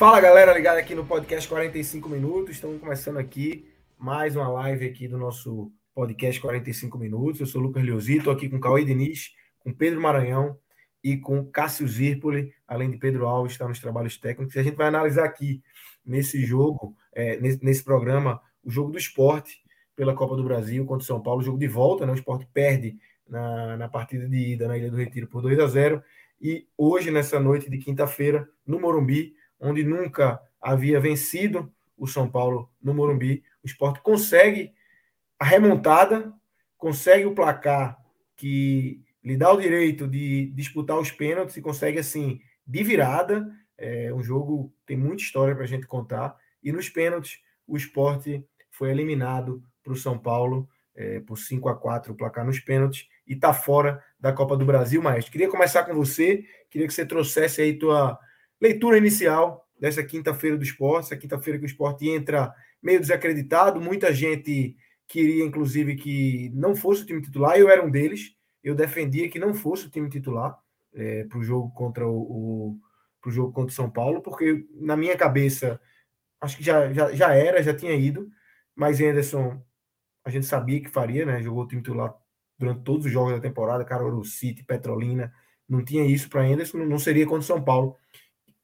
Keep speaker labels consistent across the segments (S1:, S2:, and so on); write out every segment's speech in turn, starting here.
S1: Fala galera, ligada aqui no podcast 45 minutos. Estamos começando aqui mais uma live aqui do nosso podcast 45 minutos. Eu sou o Lucas Leozito, estou aqui com Cauê Diniz, com Pedro Maranhão e com Cássio Zirpoli, além de Pedro Alves, está nos trabalhos técnicos. E a gente vai analisar aqui nesse jogo, é, nesse, nesse, programa, o jogo do esporte pela Copa do Brasil contra o São Paulo, jogo de volta, né? O esporte perde na, na partida de ida na Ilha do Retiro por 2 a 0 e hoje, nessa noite de quinta-feira, no Morumbi, onde nunca havia vencido o São Paulo no Morumbi. O esporte consegue a remontada, consegue o placar que lhe dá o direito de disputar os pênaltis e consegue, assim, de virada. É um jogo tem muita história para a gente contar. E nos pênaltis, o esporte foi eliminado para o São Paulo é, por 5 a 4 o placar nos pênaltis e está fora da Copa do Brasil, mas queria começar com você, queria que você trouxesse aí tua Leitura inicial dessa quinta-feira do esporte, essa quinta-feira que o esporte entra meio desacreditado, muita gente queria, inclusive, que não fosse o time titular, eu era um deles, eu defendia que não fosse o time titular é, para o jogo contra o, o jogo contra o São Paulo, porque na minha cabeça acho que já, já, já era, já tinha ido, mas Anderson a gente sabia que faria, né? Jogou o time titular durante todos os jogos da temporada, Caruaru City, Petrolina, não tinha isso para Anderson, não seria contra o São Paulo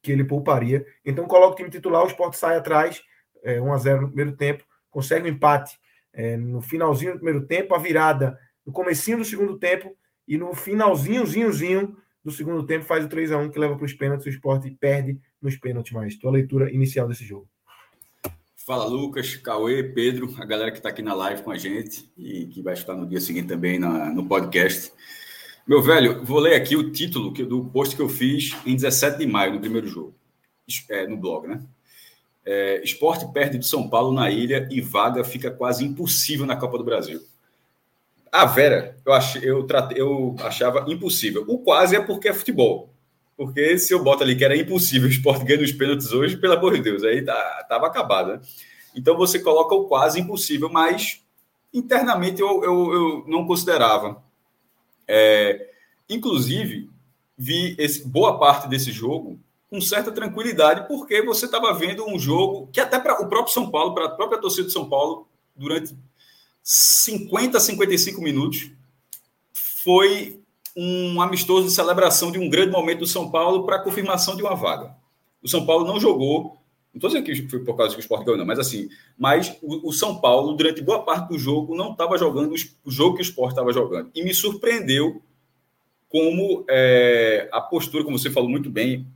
S1: que ele pouparia. Então coloca o time titular, o Sport sai atrás, é, 1 a 0 no primeiro tempo, consegue um empate é, no finalzinho do primeiro tempo, a virada no comecinho do segundo tempo e no finalzinhozinhozinho do segundo tempo faz o 3 a 1 que leva para os pênaltis, o Sport perde nos pênaltis mais. Tua leitura inicial desse jogo.
S2: Fala Lucas, Cauê, Pedro, a galera que está aqui na live com a gente e que vai estar no dia seguinte também na, no podcast. Meu velho, vou ler aqui o título do post que eu fiz em 17 de maio, no primeiro jogo, é, no blog, né? É, esporte perde de São Paulo na ilha e vaga fica quase impossível na Copa do Brasil. A Vera, eu, ach, eu, trate, eu achava impossível. O quase é porque é futebol. Porque se eu boto ali que era impossível o esporte ganhar os pênaltis hoje, pelo amor de Deus, aí tá, tava acabado, né? Então você coloca o quase impossível, mas internamente eu, eu, eu não considerava. É, inclusive, vi esse, boa parte desse jogo com certa tranquilidade, porque você estava vendo um jogo que até para o próprio São Paulo, para a própria torcida de São Paulo, durante 50, 55 minutos, foi um amistoso de celebração de um grande momento do São Paulo para a confirmação de uma vaga. O São Paulo não jogou, não estou dizendo que foi por causa que o Sport ganhou, não, mas assim, mas o, o, São Paulo, durante boa parte do jogo, não estava jogando o jogo que o Sport estava jogando. E me surpreendeu como é, a postura, como você falou muito bem,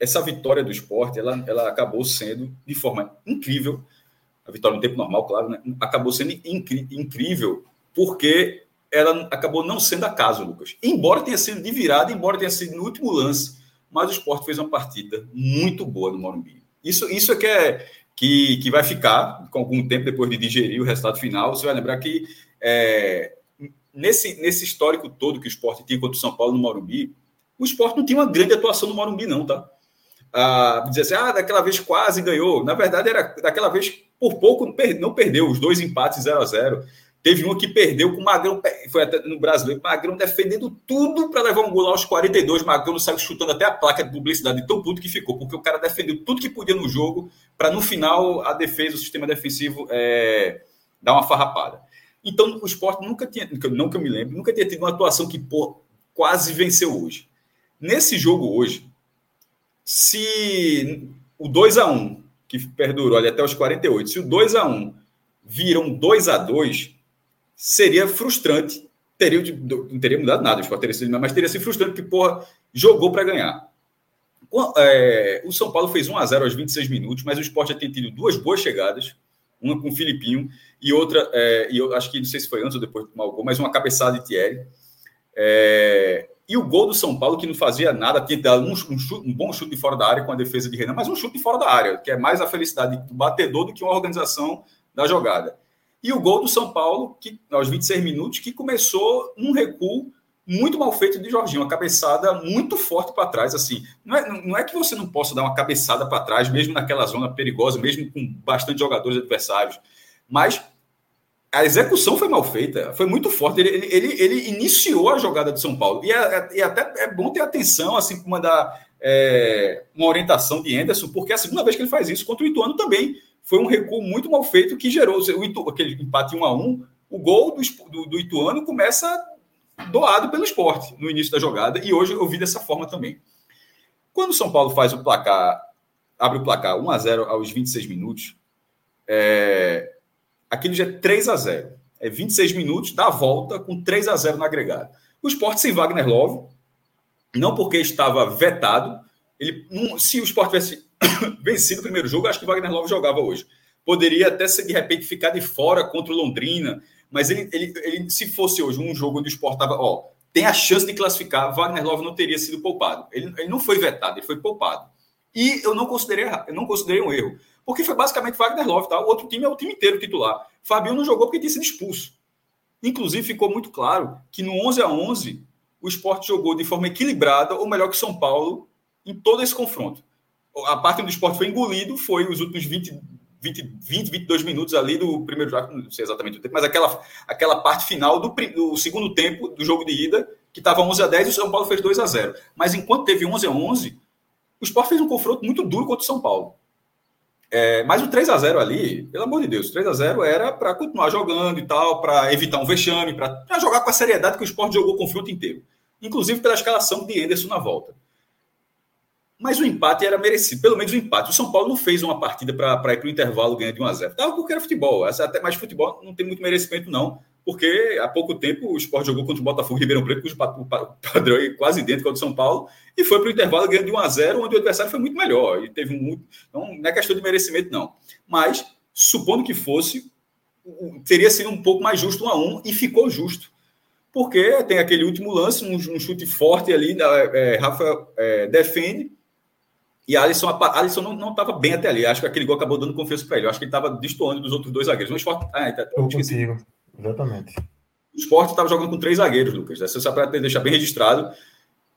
S2: essa vitória do esporte, ela, ela acabou sendo de forma incrível, a vitória no tempo normal, claro, né? acabou sendo incrível, porque ela acabou não sendo acaso, Lucas. Embora tenha sido de virada, embora tenha sido no último lance, mas o esporte fez uma partida muito boa no Morumbi. Isso, isso é que é que, que vai ficar com algum tempo depois de digerir o resultado final. Você vai lembrar que é, nesse, nesse histórico todo que o esporte tinha contra o São Paulo no Morumbi, o esporte não tinha uma grande atuação no Morumbi, não, tá? Ah, dizer assim, ah, daquela vez quase ganhou. Na verdade, era daquela vez por pouco não perdeu, os dois empates 0 a 0 Teve uma que perdeu com o Magrão, foi até no brasileiro, Magrão defendendo tudo para levar um gol aos 42. Magrão saiu chutando até a placa de publicidade, tão puto que ficou, porque o cara defendeu tudo que podia no jogo, para no final a defesa, o sistema defensivo é, dar uma farrapada. Então, o esporte nunca tinha, não que eu me lembro, nunca tinha tido uma atuação que pô, quase venceu hoje. Nesse jogo hoje, se o 2 a 1 que perdurou ali até os 48, se o 2 a 1 viram 2 a 2 seria frustrante teria, não teria mudado nada, o Sport teria sido, mas teria sido frustrante, porque, porra, jogou para ganhar. É, o São Paulo fez 1 a 0 aos 26 minutos, mas o Sport já tinha tido duas boas chegadas, uma com o Filipinho e outra, é, e eu acho que não sei se foi antes ou depois do tomar o gol, mas uma cabeçada de Thierry. É, e o gol do São Paulo, que não fazia nada, tinha dado um, um, chute, um, bom chute de fora da área com a defesa de Renan, mas um chute de fora da área, que é mais a felicidade do batedor do que uma organização da jogada. E o gol do São Paulo, que aos 26 minutos, que começou num recuo muito mal feito de Jorginho, uma cabeçada muito forte para trás. assim. Não é, não é que você não possa dar uma cabeçada para trás, mesmo naquela zona perigosa, mesmo com bastante jogadores adversários, mas a execução foi mal feita, foi muito forte. Ele, ele, ele iniciou a jogada de São Paulo. E, é, é, até é bom ter atenção, assim, como mandar é, uma orientação de Anderson, porque é a segunda vez que ele faz isso contra o Ituano também foi um recuo muito mal feito que gerou o Itu, aquele empate 1 a 1 O gol do, do, do Ituano começa doado pelo esporte no início da jogada, e hoje eu vi dessa forma também. Quando o São Paulo faz o placar, abre o placar 1 a 0 aos 26 minutos, é, aquilo já é 3 a 0 É 26 minutos, dá volta com 3 a 0 no agregado. O esporte sem Wagner Love, não porque estava vetado, ele, se o esporte tivesse vencido o primeiro jogo, acho que o Wagner Love jogava hoje. Poderia até, de repente, ficar de fora contra o Londrina, mas ele, ele, ele se fosse hoje um jogo onde o esporte estava, ó, tem a chance de classificar, Wagner Love não teria sido poupado. Ele, ele não foi vetado, ele foi poupado. E eu não considerei, eu não considerei um erro, porque foi basicamente Wagner Love, tá? O outro time é o time inteiro titular. Fabinho não jogou porque tinha sido expulso. Inclusive, ficou muito claro que no 11 a 11 o esporte jogou de forma equilibrada, ou melhor que São Paulo, em todo esse confronto a parte do esporte foi engolido foi os últimos 20, 20, 20 22 minutos ali do primeiro jogo, não sei exatamente o tempo, mas aquela, aquela parte final do, do segundo tempo do jogo de ida, que estava 11 a 10 e o São Paulo fez 2 a 0. Mas enquanto teve 11 a 11, o esporte fez um confronto muito duro contra o São Paulo. É, mas o 3 a 0 ali, pelo amor de Deus, 3 a 0 era para continuar jogando e tal, para evitar um vexame, para jogar com a seriedade que o esporte jogou o confronto inteiro. Inclusive pela escalação de Anderson na volta. Mas o empate era merecido, pelo menos o empate. O São Paulo não fez uma partida para ir para o intervalo ganhar de 1 a 0 Estava porque era futebol. Até mais futebol não tem muito merecimento, não. Porque há pouco tempo o Sport jogou contra o Botafogo Ribeirão Preto, cujo padrão é quase idêntico ao do São Paulo, e foi para o intervalo ganhando de 1 a 0 onde o adversário foi muito melhor. E teve muito. Então, não é questão de merecimento, não. Mas, supondo que fosse, teria sido um pouco mais justo 1 a 1 e ficou justo porque tem aquele último lance, um, um chute forte ali, é, Rafa é, defende, e Alisson, Alisson não estava bem até ali. Acho que aquele gol acabou dando confiança para ele. Eu acho que ele estava destoando dos outros dois zagueiros. No esporte. Ah, tá.
S1: Exatamente.
S2: O esporte estava jogando com três zagueiros, Lucas. Essa só para deixar bem registrado.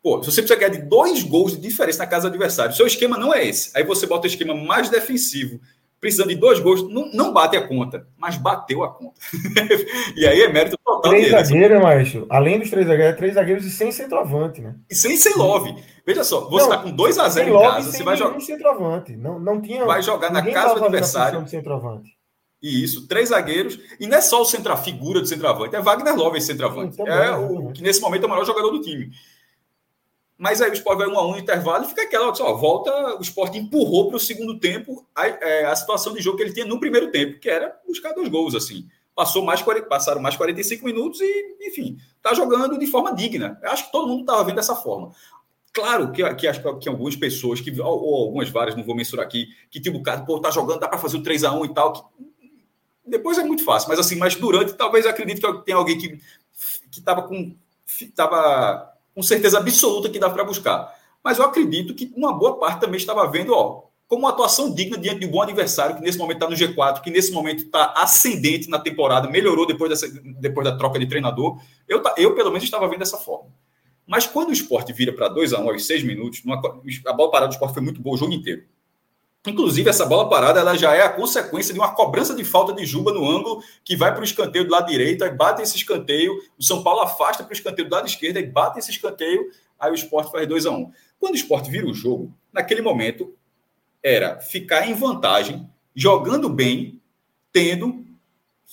S2: Pô, se você precisa ganhar de dois gols de diferença na casa do adversário, seu esquema não é esse. Aí você bota o esquema mais defensivo precisando de dois gols, não, não bate a conta, mas bateu a conta. e aí é mérito
S1: total Três zagueiros, macho. Além dos três zagueiros, é três zagueiros e sem centroavante, né?
S2: E sem sem love. Veja só, você está com 2 a 0 em casa, você vai jogar
S1: centroavante. Não, não tinha
S2: Vai jogar na casa do adversário.
S1: centroavante.
S2: E isso, três zagueiros, e não é só o centro, a figura do centroavante, é Wagner Love esse centroavante. É o que nesse momento é o maior jogador do time. Mas aí o Sport vai um a um intervalo e fica aquela, volta, o Sport empurrou para o segundo tempo a, é, a situação de jogo que ele tinha no primeiro tempo, que era buscar dois gols, assim. Passou mais, passaram mais 45 minutos e, enfim, está jogando de forma digna. Eu acho que todo mundo estava vendo dessa forma. Claro que, que acho que algumas pessoas, que, ou, algumas várias, não vou mensurar aqui, que tipo, o cara, pô, tá jogando, dá para fazer o 3 a 1 e tal. Que, depois é muito fácil, mas assim, mas durante, talvez acredite que tem alguém que que estava com tava com certeza absoluta que dá para buscar. Mas eu acredito que uma boa parte também estava vendo, ó, como uma atuação digna diante de um bom adversário que nesse momento está no G4, que nesse momento está ascendente na temporada, melhorou depois, dessa, depois da troca de treinador. Eu, eu, pelo menos, estava vendo dessa forma. Mas quando o esporte vira para 2 a 1 um, aos 6 minutos, numa, a bola parada do esporte foi muito boa o jogo inteiro. Inclusive, essa bola parada ela já é a consequência de uma cobrança de falta de Juba no ângulo, que vai para o escanteio do lado direito, aí bate esse escanteio, o São Paulo afasta para o escanteio do lado esquerdo, aí bate esse escanteio, aí o esporte faz 2 a 1 um. Quando o esporte vira o jogo, naquele momento, era ficar em vantagem, jogando bem, tendo,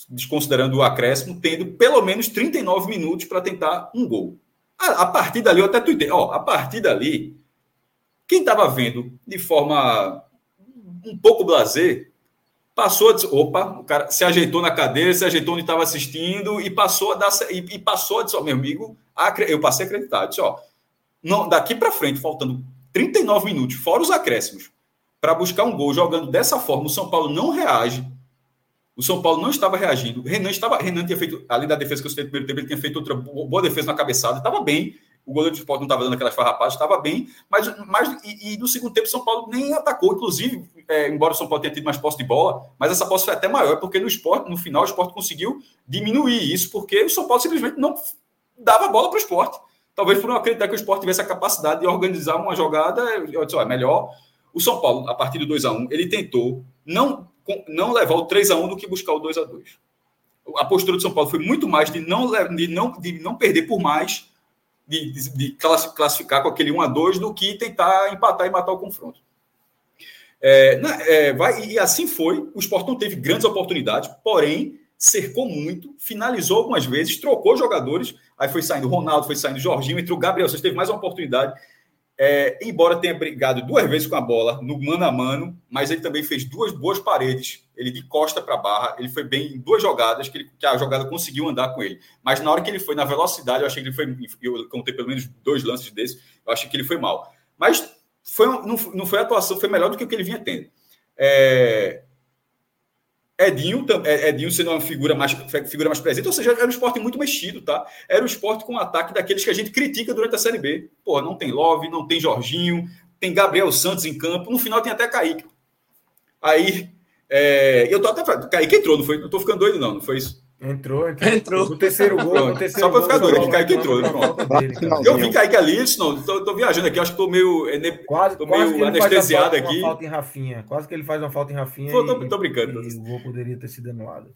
S2: desconsiderando o acréscimo, tendo pelo menos 39 minutos para tentar um gol. A, a partir dali, eu até tuitei, ó, a partir dali, quem estava vendo de forma um pouco blazer, passou a dizer, opa, o cara se ajeitou na cadeira, se ajeitou onde estava assistindo e passou a dar e, e passou a dizer, ó, meu amigo, eu passei a acreditar, disse, ó, não, daqui para frente, faltando 39 minutos, fora os acréscimos, para buscar um gol jogando dessa forma, o São Paulo não reage. O São Paulo não estava reagindo. Renan estava, Renan tinha feito, além da defesa que eu citei no primeiro tempo, ele tinha feito outra boa defesa na cabeçada, estava bem. O goleiro do esporte não estava dando aquelas farrapadas, estava bem, mas, mas e, e, no segundo tempo São Paulo nem atacou. Inclusive, é, embora o São Paulo tenha tido mais posse de bola, mas essa posse foi até maior, porque no esporte, no final, o esporte conseguiu diminuir isso, porque o São Paulo simplesmente não dava bola para o esporte. Talvez por não acreditar que o esporte tivesse a capacidade de organizar uma jogada, eu disse, ó, é melhor. O São Paulo, a partir do 2 a 1 ele tentou não, não levar o 3 a 1 do que buscar o 2 a 2 A postura do São Paulo foi muito mais de não, de não, de não perder por mais de, de, de classificar com aquele 1 a 2 do que tentar empatar e matar o confronto. É, é, vai, e assim foi. O Sport não teve grandes oportunidades, porém cercou muito, finalizou algumas vezes, trocou jogadores. Aí foi saindo Ronaldo, foi saindo Jorginho, entrou Gabriel. Você teve mais uma oportunidade. É, embora tenha brigado duas vezes com a bola no mano a mano, mas ele também fez duas boas paredes. Ele de costa para barra, ele foi bem em duas jogadas que, ele, que, a jogada conseguiu andar com ele. Mas na hora que ele foi na velocidade, eu achei que ele foi. Eu contei pelo menos dois lances desses, eu achei que ele foi mal. Mas foi, não, não foi atuação, foi melhor do que o que ele vinha tendo. É, Edinho, é, Edinho sendo uma figura mais, figura mais presente, ou seja, era um esporte muito mexido, tá? Era um esporte com ataque daqueles que a gente critica durante a Série B. Pô, não tem Love, não tem Jorginho, tem Gabriel Santos em campo, no final tem até Kaique. Aí, é, eu tô até. Kaique entrou, não foi? Não tô ficando doido, não, não foi isso?
S1: Entrou, entrou. entrou. O terceiro gol. O terceiro
S2: Só para ficar doido, que Kaique entrou. eu vi Kaique ali, não, tô, tô, viajando aqui, acho que tô meio, é,
S1: quase, tô quase meio anestesiado aqui. Uma falta em Rafinha. Quase que ele faz uma falta em Rafinha.
S2: Tô, tô, tô brincando.
S1: E, e o gol poderia ter sido anulado.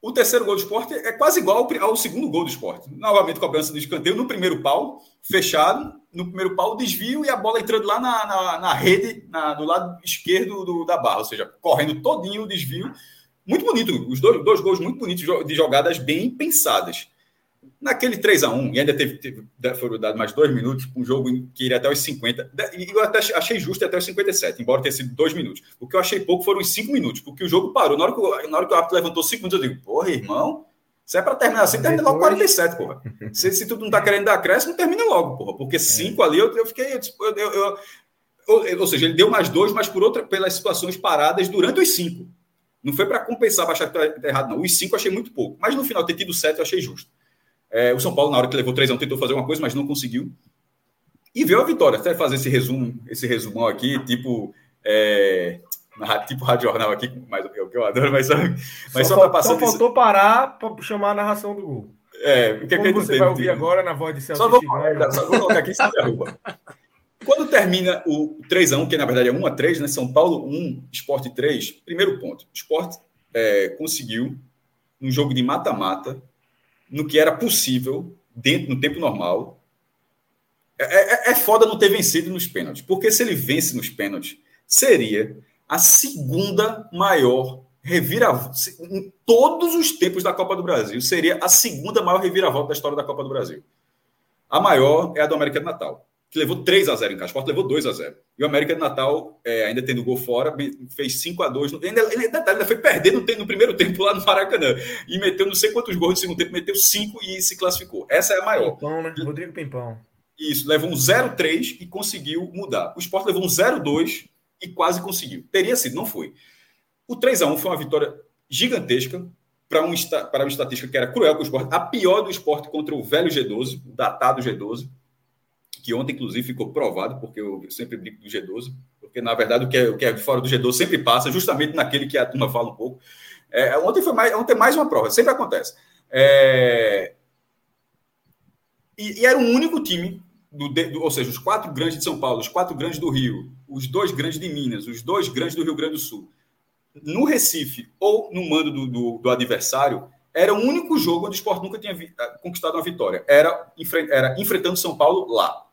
S2: O terceiro gol do esporte é quase igual ao segundo gol do esporte. Novamente, cobrança do escanteio no primeiro pau, fechado, no primeiro pau, desvio e a bola entrando lá na, na, na rede, na, no lado esquerdo do, da barra, ou seja, correndo todinho o desvio muito bonito, os dois, dois gols muito bonitos de jogadas bem pensadas. Naquele 3 a 1 e ainda teve, teve foram dados mais dois minutos, um jogo que iria até os 50. E eu até achei justo até os 57, embora tenha sido dois minutos. O que eu achei pouco foram os cinco minutos, porque o jogo parou. Na hora que, o, na hora que o árbitro levantou cinco minutos, eu digo, porra, irmão, se é para terminar assim, termina logo 47, porra. Se, se tu não tá querendo dar acréscimo, termina logo, porra. Porque cinco ali eu, eu fiquei. Eu, eu, eu, ou, ou seja, ele deu mais dois, mas por outra, pelas situações paradas durante os cinco. Não foi para compensar, para achar que está errado, não. Os cinco eu achei muito pouco. Mas no final, ter tido sete eu achei justo. É, o São Paulo, na hora que levou 3 a 1, tentou fazer uma coisa, mas não conseguiu. E veio a vitória. Até fazer esse resumo, esse resumão aqui, tipo. É, tipo rádio jornal aqui, mas é o que eu adoro, mas, mas
S1: só, só para passar. Só faltou desse... parar para chamar a narração do gol.
S2: É, o que, é que
S1: você vai ouvir agora na voz de Celso
S2: Só vou, só vou colocar aqui, sem derruba. Quando termina o 3x1, que na verdade é 1x3, né? São Paulo 1, Esporte 3, primeiro ponto. O Esporte é, conseguiu, um jogo de mata-mata, no que era possível, dentro no tempo normal. É, é, é foda não ter vencido nos pênaltis, porque se ele vence nos pênaltis, seria a segunda maior reviravolta em todos os tempos da Copa do Brasil. Seria a segunda maior reviravolta da história da Copa do Brasil. A maior é a do América de Natal que levou 3 a 0 em casa. O Sport levou 2 a 0 E o América de Natal, é, ainda tendo gol fora, fez 5 a 2 Ainda, ele, ainda foi perder no, no, primeiro tempo lá no Maracanã. E meteu não sei quantos gols no segundo tempo, meteu 5 e se classificou. Essa é a maior.
S1: Pimpão, né? Rodrigo Pimpão.
S2: Isso, levou um 0-3 e conseguiu mudar. O Sport levou um 0-2 e quase conseguiu. Teria sido, não foi. O 3 a 1 foi uma vitória gigantesca para um, para uma estatística que era cruel com o Sport. A pior do Sport contra o velho G12, o datado G12 que ontem, inclusive, ficou provado, porque eu sempre brinco do G12, porque, na verdade, o que é, o que é fora do G12 sempre passa, justamente naquele que a turma fala um pouco. É, ontem foi mais, ontem mais uma prova, sempre acontece. É, e, e, era o único time, do, do, ou seja, os quatro grandes de São Paulo, os quatro grandes do Rio, os dois grandes de Minas, os dois grandes do Rio Grande do Sul, no Recife ou no mando do, do, do adversário, era o único jogo onde o Sport nunca tinha conquistado uma vitória. Era, era enfrentando São Paulo lá.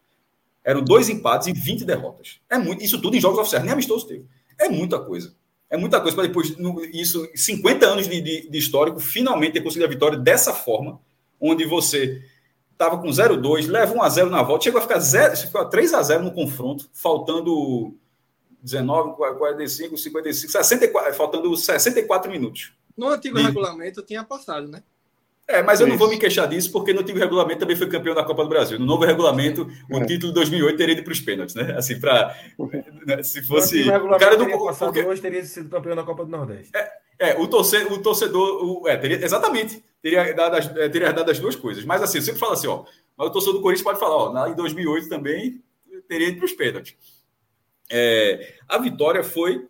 S2: Eram dois empates e 20 derrotas. É muito, isso tudo em jogos oficiais, nem amistoso teve. É muita coisa. É muita coisa para depois, isso, 50 anos de, de, de, histórico, finalmente ter conseguido a vitória dessa forma, onde você estava com 0-2, leva 1x0 na volta, chegou a ficar 0, ficou 3x0 no confronto, faltando 19, 45, 55, 64, faltando 64 minutos.
S3: No antigo e... regulamento tinha passado, né?
S2: É, mas eu não vou me queixar disso, porque no antigo regulamento também foi campeão da Copa do Brasil. No novo regulamento, o é. título de 2008 teria ido para os pênaltis, né? Assim, para. Né, se fosse.
S1: O, o cara do. Porque... hoje teria sido campeão da Copa do Nordeste.
S2: É, é o, torcedor, o torcedor. O, é, teria, exatamente. Teria dado, as, é, teria dado as duas coisas. Mas assim, eu sempre falo assim, ó. Mas o torcedor do Corinthians pode falar, ó. Na, em 2008 também teria ido para os pênaltis. É, a vitória foi.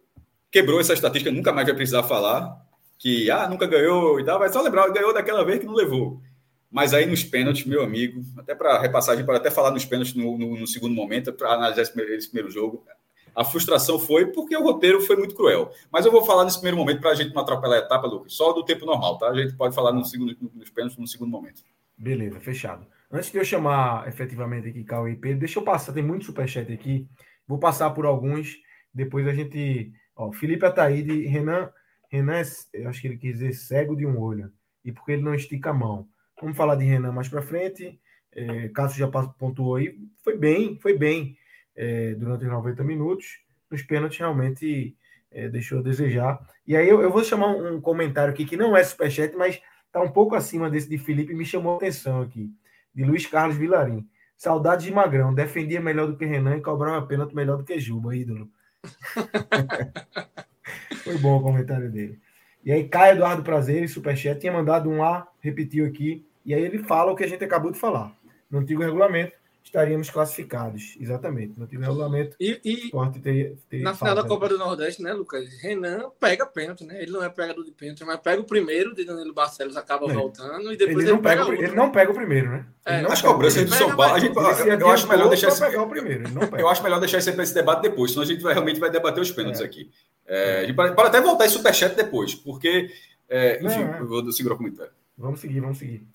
S2: Quebrou essa estatística, nunca mais vai precisar falar que ah, nunca ganhou e tal, vai só lembrar, ganhou daquela vez que não levou. Mas aí nos pênaltis, meu amigo, até para repassagem, para até falar nos pênaltis no, no, no segundo momento, para analisar esse primeiro, esse primeiro, jogo, a frustração foi porque o roteiro foi muito cruel. Mas eu vou falar nesse primeiro momento para a gente não atropelar a etapa, Lucas, só do tempo normal, tá? A gente pode falar no segundo, nos pênaltis no segundo momento.
S1: Beleza, fechado. Antes de eu chamar efetivamente aqui Cauê e Pedro, deixa eu passar, tem muito superchat aqui, vou passar por alguns, depois a gente. Ó, Felipe Ataíde, Renan Renan, eu acho que ele quis dizer cego de um olho, e porque ele não estica a mão. Vamos falar de Renan mais para frente. É, Cássio já pontuou aí, foi bem, foi bem é, durante os 90 minutos. Nos pênaltis realmente é, deixou a desejar. E aí eu, eu, vou chamar um comentário aqui que não é superchat, mas está um pouco acima desse de Felipe, me chamou a atenção aqui, de Luiz Carlos Vilarim. Saudades de Magrão, defendia melhor do que Renan e cobrava pênalti melhor do que Juba, ídolo. Foi bom o comentário dele. E aí, Caio Eduardo Prazer, Superchat, tinha mandado um lá, repetiu aqui, e aí ele fala o que a gente acabou de falar. No antigo regulamento, estaríamos classificados. Exatamente. No antigo regulamento,
S3: e, e teria, teria na final da Copa do Nordeste, né, Lucas? Renan pega pênalti, né? Ele não é pegador de pênalti, mas pega o primeiro, de Danilo Barcelos acaba é. voltando, e depois
S1: ele, ele não pega, pega ele não pega o primeiro, né?
S2: É, as cobranças do São Paulo, a gente, eu, eu acho melhor deixar esse, o primeiro, eu acho melhor deixar esse, esse debate depois, senão a gente vai, realmente vai debater os pênaltis é. aqui. É, a gente pode, pode, até voltar em superchat depois, porque, é, enfim, é. eu vou segurar o comentário.
S1: Vamos seguir, vamos seguir.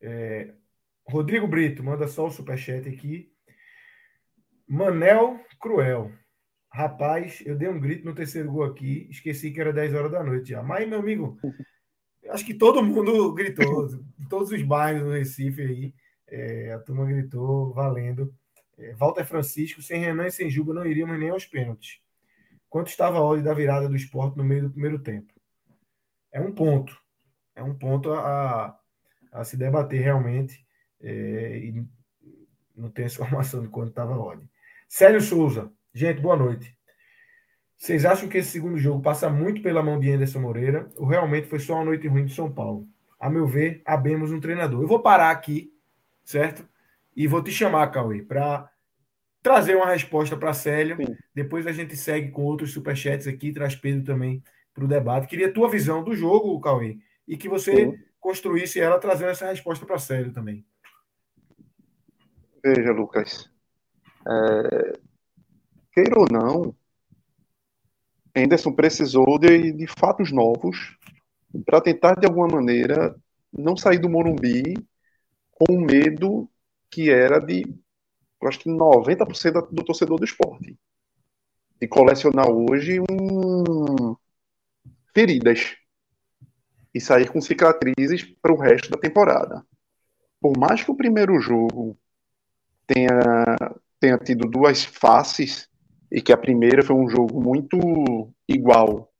S1: É, Rodrigo Brito, manda só o superchat aqui. Manel Cruel. Rapaz, eu dei um grito no terceiro gol aqui, esqueci que era 10 horas da noite já. Mas, meu amigo, acho que todo mundo gritou, todos os bairros do Recife aí, é, a turma gritou, valendo. É, Walter Francisco, sem Renan e sem Juba, não iríamos nem aos pênaltis quanto estava a ordem da virada do esporte no meio do primeiro tempo. É um ponto. É um ponto a, a se debater realmente. É, e não tem essa informação de quando estava a ordem. Célio Souza. Gente, boa noite. Vocês acham que esse segundo jogo passa muito pela mão de Anderson Moreira ou realmente foi só uma noite ruim de São Paulo? A meu ver, abemos um treinador. Eu vou parar aqui, certo? E vou te chamar, Cauê, para trazer uma resposta para Célio. Sim. Depois a gente segue com outros superchats aqui, traz Pedro também para o debate. Queria a tua visão do jogo, Cauê, e que você Sim. construísse ela trazendo essa resposta para Célio também.
S4: Veja, Lucas. É... Queira ou não, Anderson precisou de, de fatos novos para tentar, de alguma maneira, não sair do Morumbi com o medo que era de eu acho que 90% do torcedor do esporte. De colecionar hoje um... feridas e sair com cicatrizes para o resto da temporada. Por mais que o primeiro jogo tenha, tenha tido duas faces, e que a primeira foi um jogo muito igual.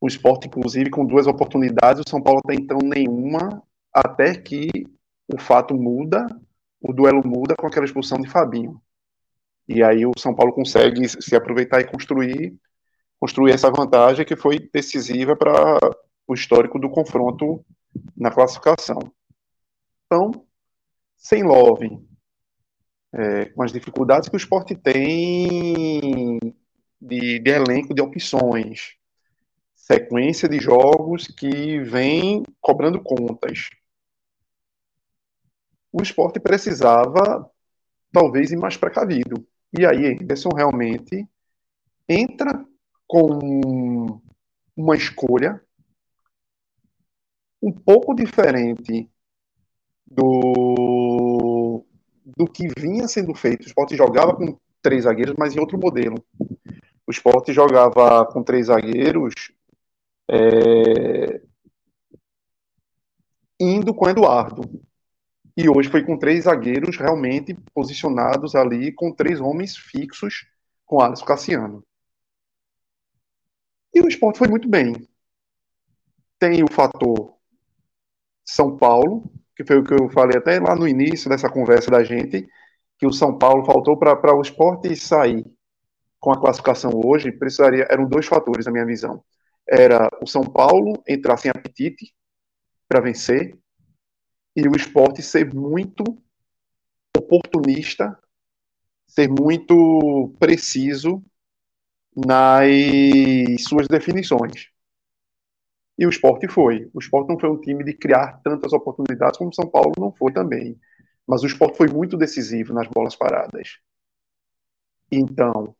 S4: O esporte, inclusive, com duas oportunidades, o São Paulo até então nenhuma, até que o fato muda o duelo muda com aquela expulsão de Fabinho. E aí o São Paulo consegue se aproveitar e construir, construir essa vantagem que foi decisiva para o histórico do confronto na classificação. Então, sem Love, é, com as dificuldades que o esporte tem de, de elenco de opções, sequência de jogos que vem cobrando contas, o esporte precisava, talvez, ir mais precavido. E aí, Henderson realmente entra com uma escolha um pouco diferente do, do que vinha sendo feito. O esporte jogava com três zagueiros, mas em outro modelo. O esporte jogava com três zagueiros é, indo com Eduardo. E hoje foi com três zagueiros realmente posicionados ali, com três homens fixos com Alisson Cassiano. E o esporte foi muito bem. Tem o fator São Paulo, que foi o que eu falei até lá no início dessa conversa da gente, que o São Paulo faltou para o esporte sair com a classificação hoje, precisaria, eram dois fatores na minha visão. Era o São Paulo entrar sem apetite para vencer e o esporte ser muito oportunista, ser muito preciso nas suas definições. E o esporte foi. O esporte não foi um time de criar tantas oportunidades como o São Paulo não foi também. Mas o esporte foi muito decisivo nas bolas paradas. Então,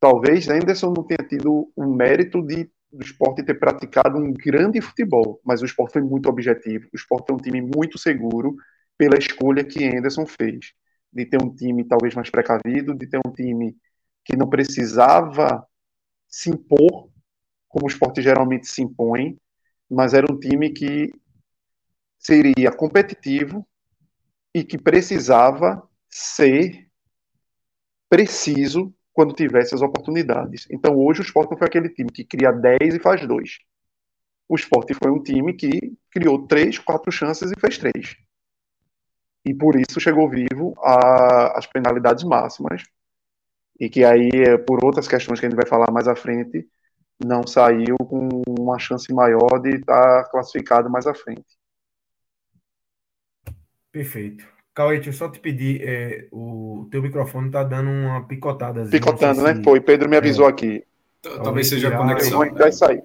S4: talvez Anderson não tenha tido o mérito de do esporte ter praticado um grande futebol, mas o esporte foi muito objetivo. O esporte é um time muito seguro pela escolha que Anderson fez, de ter um time talvez mais precavido, de ter um time que não precisava se impor, como o esporte geralmente se impõe, mas era um time que seria competitivo e que precisava ser preciso quando tivesse as oportunidades. Então hoje o esporte não foi aquele time que cria 10 e faz 2. O esporte foi um time que criou 3, 4 chances e fez 3. E por isso chegou vivo às penalidades máximas. E que aí, por outras questões que a gente vai falar mais à frente, não saiu com uma chance maior de estar classificado mais à frente.
S1: Perfeito. Cauê, deixa eu só te pedir, é, o teu microfone tá dando uma picotada.
S4: Picotando, né? Se... Foi, Pedro me avisou é. aqui.
S2: Talvez seja a conexão.
S4: Eu vai sair.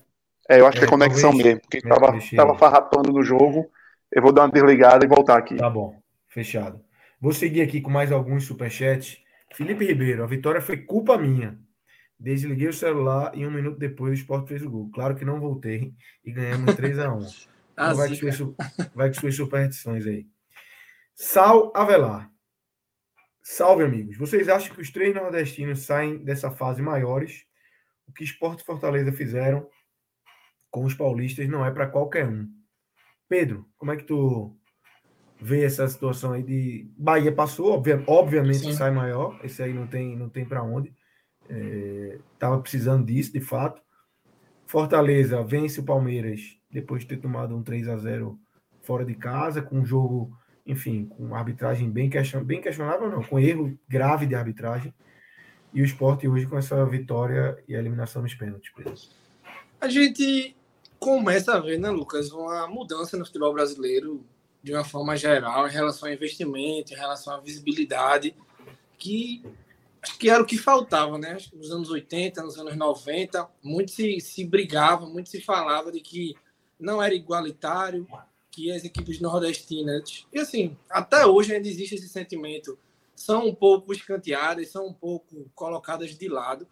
S4: É, eu acho é, que é conexão talvez, mesmo, porque tava, tava farrapando no jogo. Eu vou dar uma desligada e voltar aqui.
S1: Tá bom, fechado. Vou seguir aqui com mais alguns superchats. Felipe Ribeiro, a vitória foi culpa minha. Desliguei o celular e um minuto depois o Sport fez o gol. Claro que não voltei e ganhamos 3x1. então vai, com suas, vai com suas superstições aí. Sal Avelar. Salve, amigos. Vocês acham que os três nordestinos saem dessa fase maiores? O que Esporte e Fortaleza fizeram com os paulistas não é para qualquer um. Pedro, como é que tu vê essa situação aí de Bahia passou, obviamente Sim. sai maior, esse aí não tem não tem para onde. É, tava precisando disso, de fato. Fortaleza vence o Palmeiras depois de ter tomado um 3 a 0 fora de casa, com um jogo enfim, com arbitragem bem, question, bem questionável, não, com erro grave de arbitragem. E o esporte hoje com essa vitória e a eliminação nos pênaltis.
S3: A gente começa a ver, né, Lucas, uma mudança no futebol brasileiro de uma forma geral em relação ao investimento, em relação à visibilidade, que acho que era o que faltava, né? Nos anos 80, nos anos 90, muito se, se brigava, muito se falava de que não era igualitário, que as equipes nordestinas, e assim, até hoje ainda existe esse sentimento, são um pouco escanteadas, são um pouco colocadas de lado,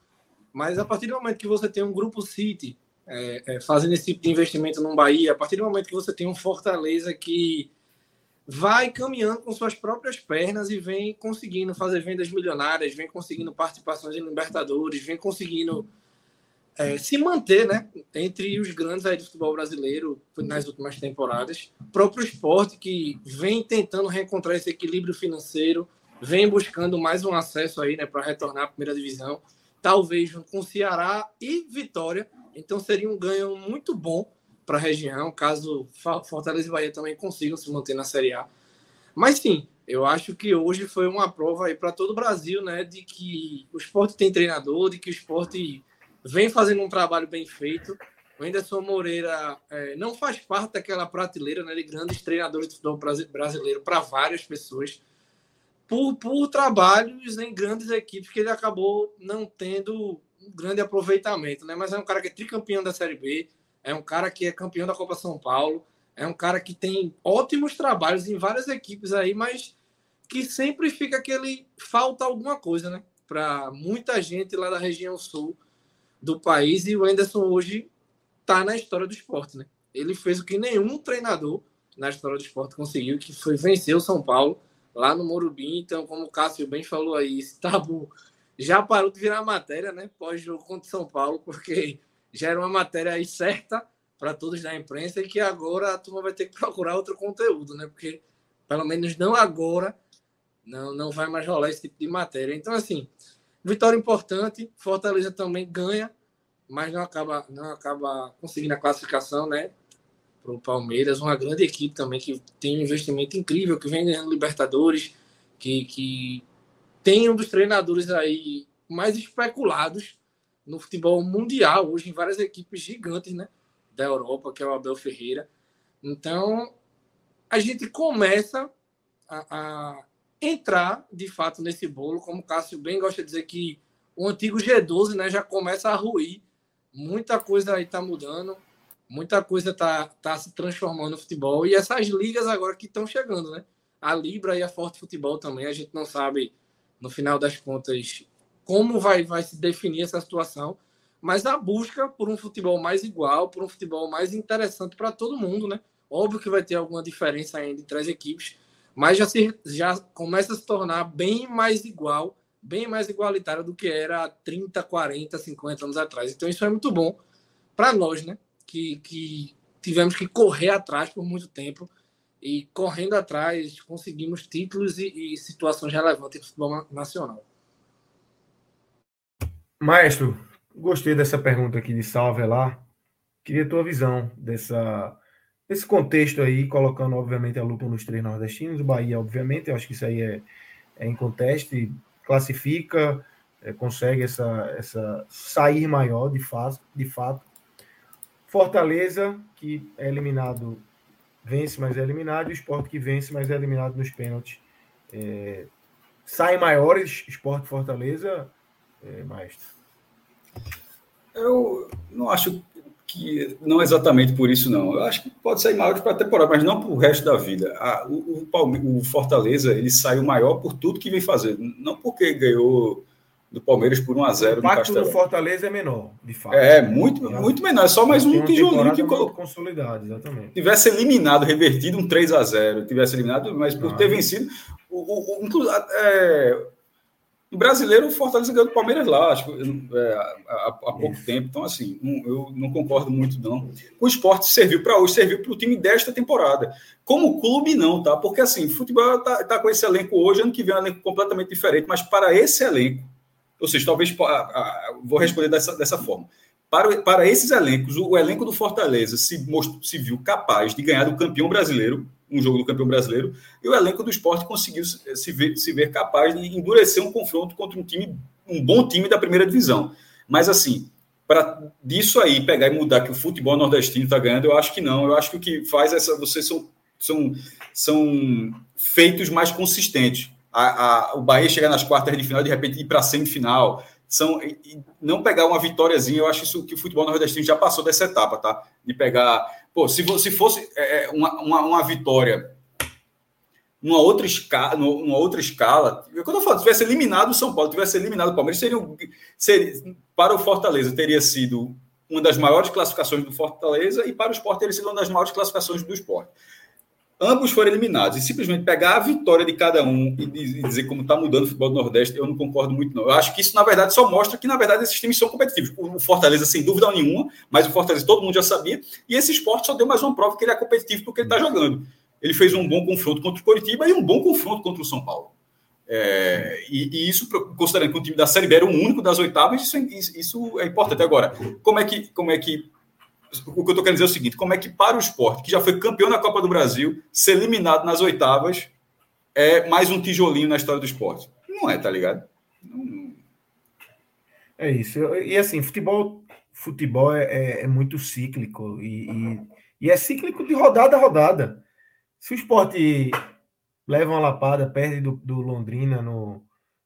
S3: mas a partir do momento que você tem um grupo City é, é, fazendo esse tipo de investimento no Bahia, a partir do momento que você tem um Fortaleza que vai caminhando com suas próprias pernas e vem conseguindo fazer vendas milionárias, vem conseguindo participações em Libertadores, vem conseguindo é, se manter né, entre os grandes aí do futebol brasileiro nas últimas temporadas. O próprio esporte que vem tentando reencontrar esse equilíbrio financeiro, vem buscando mais um acesso aí né, para retornar à primeira divisão, talvez com Ceará e Vitória. Então seria um ganho muito bom para a região, caso Fortaleza e Bahia também consigam se manter na Série A. Mas sim, eu acho que hoje foi uma prova aí para todo o Brasil, né, de que o esporte tem treinador, de que o esporte vem fazendo um trabalho bem feito. O Anderson Moreira é, não faz parte daquela prateleira né, de grandes treinadores de futebol brasileiro para várias pessoas, por, por trabalhos em grandes equipes que ele acabou não tendo um grande aproveitamento. Né? Mas é um cara que é tricampeão da Série B, é um cara que é campeão da Copa São Paulo, é um cara que tem ótimos trabalhos em várias equipes aí, mas que sempre fica aquele falta alguma coisa, né? Para muita gente lá da região sul do país e o Anderson hoje está na história do esporte, né? Ele fez o que nenhum treinador na história do esporte conseguiu, que foi vencer o São Paulo lá no Morumbi. Então, como o Cássio bem falou aí, esse tabu já parou de virar matéria, né? Pós-jogo contra o São Paulo, porque já era uma matéria aí certa para todos da imprensa e que agora a turma vai ter que procurar outro conteúdo, né? Porque, pelo menos não agora, não, não vai mais rolar esse tipo de matéria. Então, assim, Vitória importante, Fortaleza também ganha, mas não acaba, não acaba conseguindo a classificação, né? Para o Palmeiras, uma grande equipe também que tem um investimento incrível, que vem ganhando Libertadores, que, que tem um dos treinadores aí mais especulados no futebol mundial, hoje em várias equipes gigantes, né? Da Europa, que é o Abel Ferreira. Então, a gente começa a, a entrar, de fato, nesse bolo, como o Cássio bem gosta de dizer que o antigo G12 né, já começa a ruir. Muita coisa aí está mudando, muita coisa está tá se transformando no futebol. E essas ligas agora que estão chegando, né? A Libra e a Forte Futebol também, a gente não sabe, no final das contas, como vai, vai se definir essa situação. Mas a busca por um futebol mais igual, por um futebol mais interessante para todo mundo, né? Óbvio que vai ter alguma diferença ainda entre as equipes, mas já, se, já começa a se tornar bem mais igual, bem mais igualitário do que era 30, 40, 50 anos atrás. Então isso é muito bom para nós, né? Que, que tivemos que correr atrás por muito tempo e correndo atrás conseguimos títulos e, e situações relevantes no futebol nacional.
S1: Maestro, gostei dessa pergunta aqui de Salve lá. Queria a tua visão dessa Nesse contexto aí, colocando, obviamente, a lupa nos três nordestinos, o Bahia, obviamente, eu acho que isso aí é, é em classifica, é, consegue essa, essa sair maior, de fato, de fato. Fortaleza, que é eliminado, vence, mas é eliminado, e o Sport que vence, mas é eliminado nos pênaltis. É, sai maiores, Sport Fortaleza, é, maestro?
S2: Eu não acho que não exatamente por isso, não. Eu acho que pode sair maior para a temporada, mas não para o resto da vida. A, o, o, o, Fortaleza ele saiu maior por tudo que vem fazer, não porque ganhou do Palmeiras por 1 a 0
S1: O impacto do Fortaleza é menor, de fato.
S2: É, muito, muito menor. É só mais um tijolinho que colocou.
S1: Consolidado, exatamente.
S2: Tivesse eliminado, revertido um 3 a 0 tivesse eliminado, mas por ah, ter vencido. O, o, é, o brasileiro, o Fortaleza ganhou do Palmeiras lá, acho que é, há, há, pouco Isso. tempo. Então, assim, não, eu não concordo muito, não. O esporte serviu para hoje, serviu para o time desta temporada. Como clube, não, tá? Porque, assim, o futebol tá, tá, com esse elenco hoje, ano que vem é um elenco completamente diferente, mas para esse elenco, ou seja, talvez vou responder dessa, dessa forma. Para, para esses elencos, o, o elenco do Fortaleza se, se viu capaz de ganhar do campeão brasileiro um jogo do campeão brasileiro, e o elenco do esporte conseguiu se ver, se ver capaz de endurecer um confronto contra um time, um bom time da primeira divisão. Mas assim, para disso aí pegar e mudar que o futebol nordestino está ganhando, eu acho que não. Eu acho que o que faz essa. Vocês são, são, são feitos mais consistentes. A, a, o Bahia chegar nas quartas de final de repente ir para a semifinal. São, não pegar uma vitóriazinha, eu acho isso que o futebol nordestino já passou dessa etapa, tá? De pegar Pô, se, se fosse é, é, uma, uma, uma, vitória numa outra escala, numa outra escala, quando eu falo, tivesse eliminado o São Paulo, tivesse eliminado o Palmeiras, seria, seria, para o Fortaleza teria sido uma das maiores classificações do Fortaleza e para o Sport teria sido uma das maiores classificações do Sport ambos foram eliminados. E simplesmente pegar a vitória de cada um e dizer como está mudando o futebol do Nordeste, eu não concordo muito, não. Eu acho que isso, na verdade, só mostra que, na verdade, esses times são competitivos. O Fortaleza, sem dúvida nenhuma, mas o Fortaleza todo mundo já sabia. E esse esporte só deu mais uma prova que ele é competitivo porque ele está jogando. Ele fez um bom confronto contra o Coritiba e um bom confronto contra o São Paulo. É, e, e, isso, considerando que o time da Série B era o único das oitavas, isso, é, isso é importante. Agora, como é que, como é que o que eu estou querendo dizer é o seguinte: como é que para o esporte, que já foi campeão da Copa do Brasil, ser eliminado nas oitavas é mais um tijolinho na história do esporte? Não é, tá ligado?
S1: É isso. E assim, futebol, futebol é, é, é muito cíclico e, e, e, é cíclico de rodada a rodada. Se o esporte leva uma lapada, perde do, do Londrina no,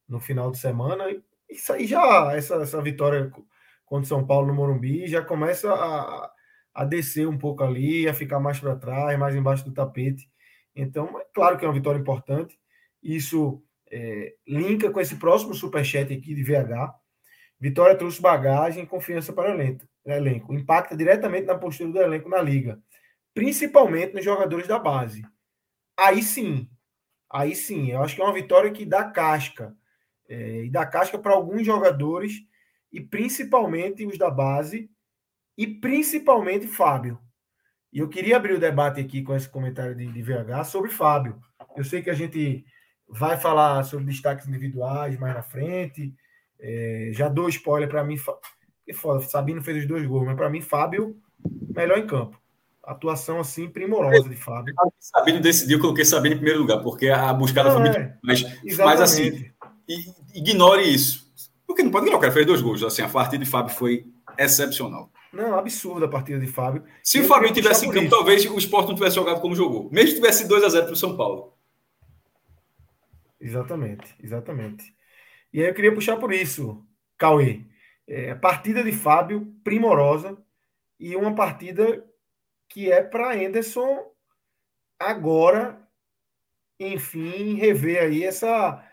S1: no final de semana, isso aí já, essa, essa vitória contra o São Paulo no Morumbi, já começa a, a descer um pouco ali, a ficar mais para trás, mais embaixo do tapete. Então, é claro que é uma vitória importante. Isso é, linka com esse próximo superchat aqui de VH. Vitória trouxe bagagem e confiança para o elenco. Impacta diretamente na postura do elenco na liga, principalmente nos jogadores da base. Aí sim, aí sim, eu acho que é uma vitória que dá casca. É, e dá casca para alguns jogadores, e principalmente os da base, e principalmente Fábio. E eu queria abrir o debate aqui com esse comentário de, de VH sobre Fábio. Eu sei que a gente vai falar sobre destaques individuais mais na frente, É, já dou spoiler para mim. Que foda, Sabino fez os dois gols, mas para mim, Fábio, melhor em campo. Atuação assim primorosa de Fábio.
S2: Sabino decidiu, eu coloquei Sabino em primeiro lugar, porque a buscada Não, foi muito. É, mas, mas assim, ignore isso. Porque não pode ignorar, o cara fez dois gols. Assim, a partida de Fábio foi excepcional.
S1: Não, absurda a partida de Fábio.
S2: Se o Fábio tivesse em campo, talvez o Sport não tivesse jogado como jogou. Mesmo que tivesse 2 a 0 para o São Paulo.
S1: Exatamente, exatamente. E aí eu queria puxar por isso, Cauê. É, partida de Fábio, primorosa, e uma partida que é para Anderson agora, enfim, rever aí essa,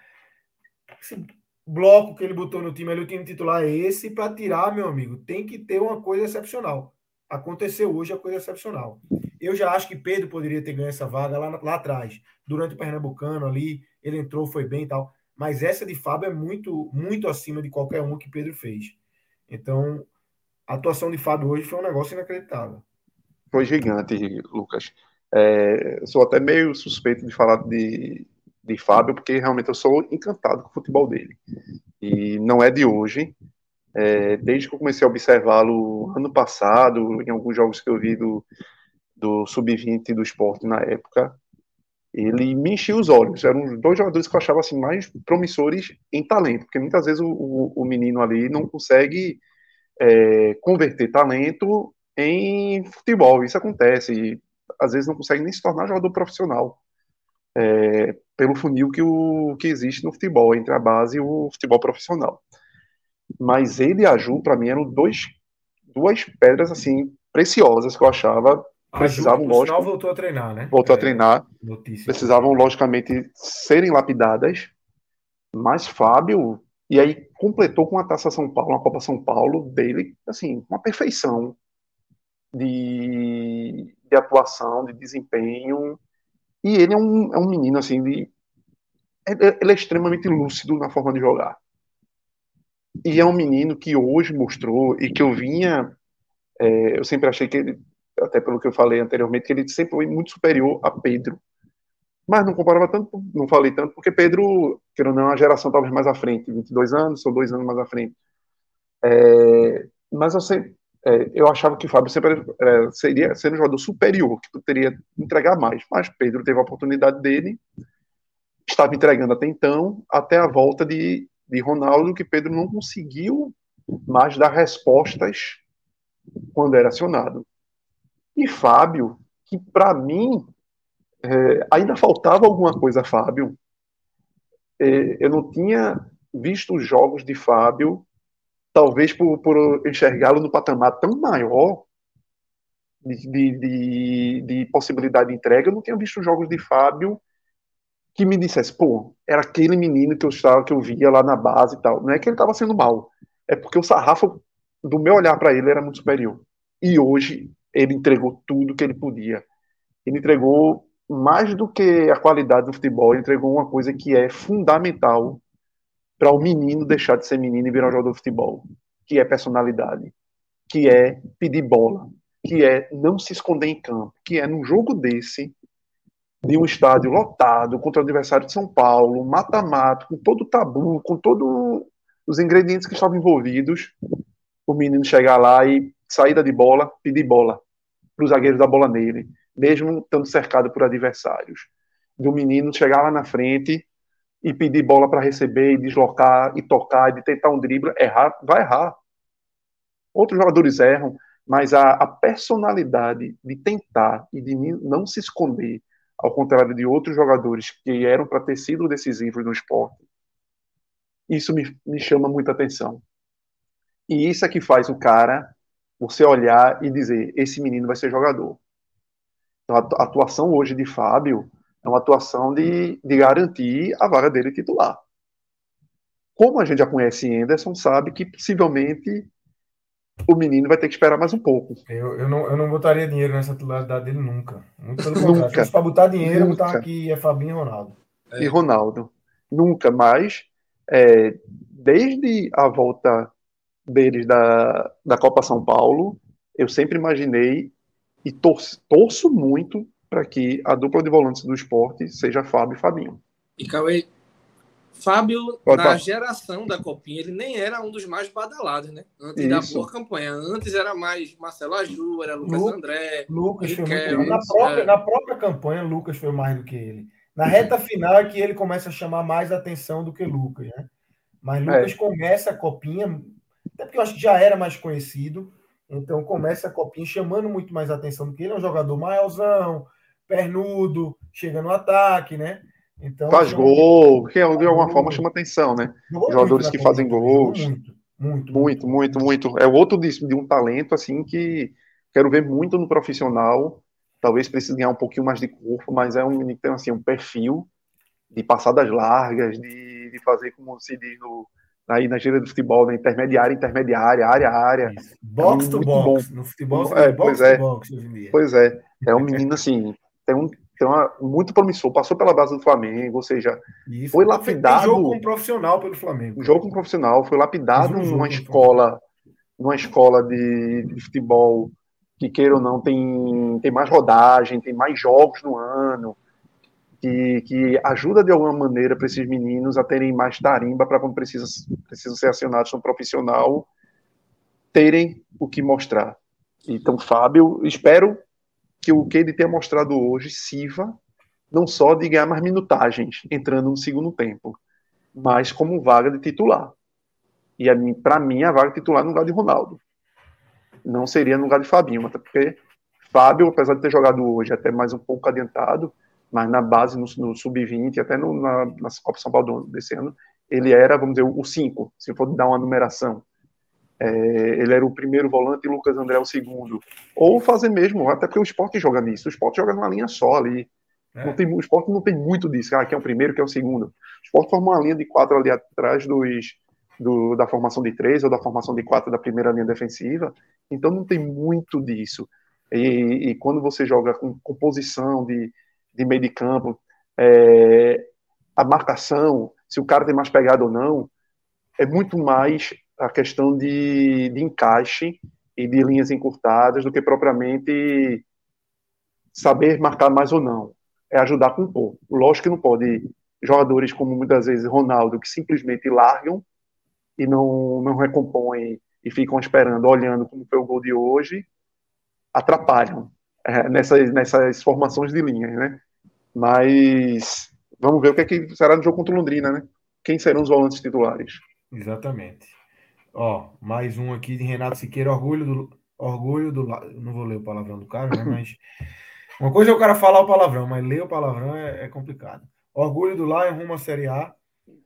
S1: esse bloco que ele botou no time ali, o time titular é esse, para tirar, meu amigo, tem que ter uma coisa excepcional. Aconteceu hoje a coisa excepcional. Eu já acho que Pedro poderia ter ganho essa vaga lá, lá atrás, durante o Pernambucano ali, ele entrou, foi bem e tal. Mas essa de Fábio é muito, muito acima de qualquer um que Pedro fez. Então, a atuação de Fábio hoje foi um negócio inacreditável.
S4: Foi gigante, Lucas. É, sou até meio suspeito de falar de, de Fábio, porque realmente eu sou encantado com o futebol dele. E não é de hoje. É, desde que eu comecei a observá-lo ano passado, em alguns jogos que eu vi do, do Sub-20 do esporte na época, ele me enchia os olhos. Eram dois jogadores que eu achava assim, mais promissores em talento, porque muitas vezes o, o, o menino ali não consegue é, converter talento em futebol. Isso acontece. Às vezes não consegue nem se tornar jogador profissional. É, pelo funil que, o, que existe no futebol, entre a base e o futebol profissional. Mas ele e a Ju, para mim, eram dois, duas pedras assim preciosas que eu achava precisavam,
S1: lógico. Sinal, voltou a treinar, né?
S4: Voltou é, a treinar. Notícia. Precisavam, logicamente, serem lapidadas. Mas Fábio, e aí completou com a Taça São Paulo, uma Copa São Paulo dele, assim, uma perfeição de, de atuação, de desempenho. E ele é um, é um menino, assim, de. É, é, ele é extremamente lúcido na forma de jogar. E é um menino que hoje mostrou e que eu vinha. É, eu sempre achei que ele até pelo que eu falei anteriormente, que ele sempre foi muito superior a Pedro. Mas não comparava tanto, não falei tanto, porque Pedro, que não é uma geração talvez mais à frente, 22 anos, são dois anos mais à frente. É, mas eu sempre, é, eu achava que o Fábio sempre seria ser um jogador superior, que poderia entregar mais. Mas Pedro teve a oportunidade dele, estava entregando até então, até a volta de, de Ronaldo, que Pedro não conseguiu mais dar respostas quando era acionado. E Fábio, que para mim é, ainda faltava alguma coisa, Fábio. É, eu não tinha visto os jogos de Fábio, talvez por, por enxergá-lo no patamar tão maior de, de, de, de, possibilidade de entrega, eu não tinha visto os jogos de Fábio que me dissesse, pô, era aquele menino que eu estava, que eu via lá na base e tal. Não é que ele estava sendo mal, é porque o sarrafo do meu olhar para ele era muito superior. E hoje ele entregou tudo que ele podia. Ele entregou mais do que a qualidade do futebol, ele entregou uma coisa que é fundamental para o menino deixar de ser menino e virar um jogador de futebol, que é personalidade, que é pedir bola, que é não se esconder em campo, que é num jogo desse, de um estádio lotado contra o adversário de São Paulo, mata-mata, com todo o tabu, com todos os ingredientes que estavam envolvidos, o menino chegar lá e saída de bola, pedir bola para os zagueiros da bola nele, mesmo estando cercado por adversários. Do menino chegar lá na frente e pedir bola para receber, e deslocar, e tocar, e de tentar um drible, errar, vai errar. Outros jogadores erram, mas a, a personalidade de tentar e de não se esconder, ao contrário de outros jogadores que eram para ter sido decisivos no esporte, isso me, me chama muita atenção. E isso é que faz o cara você olhar e dizer: esse menino vai ser jogador. Então, a atuação hoje de Fábio é uma atuação de, de garantir a vaga dele titular. Como a gente já conhece Anderson, sabe que possivelmente o menino vai ter que esperar mais um pouco.
S1: Eu, eu, não, eu não botaria dinheiro nessa titularidade dele nunca. Muito pelo contrário. Para botar dinheiro, nunca. botar aqui é Fabinho e Ronaldo.
S4: É. E Ronaldo. Nunca mais. É, desde a volta deles da, da Copa São Paulo, eu sempre imaginei e torço, torço muito para que a dupla de volantes do esporte seja Fábio e Fabinho.
S3: E Cauê, Fábio, Pode na geração da Copinha, ele nem era um dos mais badalados, né? Antes Isso. da boa campanha. Antes era mais Marcelo Aju, era Lucas Lu, André.
S1: Lucas foi muito... na, própria, é. na própria campanha, Lucas foi mais do que ele. Na reta final é que ele começa a chamar mais atenção do que Lucas, né? Mas Lucas é. começa a Copinha, até porque eu acho que já era mais conhecido, então começa a Copinha chamando muito mais atenção do que ele. É um jogador maiorzão, pernudo, chega no ataque, né?
S4: Então, Faz chama... gol, que de alguma forma chama atenção, né? Jogadores que fazem gols. Muito, muito, muito, muito, muito. É outro de, de um talento, assim, que quero ver muito no profissional. Talvez precise ganhar um pouquinho mais de corpo, mas é um menino que tem, assim, um perfil de passadas largas, de, de fazer, como se diz no, aí na gíria do futebol, na intermediária, intermediária, área, área.
S1: Box é to box. Bom. No futebol,
S4: é, box pois é. Box, pois é. É um menino assim, tem um, tem uma, muito promissor, passou pela base do Flamengo, ou seja, Isso, foi lapidado.
S1: jogo com profissional pelo Flamengo.
S4: Jogo com profissional, foi lapidado um numa escola, numa escola de, de, futebol que queira ou não tem, tem mais rodagem, tem mais jogos no ano, que, que ajuda de alguma maneira para esses meninos a terem mais tarimba para quando precisam, precisam ser acionados no profissional, terem o que mostrar. Então, Fábio, espero que o que ele tenha mostrado hoje sirva não só de ganhar mais minutagens entrando no segundo tempo, mas como vaga de titular. E para mim, a vaga titular no lugar de Ronaldo. Não seria no lugar de Fabinho, até porque Fábio, apesar de ter jogado hoje até mais um pouco adiantado, mas na base, no, no sub-20, até no, na, na Copa São Paulo desse ano, ele era, vamos dizer, o 5, se for dar uma numeração. É, ele era o primeiro volante e Lucas André o segundo. Ou fazer mesmo, até porque o esporte joga nisso. O esporte joga numa linha só ali. É. Não tem, o esporte não tem muito disso. Ah, quem é o primeiro, quem é o segundo. O esporte forma uma linha de quatro ali atrás dos, do, da formação de três ou da formação de quatro da primeira linha defensiva. Então não tem muito disso. E, e quando você joga com composição de, de meio de campo, é, a marcação, se o cara tem mais pegada ou não, é muito mais a questão de, de encaixe e de linhas encurtadas do que propriamente saber marcar mais ou não. É ajudar com um pouco. Lógico que não pode jogadores como muitas vezes Ronaldo que simplesmente largam e não, não recompõem e ficam esperando, olhando como foi o gol de hoje, atrapalham é, nessas, nessas formações de linhas, né? Mas vamos ver o que, é que será no jogo contra o Londrina, né? Quem serão os volantes titulares?
S1: Exatamente. Ó, mais um aqui de Renato Siqueira, orgulho do. Orgulho do. Não vou ler o palavrão do cara, né? Mas. Uma coisa é o cara falar o palavrão, mas ler o palavrão é, é complicado. Orgulho do Lion rumo à Série A.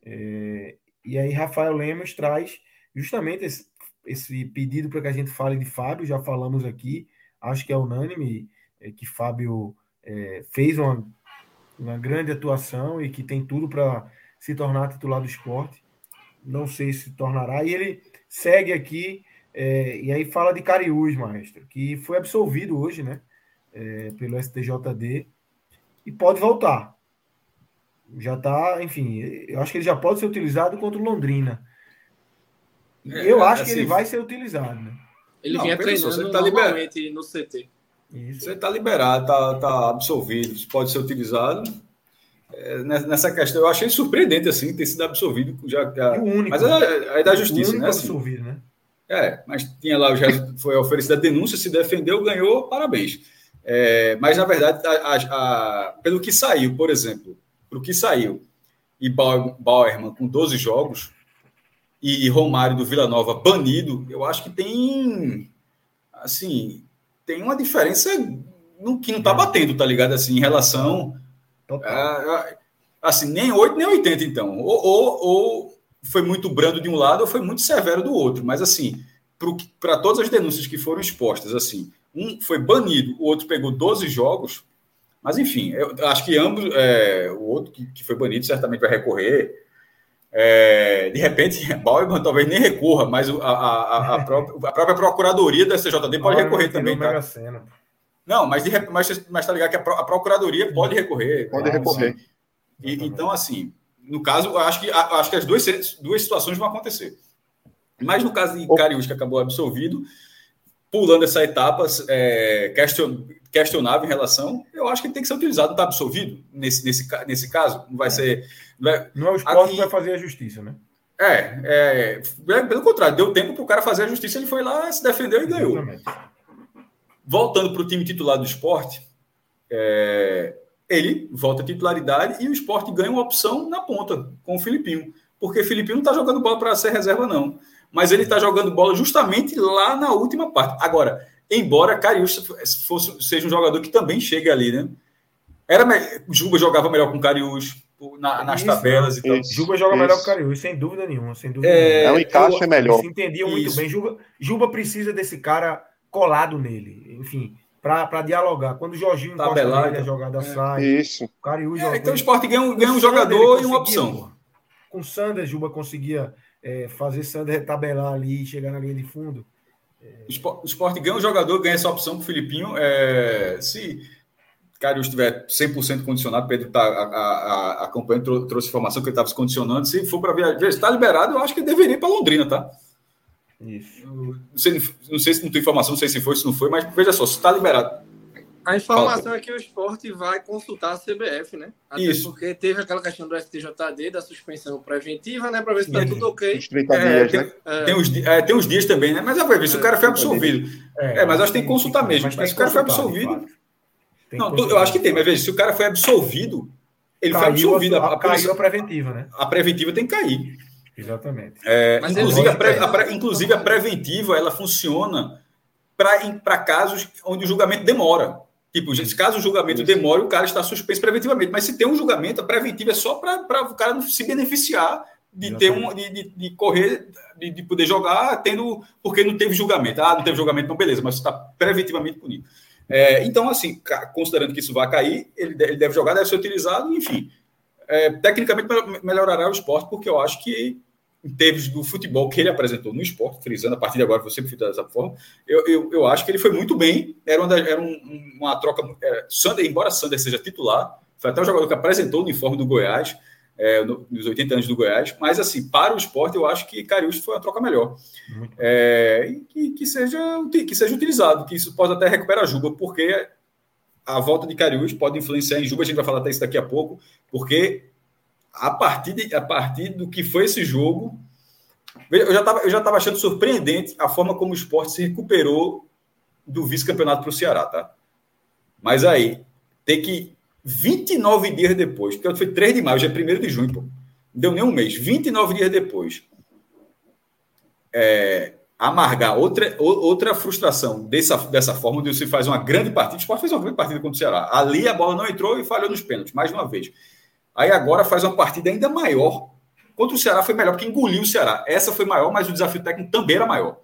S1: É, e aí, Rafael Lemos traz justamente esse, esse pedido para que a gente fale de Fábio. Já falamos aqui, acho que é unânime é, que Fábio é, fez uma, uma grande atuação e que tem tudo para se tornar titular do esporte. Não sei se tornará. E ele segue aqui, é, e aí fala de Cariús, maestro, que foi absolvido hoje, né? É, pelo STJD e pode voltar. Já está, enfim, eu acho que ele já pode ser utilizado contra o Londrina. É, eu acho assim, que ele vai ser utilizado, né?
S3: Ele vinha treinando você tá normalmente no CT.
S2: Isso. Você está liberado, está tá absolvido, pode ser utilizado. É, nessa questão, eu achei surpreendente assim ter sido absolvido. Já, já...
S1: Único,
S2: mas é, aí da justiça, né? Assim,
S1: absolvido, né?
S2: É, mas tinha lá, foi oferecida a denúncia, se defendeu, ganhou, parabéns. É, mas, na verdade, a, a, a, pelo que saiu, por exemplo, pelo que saiu, e Bauerman com 12 jogos, e Romário do Vila Nova banido, eu acho que tem, assim, tem uma diferença no que não tá batendo, tá ligado? Assim, em relação. A, assim, nem 8 nem 80, então. Ou, ou, ou, foi muito brando de um lado ou foi muito severo do outro. Mas, assim, para todas as denúncias que foram expostas, assim, um foi banido, o outro pegou 12 jogos. Mas, enfim, eu acho que ambos, é, o outro que, que foi banido certamente vai recorrer. É, de repente, Bauerman talvez nem recorra, mas a, a, a, própria, a própria procuradoria da CJD pode recorrer também. Tá? Não, mas, de, mas, mas tá ligado que a, procuradoria pode recorrer.
S4: Pode recorrer.
S2: E, então, assim, no caso, acho que, acho que as duas, duas situações vão acontecer. Mas no caso de Cariús, que acabou absolvido, pulando essa etapa, é, question, questionável em relação, eu acho que ele tem que ser utilizado, não está absolvido nesse, nesse, nesse caso. Não vai é. ser.
S1: Não é, não é o esporte que vai fazer a justiça, né?
S2: É, é, pelo contrário, deu tempo para o cara fazer a justiça, ele foi lá, se defendeu e ganhou. Exatamente. Voltando para o time titular do esporte, é, ele volta à titularidade e o esporte ganha uma opção na ponta com o Filipinho. Porque o Filipinho não está jogando bola para ser reserva, não. Mas ele está jogando bola justamente lá na última parte. Agora, embora Cariús fosse, seja um jogador que também chega ali, né? Era, Juba jogava melhor com Cariús na, nas isso, tabelas e tal.
S1: Juba joga isso. melhor que o Cariús, sem dúvida nenhuma. Sem dúvida
S4: é, nenhuma. é um encaixe eu, melhor.
S1: Se entendia muito isso. bem. Juba, Juba precisa desse cara colado nele. Enfim, para dialogar. Quando o Jorginho
S2: Tabelar, nele,
S1: a jogada é. sai.
S4: Isso.
S2: O Cariús é, então o esporte ganha, ganha um jogador e uma opção.
S1: Com o Sander, Juba conseguia é, fazer Sander tabelar ali e chegar na linha de fundo.
S2: O esporte ganha um jogador, ganha essa opção para o Filipinho. É, se Carius estiver 100% condicionado, Pedro tá, a, a, a campanha trouxe informação que ele estava se condicionando. Se for para viajar, está liberado, eu acho que deveria ir para Londrina, tá? Isso. Não sei, não sei se não tem informação, não sei se foi, se não foi, mas veja só, se está liberado.
S3: A informação Fala. é que o esporte vai consultar a CBF, né? Até Isso. porque teve aquela questão do STJD, da suspensão preventiva, né? Para ver se está tudo ok.
S2: Os 30 é, dias, tem, né? É. Tem, os, é, tem os dias também, né? Mas vai ver se o cara foi absolvido. É, mas acho que tem que consultar mesmo. Mas, mas se o cara foi absolvido. Não, eu acho que tem, mas veja, se o cara foi absolvido, ele caiu foi absolvido.
S1: A, a, caiu a preventiva, né?
S2: A preventiva tem que cair.
S1: Exatamente.
S2: É, inclusive, a, pre, a pre, inclusive, a preventiva ela funciona para casos onde o julgamento demora. Tipo, caso o julgamento demore, o cara está suspenso preventivamente. Mas se tem um julgamento, a preventiva é só para o cara não se beneficiar de ter um, de, de, de correr, de, de, poder jogar, tendo, porque não teve julgamento. Ah, não teve julgamento, não, beleza, mas está preventivamente punido. É, então, assim, considerando que isso vai cair, ele, ele deve jogar, deve ser utilizado, enfim. É, tecnicamente melhorará o esporte, porque eu acho que em termos do futebol que ele apresentou no esporte, frisando a partir de agora, você me dessa forma, eu, eu, eu, acho que ele foi muito bem. Era uma, era um, uma troca. Era, Sander, embora Sander seja titular, foi até o jogador que apresentou o uniforme do Goiás, é, nos 80 anos do Goiás, mas assim, para o esporte, eu acho que Cariús foi uma troca melhor. É, e que, que, seja, que seja utilizado, que isso pode até recuperar Juba, porque a volta de Cariús pode influenciar em Juba, a gente vai falar até isso daqui a pouco, porque a partir, de, a partir do que foi esse jogo, eu já estava eu já tava achando surpreendente a forma como o esporte se recuperou do vice-campeonato para o Ceará, tá? Mas aí, tem que 29 dias depois, porque foi 3 de maio, já é 1 de junho, pô. Não deu nem um mês. 29 dias depois, é, amargar outra, outra frustração dessa, dessa forma, onde você faz uma grande partida. O Sport fez uma grande partida contra o Ceará. Ali a bola não entrou e falhou nos pênaltis, mais uma vez. Aí agora faz uma partida ainda maior. Contra o Ceará foi melhor, porque engoliu o Ceará. Essa foi maior, mas o desafio técnico também era maior.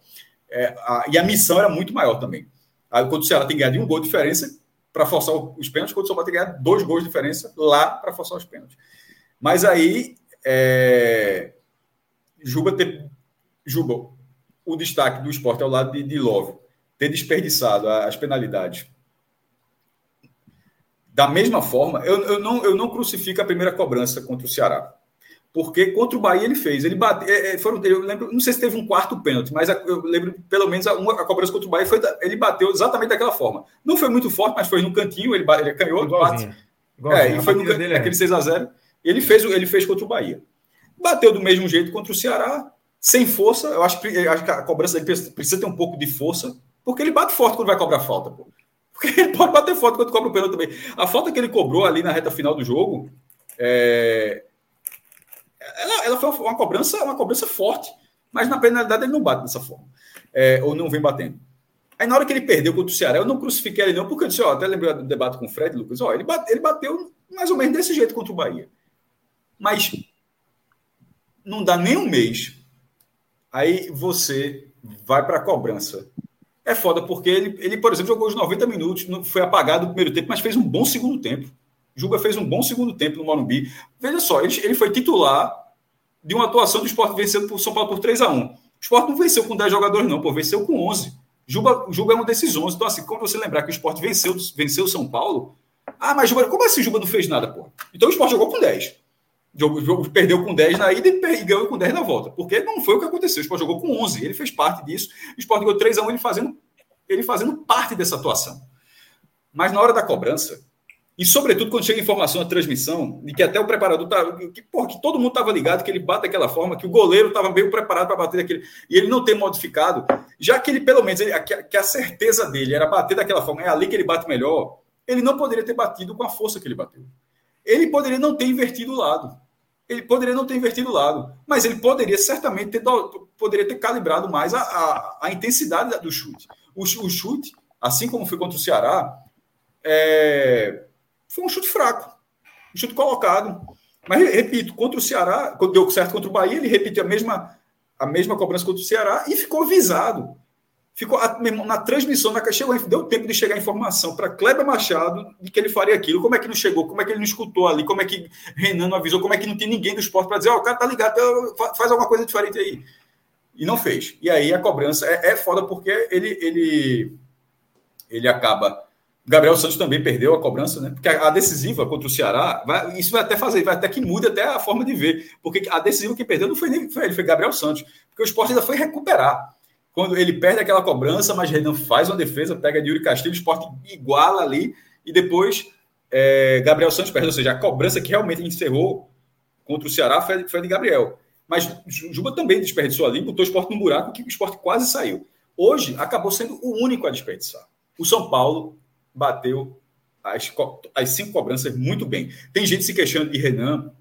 S2: É, a, e a missão era muito maior também. Aí, quando o Ceará tem que ganhar de um gol de diferença para forçar os pênaltis, quando o São Paulo tem que ganhar dois gols de diferença lá para forçar os pênaltis. Mas aí, é, Juba, ter, Juba, o destaque do esporte ao lado de, de Love, ter desperdiçado as penalidades da mesma forma, eu, eu, não, eu não crucifico a primeira cobrança contra o Ceará. Porque contra o Bahia ele fez. Ele bate, é, é foram, eu lembro, não sei se teve um quarto pênalti, mas eu lembro pelo menos a, uma, a cobrança contra o Bahia foi. Ele bateu exatamente daquela forma. Não foi muito forte, mas foi no cantinho, ele, ele canhou, bate. É, e foi no, dele, aquele 6x0. Ele fez, ele fez contra o Bahia. Bateu do mesmo jeito contra o Ceará, sem força. Eu acho, eu acho que a cobrança dele precisa ter um pouco de força, porque ele bate forte quando vai cobrar falta. Pô. Porque ele pode bater falta quando cobra o pênalti também. A falta que ele cobrou ali na reta final do jogo, é... ela, ela, foi uma cobrança, uma cobrança forte, mas na penalidade ele não bate dessa forma. É, ou não vem batendo. Aí na hora que ele perdeu contra o Ceará, eu não crucifiquei ele não, porque eu disse, ó, até lembrei do debate com o Fred, Lucas, ó, ele, bate, ele bateu mais ou menos desse jeito contra o Bahia. Mas não dá nem um mês. Aí você vai para a cobrança é foda, porque ele, ele, por exemplo, jogou os 90 minutos, foi apagado no primeiro tempo, mas fez um bom segundo tempo. Juba fez um bom segundo tempo no Morumbi. Veja só, ele, ele foi titular de uma atuação do esporte vencendo por São Paulo por 3 a 1 O esporte não venceu com 10 jogadores, não, pô, venceu com 11. Juba, Juba é um desses 11. Então, assim, quando você lembrar que o esporte venceu, o São Paulo, ah, mas Juba, como assim Juba não fez nada, pô? Então o esporte jogou com 10. Perdeu com 10 na ida e ganhou com 10 na volta. Porque não foi o que aconteceu. O Sport jogou com 11. Ele fez parte disso. O Sport ganhou 3 a 1 ele fazendo, ele fazendo parte dessa atuação. Mas na hora da cobrança, e sobretudo quando chega informação na transmissão, de que até o preparador tá, que, porra, que todo mundo estava ligado, que ele bate daquela forma, que o goleiro estava bem preparado para bater daquele, e ele não tem modificado, já que ele, pelo menos, ele, que, que a certeza dele era bater daquela forma, é ali que ele bate melhor, ele não poderia ter batido com a força que ele bateu. Ele poderia não ter invertido o lado. Ele poderia não ter invertido o lado, mas ele poderia certamente ter, poderia ter calibrado mais a, a, a intensidade do chute. O, o, chute, assim como foi contra o Ceará, é, foi um chute fraco, um chute colocado. Mas, repito, contra o Ceará, deu certo contra o Bahia, ele repetiu a mesma, a mesma cobrança contra o Ceará e ficou visado. Ficou na transmissão, na chegou, deu tempo de chegar a informação para Kleber Machado de que ele faria aquilo. Como é que não chegou? Como é que ele não escutou ali? Como é que Renan não avisou? Como é que não tem ninguém do esporte para dizer, ó, oh, o cara tá ligado, faz alguma coisa diferente aí. E não fez. E aí a cobrança é, é foda porque ele, ele, ele acaba. Gabriel Santos também perdeu a cobrança, né? Porque a, decisiva contra o Ceará, vai, isso vai até fazer, vai até que mude até a forma de ver. Porque a decisiva que perdeu não foi nem foi ele, foi Gabriel Santos. Porque o esporte ainda foi recuperar quando ele perde aquela cobrança, mas Renan faz uma defesa, pega de Yuri Castilho, o esporte iguala ali, e depois é, Gabriel Santos perde, ou seja, a cobrança que realmente encerrou contra o Ceará foi, foi de Gabriel. Mas Juba também desperdiçou ali, botou o esporte num buraco que o esporte quase saiu. Hoje acabou sendo o único a desperdiçar. O São Paulo bateu as, as cinco cobranças muito bem. Tem gente se queixando de Renan,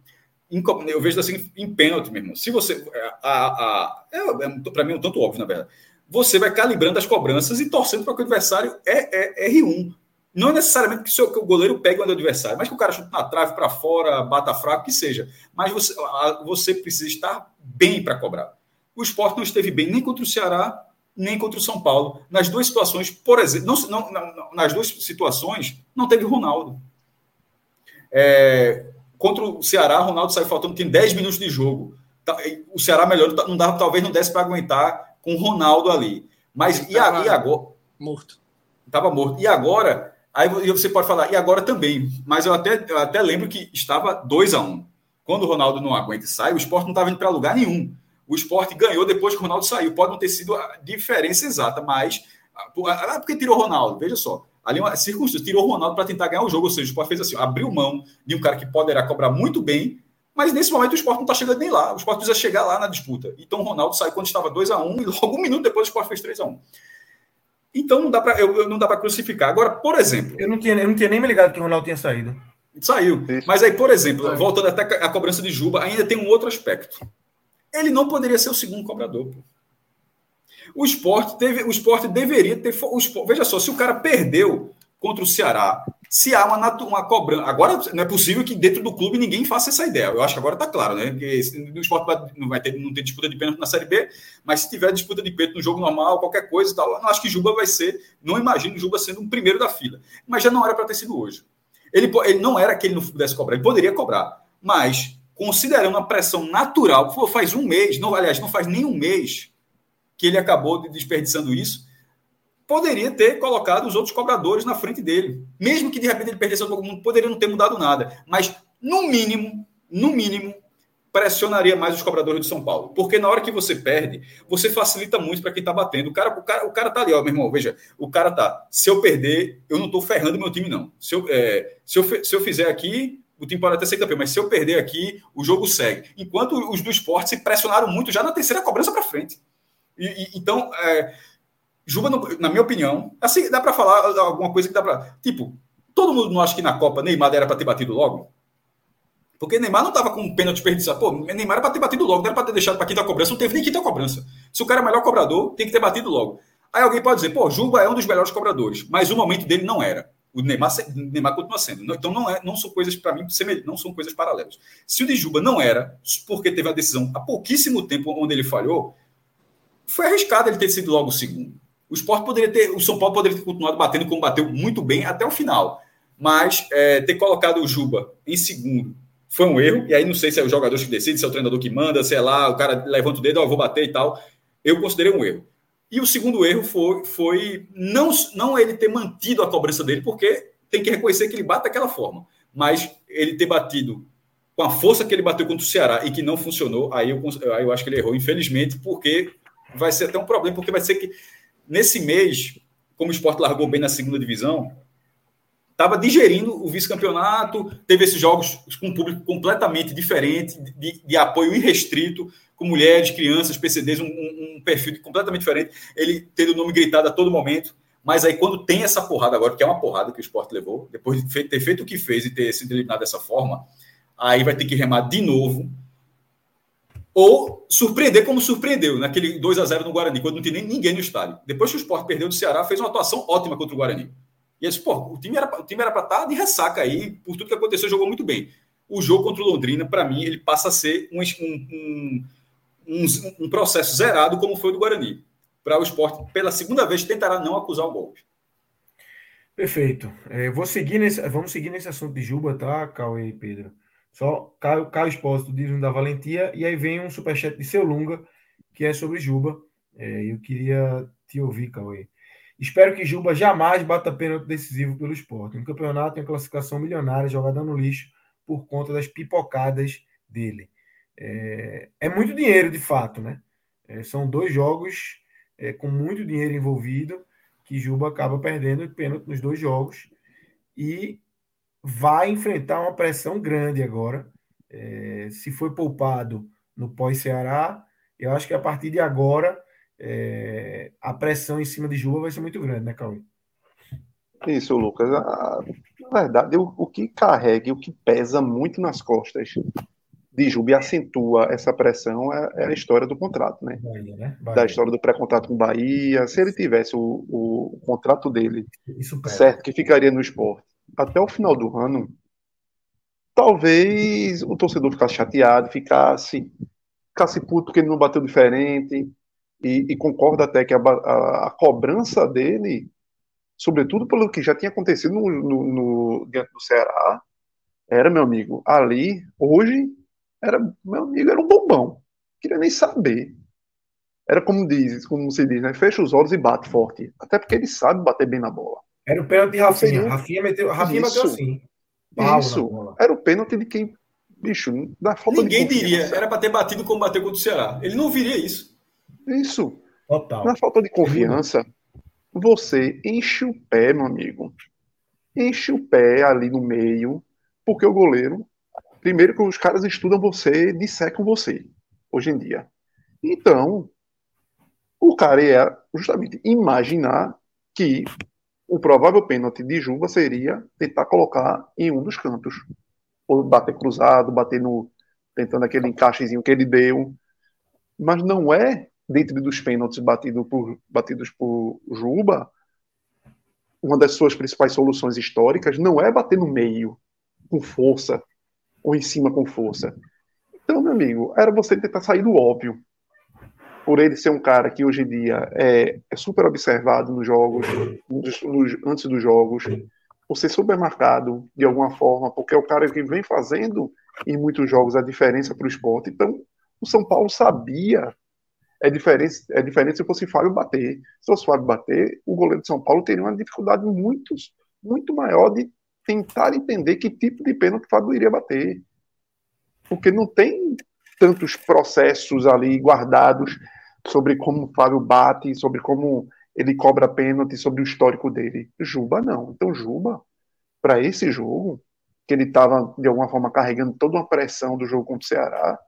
S2: eu vejo assim em pênalti, meu irmão. Se você. A, a, é, é para mim é um tanto óbvio, na verdade. Você vai calibrando as cobranças e torcendo para que o adversário é, é, é R1. Não é necessariamente que, o, seu, que o goleiro pegue o adversário, mas que o cara chute na trave para fora, bata fraco, que seja. Mas você, a, você precisa estar bem para cobrar. O esporte não esteve bem nem contra o Ceará, nem contra o São Paulo. Nas duas situações, por exemplo, não, não, não, nas duas situações, não teve Ronaldo. É, Contra o Ceará, Ronaldo saiu faltando, tem 10 minutos de jogo. Tá, o Ceará melhor, não dava, talvez não desse para aguentar com o Ronaldo ali. Mas e, a, e agora?
S3: Morto.
S2: Estava morto. E agora? Aí você pode falar, e agora também. Mas eu até, eu até lembro que estava 2 a 1 um. Quando o Ronaldo não aguenta e sai, o esporte não estava indo para lugar nenhum. O esporte ganhou depois que o Ronaldo saiu. Pode não ter sido a diferença exata, mas. Ah, porque tirou o Ronaldo? Veja só. Ali uma circunstância, tirou o Ronaldo para tentar ganhar o jogo, ou seja, o Sport fez assim, abriu mão de um cara que poderá cobrar muito bem, mas nesse momento o Sport não está chegando nem lá, o Sport precisa chegar lá na disputa. Então o Ronaldo saiu quando estava 2 a 1 um, e logo um minuto depois o Sport fez 3 a 1 Então não dá para eu, não dá para crucificar. Agora, por exemplo,
S1: eu não tinha, eu não tinha nem me ligado que o Ronaldo tinha saído.
S2: Saiu. Mas aí, por exemplo, voltando até a cobrança de Juba, ainda tem um outro aspecto. Ele não poderia ser o segundo cobrador. Pô. O esporte teve, o esporte deveria ter. O esporte, veja só, se o cara perdeu contra o Ceará, se há uma, uma cobrança. Agora não é possível que dentro do clube ninguém faça essa ideia. Eu acho que agora está claro, né? Que o esporte não vai ter, não ter disputa de pênalti na Série B, mas se tiver disputa de pênalti no jogo normal, qualquer coisa e tal, eu acho que Juba vai ser. Não imagino Juba sendo um primeiro da fila. Mas já não era para ter sido hoje. Ele, ele não era que ele não pudesse cobrar, ele poderia cobrar. Mas, considerando a pressão natural, faz um mês, não, aliás, não faz nem um mês que ele acabou desperdiçando isso poderia ter colocado os outros cobradores na frente dele. Mesmo que de repente ele perdesse todo mundo, poderia não ter mudado nada. Mas, no mínimo, no mínimo, pressionaria mais os cobradores de São Paulo. Porque na hora que você perde, você facilita muito para quem está batendo. O cara, o, cara, o cara tá ali, ó, meu irmão, veja, o cara tá. Se eu perder, eu não estou ferrando meu time, não. Se eu, é, se, eu, se eu fizer aqui, o time pode até ser campeão, mas se eu perder aqui, o jogo segue. Enquanto os do esporte se pressionaram muito já na terceira cobrança para frente. E, e, então, é, Juba, na minha opinião, assim, dá para falar alguma coisa que dá para. Tipo, todo mundo não acha que na Copa Neymar era para ter batido logo? Porque Neymar não estava com pênalti desperdiçado. Pô, Neymar era para ter batido logo, não era para ter deixado para quinta cobrança, não teve nem quinta cobrança. Se o cara é o melhor cobrador, tem que ter batido logo. Aí alguém pode dizer, pô, Juba é um dos melhores cobradores, mas o momento dele não era. O Neymar, Neymar continua sendo. Então não, é, não são coisas, para mim, não são coisas paralelas. Se o de Juba não era, porque teve a decisão há pouquíssimo tempo onde ele falhou, foi arriscado ele ter sido logo o segundo. O esporte poderia ter, o São Paulo poderia ter continuado batendo como bateu muito bem até o final. Mas é, ter colocado o Juba em segundo foi um erro. E aí não sei se é o jogador que decide, se é o treinador que manda, sei lá, o cara levanta o dedo, ó, vou bater e tal. Eu considerei um erro. E o segundo erro foi, foi não, não ele ter mantido a cobrança dele, porque tem que reconhecer que ele bate daquela forma. Mas ele ter batido com a força que ele bateu contra o Ceará e que não funcionou, aí eu, aí eu acho que ele errou, infelizmente, porque vai ser até um problema, porque vai ser que nesse mês, como o esporte largou bem na segunda divisão, estava digerindo o vice-campeonato, teve esses jogos com um público completamente diferente, de, de apoio irrestrito, com mulheres, crianças, PCDs, um, um, perfil completamente diferente. Ele tendo o nome gritado a todo momento. Mas aí, quando tem essa porrada agora, que é uma porrada que o esporte levou, depois de ter feito o que fez e ter sido eliminado dessa forma, aí vai ter que remar de novo. Ou surpreender como surpreendeu, naquele 2 a 0 no Guarani, quando não tinha nem ninguém no estádio. Depois que o esporte perdeu do Ceará, fez uma atuação ótima contra o Guarani. E esse, pô, o time era, o time era para estar tá de ressaca aí, por tudo que aconteceu, jogou muito bem. O jogo contra o Londrina, para mim, ele passa a ser um, um, um, um processo zerado, como foi o do Guarani para o esporte, pela segunda vez, tentará não acusar o golpe.
S1: Perfeito. É, vou seguir nesse, vamos seguir nesse assunto de Juba, tá, Cauê e Pedro? Só Caio, Caio Expósito diz da Valentia, e aí vem um superchat de seu Lunga, que é sobre Juba. É, eu queria te ouvir, Cauê. Espero que Juba jamais bata pênalti decisivo pelo esporte. Um campeonato em classificação milionária jogada no lixo por conta das pipocadas dele. É, é muito dinheiro, de fato, né? É, são dois jogos é, com muito dinheiro envolvido, que Juba acaba perdendo o pênalti nos dois jogos e vai enfrentar uma pressão grande agora. É, se foi poupado no pós-Ceará, eu acho que a partir de agora é, a pressão em cima de Juba vai ser muito grande, né, Cauê?
S4: Isso, Lucas. Na verdade, o, o que carrega o que pesa muito nas costas de Juba e acentua essa pressão é, é, a história do contrato, né? Bahia, né? Bahia. Da história do pré-contrato com Bahia. Se ele tivesse o, o, o contrato dele certo, que ficaria no esporte até o final do ano, talvez o torcedor ficasse chateado, ficasse, ficasse puto porque ele não bateu diferente, e, e concorda até que a, a, a, cobrança dele, sobretudo pelo que já tinha acontecido no, no, no, diante do Ceará, era, meu amigo, ali, hoje, era, meu amigo, era um bombão. Queria nem saber. Era como diz, como se diz, né? Fecha os olhos e bate forte. Até porque ele sabe bater bem na bola.
S1: Era o pênalti de Rafinha. Rafinha, meteu, Rafinha bateu assim.
S4: Isso. Era o pênalti de quem. Bicho,
S2: dá falta Ninguém de diria. Era para ter batido como bateu contra o Ceará. Ele não viria isso.
S4: Isso. Total. Na falta de confiança, você enche o pé, meu amigo. Enche o pé ali no meio, porque o goleiro Primeiro que os caras estudam você, dissecam você, hoje em dia. Então, o cara ia justamente imaginar que o provável pênalti de Juba seria tentar colocar em um dos cantos. Ou bater cruzado, bater no. tentando aquele encaixezinho que ele deu. Mas não é dentro dos pênaltis batido por, batidos por Juba. Uma das suas principais soluções históricas não é bater no meio, com força, ou em cima com força. Então, meu amigo, era você tentar sair do óbvio. Por ele ser um cara que hoje em dia é, é super observado nos jogos, nos, nos, antes dos jogos, por ser super marcado de alguma forma, porque é o cara que vem fazendo em muitos jogos a diferença para o esporte. Então, o São Paulo sabia. É diferente, é diferente se fosse Fábio bater. Se fosse Fábio bater, o goleiro de São Paulo teria uma dificuldade muito, muito maior de tentar entender que tipo de pênalti Fábio iria bater. Porque não tem tantos processos ali guardados sobre como o Fábio bate, sobre como ele cobra pênalti, sobre o histórico dele. Juba não. Então, Juba, para esse jogo, que ele estava de alguma forma carregando toda uma pressão do jogo contra o Ceará,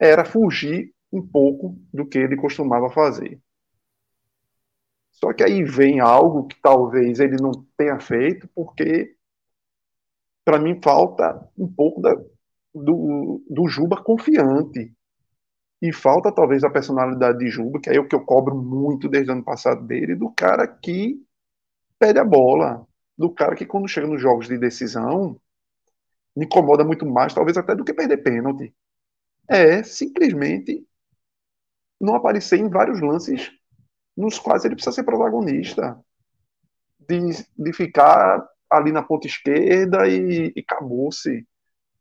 S4: era fugir um pouco do que ele costumava fazer. Só que aí vem algo que talvez ele não tenha feito, porque para mim falta um pouco da, do, do Juba confiante. E falta talvez a personalidade de Juba, que é o que eu cobro muito desde o ano passado dele, do cara que pede a bola, do cara que quando chega nos jogos de decisão me incomoda muito mais, talvez até do que perder pênalti. É simplesmente não aparecer em vários lances nos quais ele precisa ser protagonista. De, de ficar ali na ponta esquerda e, e acabou-se.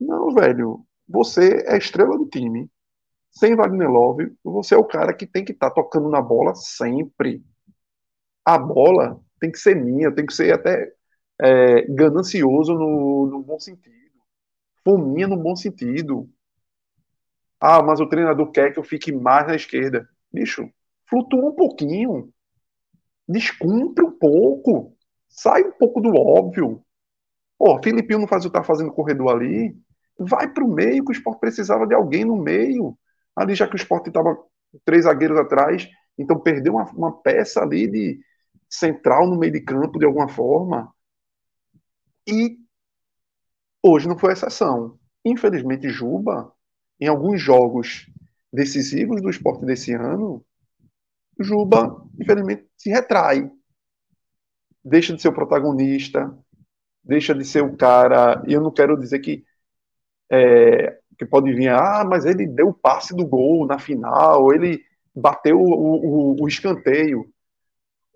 S4: Não, velho. Você é estrela do time. Sem Wagner Love, você é o cara que tem que estar tá tocando na bola sempre. A bola tem que ser minha, tem que ser até é, ganancioso no, no bom sentido. Fominha no bom sentido. Ah, mas o treinador quer que eu fique mais na esquerda. Bicho, flutua um pouquinho, descumpre um pouco, sai um pouco do óbvio. Pô, Filipinho não faz o que tá fazendo corredor ali. Vai para o meio, que o esporte precisava de alguém no meio. Ali, já que o esporte estava três zagueiros atrás, então perdeu uma, uma peça ali de central no meio de campo, de alguma forma. E hoje não foi exceção. Infelizmente, Juba, em alguns jogos decisivos do esporte desse ano, Juba, infelizmente, se retrai. Deixa de ser o protagonista, deixa de ser o cara. E eu não quero dizer que, é, que pode vir, ah, mas ele deu o passe do gol na final, ele bateu o, o, o escanteio.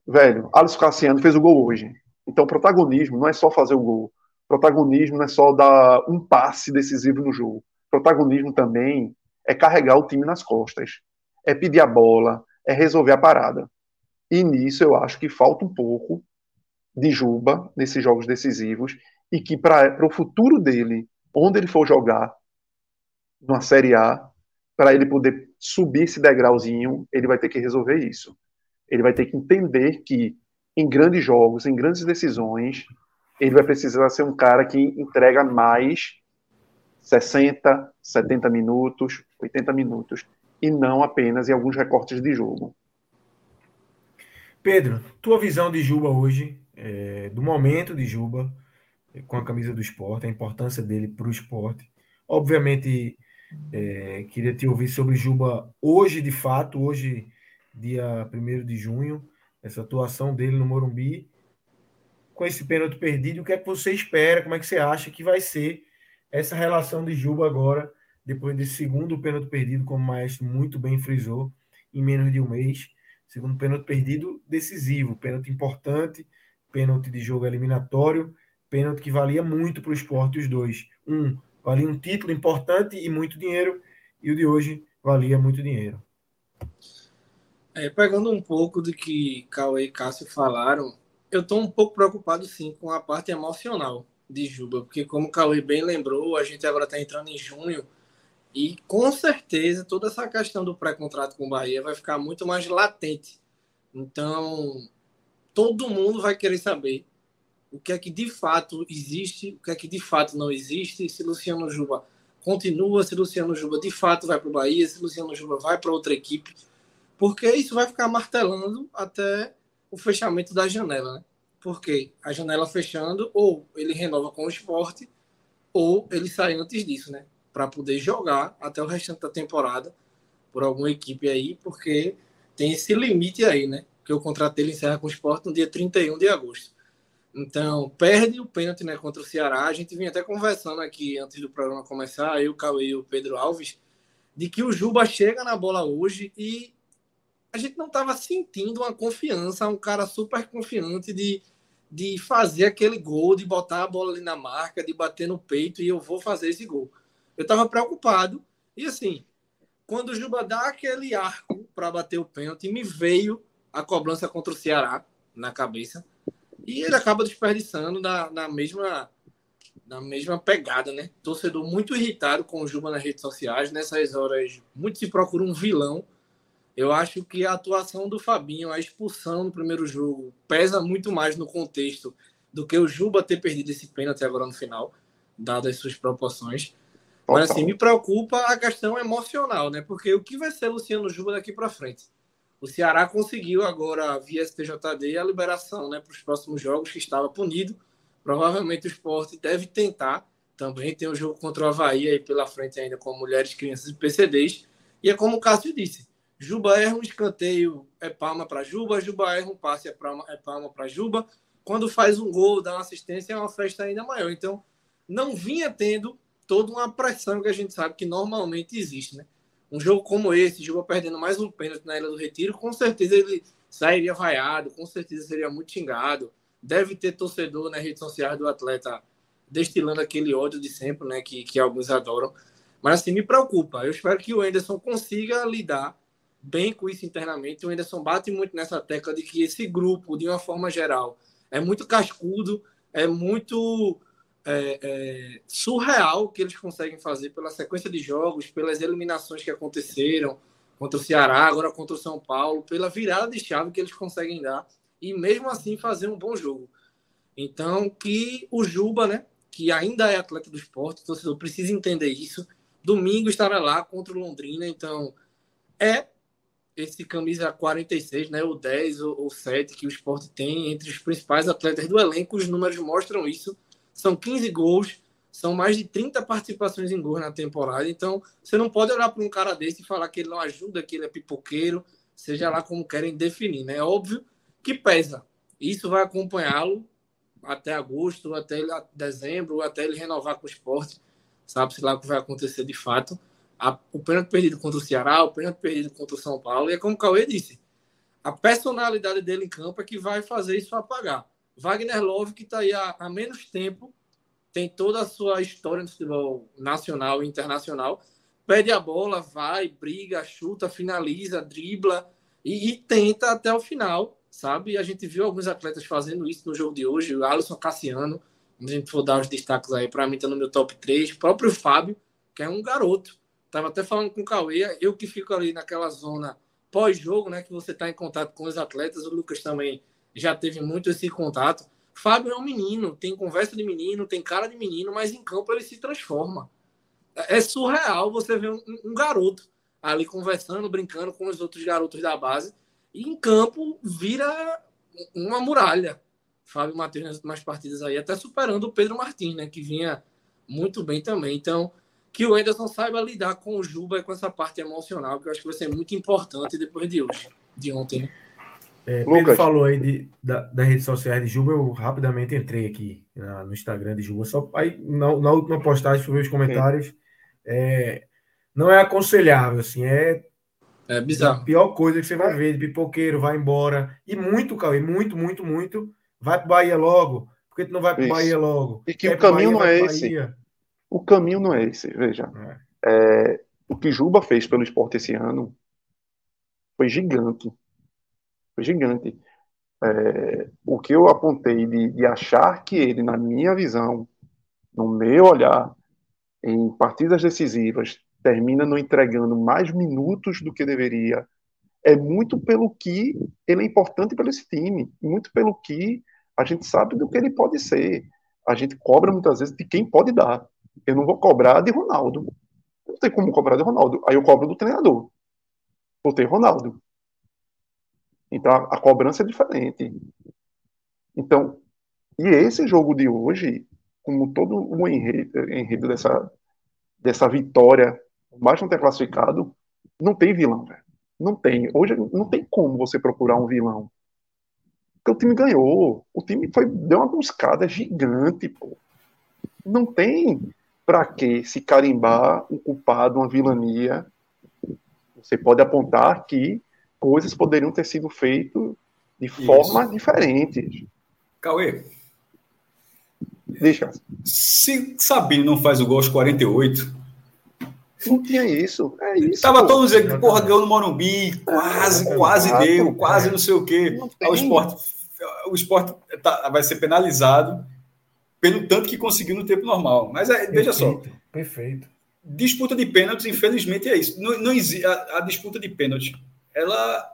S4: Velho, Alisson Cassiano fez o gol hoje. Então, protagonismo não é só fazer o gol. Protagonismo não é só dar um passe decisivo no jogo. Protagonismo também é carregar o time nas costas. É pedir a bola, é resolver a parada. E nisso eu acho que falta um pouco de Juba nesses jogos decisivos e que para o futuro dele, onde ele for jogar, numa Série A, para ele poder subir esse degrauzinho, ele vai ter que resolver isso. Ele vai ter que entender que em grandes jogos, em grandes decisões, ele vai precisar ser um cara que entrega mais 60, 70 minutos, 80 minutos, e não apenas em alguns recortes de jogo.
S1: Pedro, tua visão de Juba hoje é, do momento de Juba com a camisa do esporte, a importância dele para o esporte. Obviamente, é, queria te ouvir sobre Juba hoje, de fato, hoje, dia 1 de junho, essa atuação dele no Morumbi, com esse pênalti perdido. O que é que você espera? Como é que você acha que vai ser essa relação de Juba agora, depois desse segundo pênalti perdido, como o Maestro muito bem frisou, em menos de um mês? Segundo pênalti perdido decisivo, pênalti importante pênalti de jogo eliminatório, pênalti que valia muito para o esporte, os dois. Um valia um título importante e muito dinheiro, e o de hoje valia muito dinheiro.
S3: É, pegando um pouco do que Cauê e Cássio falaram, eu estou um pouco preocupado sim com a parte emocional de Juba, porque como Cauê bem lembrou, a gente agora está entrando em junho e com certeza toda essa questão do pré-contrato com o Bahia vai ficar muito mais latente. Então, todo mundo vai querer saber o que é que de fato existe, o que é que de fato não existe, se Luciano Juba continua, se Luciano Juba de fato vai para o Bahia, se Luciano Juba vai para outra equipe, porque isso vai ficar martelando até o fechamento da janela, né? Porque a janela fechando, ou ele renova com o esporte, ou ele sai antes disso, né? Para poder jogar até o restante da temporada por alguma equipe aí, porque tem esse limite aí, né? porque o contrato dele encerra com o esporte no dia 31 de agosto. Então, perde o pênalti né, contra o Ceará. A gente vinha até conversando aqui antes do programa começar, eu, Cauê e o Pedro Alves, de que o Juba chega na bola hoje e a gente não estava sentindo uma confiança, um cara super confiante de, de fazer aquele gol, de botar a bola ali na marca, de bater no peito e eu vou fazer esse gol. Eu estava preocupado e assim, quando o Juba dá aquele arco para bater o pênalti, me veio a cobrança contra o Ceará na cabeça. E ele acaba desperdiçando na, na mesma na mesma pegada, né? Torcedor muito irritado com o Juba nas redes sociais. Nessas horas, muito se procura um vilão. Eu acho que a atuação do Fabinho, a expulsão no primeiro jogo, pesa muito mais no contexto do que o Juba ter perdido esse pênalti agora no final, dadas as suas proporções. Mas assim, me preocupa a questão emocional, né? Porque o que vai ser Luciano Juba daqui para frente? O Ceará conseguiu agora, via STJD, a liberação né, para os próximos jogos, que estava punido. Provavelmente o esporte deve tentar. Também tem o um jogo contra o Havaí aí pela frente ainda com mulheres, crianças e PCDs. E é como o Cássio disse, Juba erra um escanteio, é palma para Juba, Juba erra um passe, é palma, é para Juba. Quando faz um gol, dá uma assistência, é uma festa ainda maior. Então, não vinha tendo toda uma pressão que a gente sabe que normalmente existe, né? Um jogo como esse, Juba perdendo mais um pênalti na Ilha do Retiro, com certeza ele sairia vaiado, com certeza seria muito xingado. Deve ter torcedor nas redes sociais do atleta destilando aquele ódio de sempre, né, que, que alguns adoram. Mas assim, me preocupa. Eu espero que o Anderson consiga lidar bem com isso internamente. O Anderson bate muito nessa tecla de que esse grupo, de uma forma geral, é muito cascudo, é muito é, é, surreal o que eles conseguem fazer pela sequência de jogos, pelas eliminações que aconteceram contra o Ceará, agora contra o São Paulo, pela virada de chave que eles conseguem dar e mesmo assim fazer um bom jogo. Então, que o Juba, né, que ainda é atleta do esporte, o torcedor precisa entender isso. Domingo estará lá contra o Londrina, então é esse camisa 46, né, o 10 ou, ou 7 que o esporte tem entre os principais atletas do elenco, os números mostram isso. São 15 gols, são mais de 30 participações em gols na temporada. Então, você não pode olhar para um cara desse e falar que ele não ajuda, que ele é pipoqueiro, seja lá como querem definir, né? É óbvio que pesa. Isso vai acompanhá-lo até agosto, até dezembro, até ele renovar com o esporte. Sabe-se lá o que vai acontecer de fato o pênalti perdido contra o Ceará, o pênalti perdido contra o São Paulo, e é como o Cauê disse, a personalidade dele em campo é que vai fazer isso apagar. Wagner Love, que está aí há, há, menos tempo, tem toda a sua história no futebol nacional e internacional, pede a bola, vai, briga, chuta, finaliza, dribla e, e tenta até o final, sabe? E a gente viu alguns atletas fazendo isso no jogo de hoje, o Alisson Cassiano, a gente for dar os destaques aí, para mim está no meu top 3, o próprio Fábio, que é um garoto, Tava até falando com o Cauê, eu que fico ali naquela zona pós-jogo, né, que você está em contato com os atletas, o Lucas também já teve muito esse contato. Fábio é um menino, tem conversa de menino, tem cara de menino, mas em campo ele se transforma. É surreal você ver um, um garoto ali conversando, brincando com os outros garotos da base, e em campo vira uma muralha. Fábio Matheus nas últimas partidas aí, até superando o Pedro Martins, né, que vinha muito bem também. Então, que o Anderson saiba lidar com o Juba e com essa parte emocional, que eu acho que vai ser muito importante depois de hoje, de ontem. Né?
S1: É, Pedro Lucas. falou aí de, da, das redes sociais de Juba, eu rapidamente entrei aqui na, no Instagram de Juba. Só aí na, na última postagem, fui ver os comentários. É, não é aconselhável, assim, é,
S3: é bizarro.
S1: a pior coisa que você vai ver de pipoqueiro, vai embora. E muito, Cauê, muito, muito, muito. Vai para Bahia logo. Por que tu não vai para Bahia logo?
S4: E que Quer o caminho Bahia, não é esse. Bahia. O caminho não é esse, veja. É. é, o que Juba fez pelo esporte esse ano foi gigante. Gigante. É, o que eu apontei de, de achar que ele, na minha visão, no meu olhar, em partidas decisivas, termina não entregando mais minutos do que deveria, é muito pelo que ele é importante para esse time, muito pelo que a gente sabe do que ele pode ser. A gente cobra muitas vezes de quem pode dar. Eu não vou cobrar de Ronaldo. Não tem como cobrar de Ronaldo. Aí eu cobro do treinador. Vou ter Ronaldo. Então a, a cobrança é diferente. Então, e esse jogo de hoje, como todo o enredo, enredo dessa, dessa vitória, mais não ter classificado, não tem vilão, velho. Não tem. Hoje não tem como você procurar um vilão. Porque o time ganhou. O time foi, deu uma buscada gigante, pô. Não tem para que se carimbar um culpado, uma vilania? Você pode apontar que coisas poderiam ter sido feitas de forma diferente.
S2: Cauê.
S4: Deixa.
S2: Se Sabino não faz o gol aos 48.
S4: Não tinha isso. É isso.
S2: Tava todos dizendo que, porra, ganhou no Morumbi, quase, é, quase é, deu, quase não sei o quê. O esporte, o esporte tá, vai ser penalizado pelo tanto que conseguiu no tempo normal. Mas é, veja só.
S1: Perfeito.
S2: Disputa de pênaltis, infelizmente, é isso. Não, não a, a disputa de pênaltis, ela.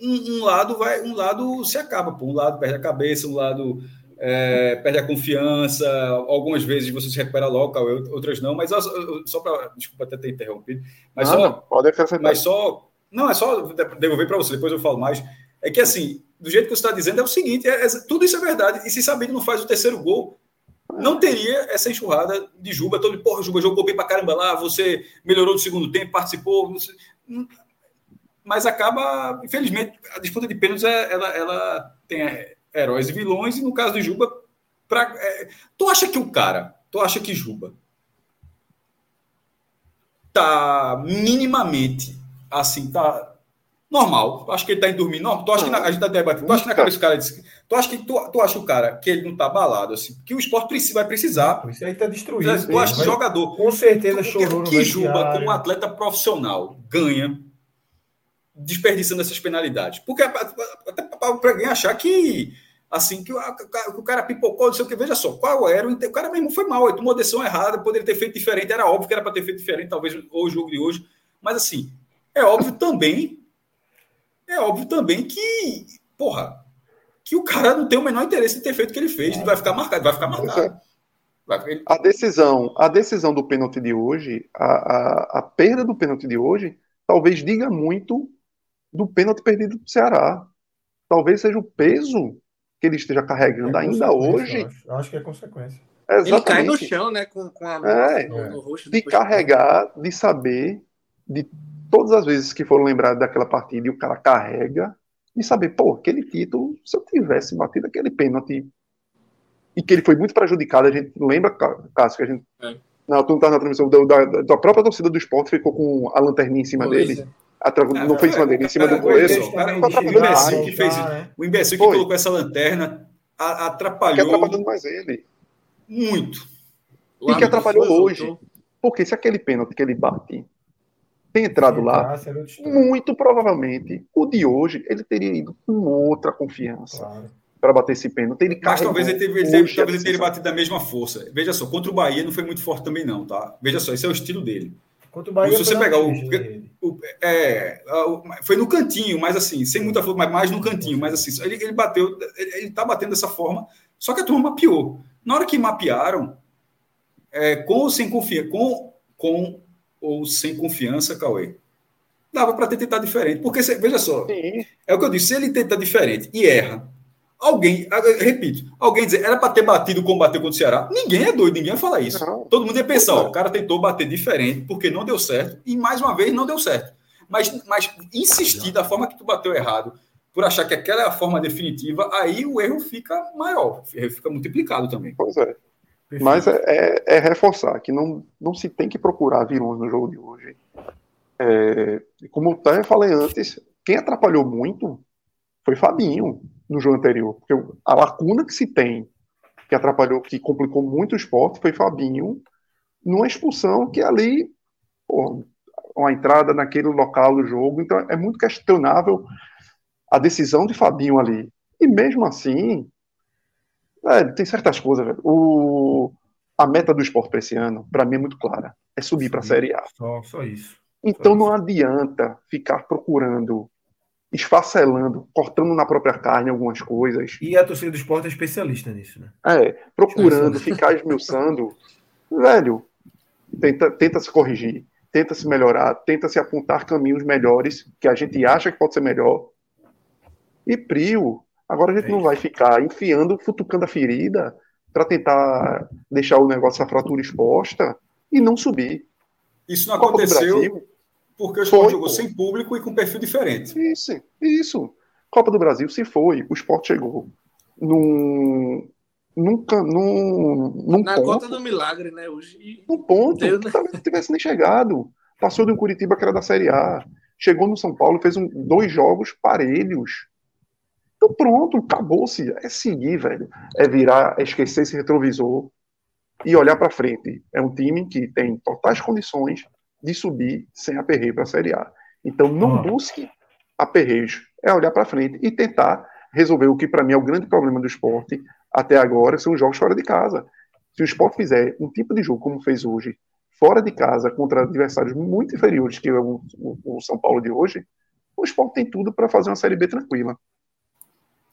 S2: Um, um, lado vai, um lado se acaba, pô. um lado perde a cabeça, um lado é, perde a confiança. Algumas vezes você se recupera logo, outras não. Mas só para desculpa até ter interrompido, mas não, só, não,
S4: pode acrescentar.
S2: Mas só, não é só devolver para você. Depois eu falo mais. É que assim, do jeito que você está dizendo, é o seguinte: é, é, tudo isso é verdade. E se Sabino não faz o terceiro gol, não teria essa enxurrada de Juba. Todo, porra, Juba jogou bem pra caramba lá, você melhorou no segundo tempo, participou. Você... Mas acaba, infelizmente, a disputa de pênaltis é, ela, ela tem é, heróis e vilões, e no caso do Juba, pra, é... tu acha que o cara, tu acha que Juba tá minimamente assim, tá normal. Acho que ele tá indo dormir normal. Tu acha que na, a gente tá debatendo. Tu acha que na cabeça do cara disse, Tu acha que tu, tu acha o cara que ele não tá abalado assim? Que o esporte precisa, vai precisar.
S1: Isso aí tá destruído.
S2: Tu acha que jogador.
S1: Com certeza chorou
S2: Que, que Juba, como atleta profissional, ganha desperdiçando essas penalidades. Porque até para alguém achar que assim que o, cara pipocou, não sei o que, veja só, qual era o o cara mesmo foi mal, ele tomou a decisão errada, poderia ter feito diferente, era óbvio que era para ter feito diferente, talvez o jogo de hoje, mas assim, é óbvio também é óbvio também que, porra, que o cara não tem o menor interesse em ter feito o que ele fez. Ele vai ficar marcado, vai ficar marcado.
S4: Vai, A decisão, a decisão do pênalti de hoje, a, a, a perda do pênalti de hoje, talvez diga muito do pênalti perdido do Ceará. Talvez seja o peso que ele esteja carregando é ainda hoje.
S1: Eu acho. Eu acho. que é consequência.
S3: Exatamente. Ele cai no chão, né? Com, com a
S4: é, no, no rosto. De carregar, de saber, de todas as vezes que foram lembrados daquela partida e o cara carrega, de saber, pô, aquele título, se eu tivesse batido aquele pênalti e que ele foi muito prejudicado, a gente lembra, Cássio, que a gente. É. Não, tu não tá na transmissão da, da, da, própria torcida do esporte ficou com a lanterninha em cima dele. Atra... Ah, não foi em cima dele, em cima do goleiro.
S2: O imbecil que colocou essa lanterna atrapalhou. Que
S4: atrapalhando mais ele.
S2: Muito.
S4: E que atrapalhou hoje. Porque se aquele pênalti que ele bate tem entrado lá, muito provavelmente o de hoje ele teria ido com outra confiança. Claro para bater esse pênalti. Ele
S2: Mas talvez ele, teve, ele, talvez ele tenha batido da mesma força. Veja só, contra o Bahia não foi muito forte também, não, tá? Veja só, esse é o estilo dele.
S1: Contra o Bahia.
S2: Se você pegar o, o, é, foi no cantinho, mas assim, sem muita força, mas mais no cantinho, mas assim, ele, ele bateu, ele, ele tá batendo dessa forma, só que a turma mapeou. Na hora que mapearam, é, com ou sem confiança, com, com ou sem confiança, Cauê, dava para ter tentado diferente. Porque, veja só, Sim. é o que eu disse, se ele tenta diferente e erra, Alguém, repito, alguém dizer, era para ter batido como bateu contra o Ceará. Ninguém é doido, ninguém ia falar isso. Não. Todo mundo ia pensar, ó, o cara tentou bater diferente porque não deu certo e mais uma vez não deu certo. Mas, mas insistir da forma que tu bateu errado, por achar que aquela é a forma definitiva, aí o erro fica maior, fica multiplicado também.
S4: Pois é. Perfeito. Mas é, é, é, reforçar que não, não se tem que procurar vilões no jogo de hoje. É, como eu até falei antes, quem atrapalhou muito foi Fabinho no jogo anterior. Porque a lacuna que se tem, que atrapalhou, que complicou muito o esporte, foi Fabinho numa expulsão que ali, pô, uma entrada naquele local do jogo. Então é muito questionável a decisão de Fabinho ali. E mesmo assim, velho, tem certas coisas, velho. O, a meta do esporte para esse ano, para mim, é muito clara. É subir para a Série A.
S1: Só, só isso.
S4: Então
S1: só
S4: não isso. adianta ficar procurando esfacelando, cortando na própria carne algumas coisas.
S1: E a torcida do esporte é especialista nisso, né?
S4: É, procurando ficar esmiuçando. velho, tenta, tenta se corrigir, tenta se melhorar, tenta se apontar caminhos melhores que a gente acha que pode ser melhor. E Prio, agora a gente é não vai ficar enfiando, futucando a ferida para tentar deixar o negócio, a fratura exposta e não subir.
S2: Isso não Copa aconteceu porque o esporte foi, jogou pô. sem público e com perfil diferente.
S4: Isso, isso. Copa do Brasil se foi. O esporte chegou num. Nunca, num, num
S3: Na
S4: ponto,
S3: conta do milagre, né? Hoje.
S4: Num ponto Deus, né? talvez não tivesse nem chegado. Passou do Curitiba, que era da Série A. Chegou no São Paulo, fez um, dois jogos parelhos. Então pronto, acabou-se. É seguir, velho. É virar, é esquecer esse retrovisor e olhar para frente. É um time que tem totais condições de subir sem aperreio para a Série A. Então, não busque aperreios, é olhar para frente e tentar resolver o que, para mim, é o grande problema do esporte até agora, são os jogos fora de casa. Se o esporte fizer um tipo de jogo como fez hoje, fora de casa, contra adversários muito inferiores que o, o, o São Paulo de hoje, o esporte tem tudo para fazer uma Série B tranquila.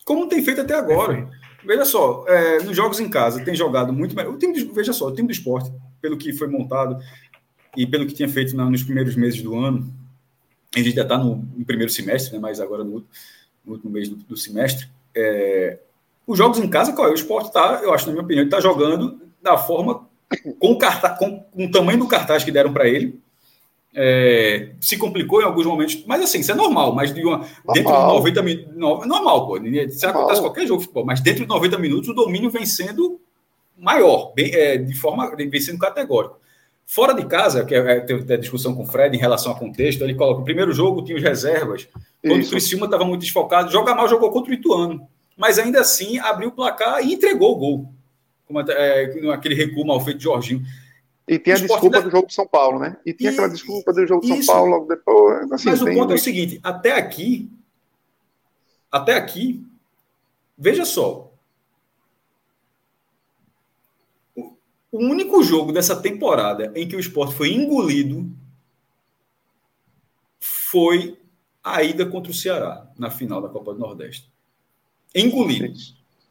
S2: Como tem feito até agora. Veja só, é, nos jogos em casa tem jogado muito melhor. O time do, veja só, o time do esporte, pelo que foi montado, e pelo que tinha feito na, nos primeiros meses do ano, a gente já está no, no, primeiro semestre, né, mas agora no, no último mês do, do semestre, é, os jogos em casa, qual é? O esporte está, eu acho, na minha opinião, está jogando da forma, com o, cartaz, com, o tamanho do cartaz que deram para ele, é, se complicou em alguns momentos, mas assim, isso é normal, mas de uma, dentro de 90 minutos, normal, pô, isso acontece qualquer jogo de futebol, mas dentro de 90 minutos o domínio vem sendo maior, bem, é, de forma, vem sendo categórico. Fora de casa, que é, tem a discussão com o Fred em relação ao contexto, ele coloca: o primeiro jogo tinha os reservas, quando Isso. o Criciúma estava muito desfocado, joga mal, jogou contra o Ituano. Mas ainda assim abriu o placar e entregou o gol. Como é, aquele recuo mal feito de Jorginho.
S4: E tem a desculpa do jogo de São Paulo, né? E tem e, aquela desculpa do jogo de São Paulo logo depois.
S2: Assim, mas o ponto é o seguinte: até aqui, até aqui, veja só, O único jogo dessa temporada em que o esporte foi engolido foi a ida contra o Ceará na final da Copa do Nordeste. engolido.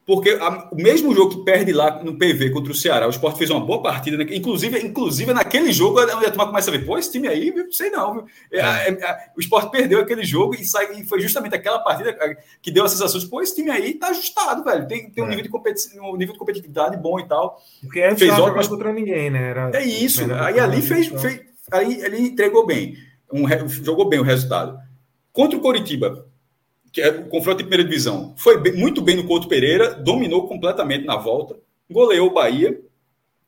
S2: Porque a, o mesmo jogo que perde lá no PV contra o Ceará, o Sport fez uma boa partida, né? inclusive, inclusive naquele jogo, a turma começa a ver, pô, esse time aí, não sei não. É, é. É, o Sport perdeu aquele jogo e, sai, e foi justamente aquela partida que deu a sensação de, pô, esse time aí tá ajustado, velho. Tem, tem um, é. nível de competi um nível de competitividade bom e tal.
S1: Porque antes fez ótimo, mas contra ninguém, né?
S2: Era, é isso. Aí ali fez, fez, aí ele entregou bem, um, jogou bem o resultado. Contra o Coritiba, que é o confronto de primeira divisão, foi bem, muito bem no Couto Pereira, dominou completamente na volta, goleou o Bahia,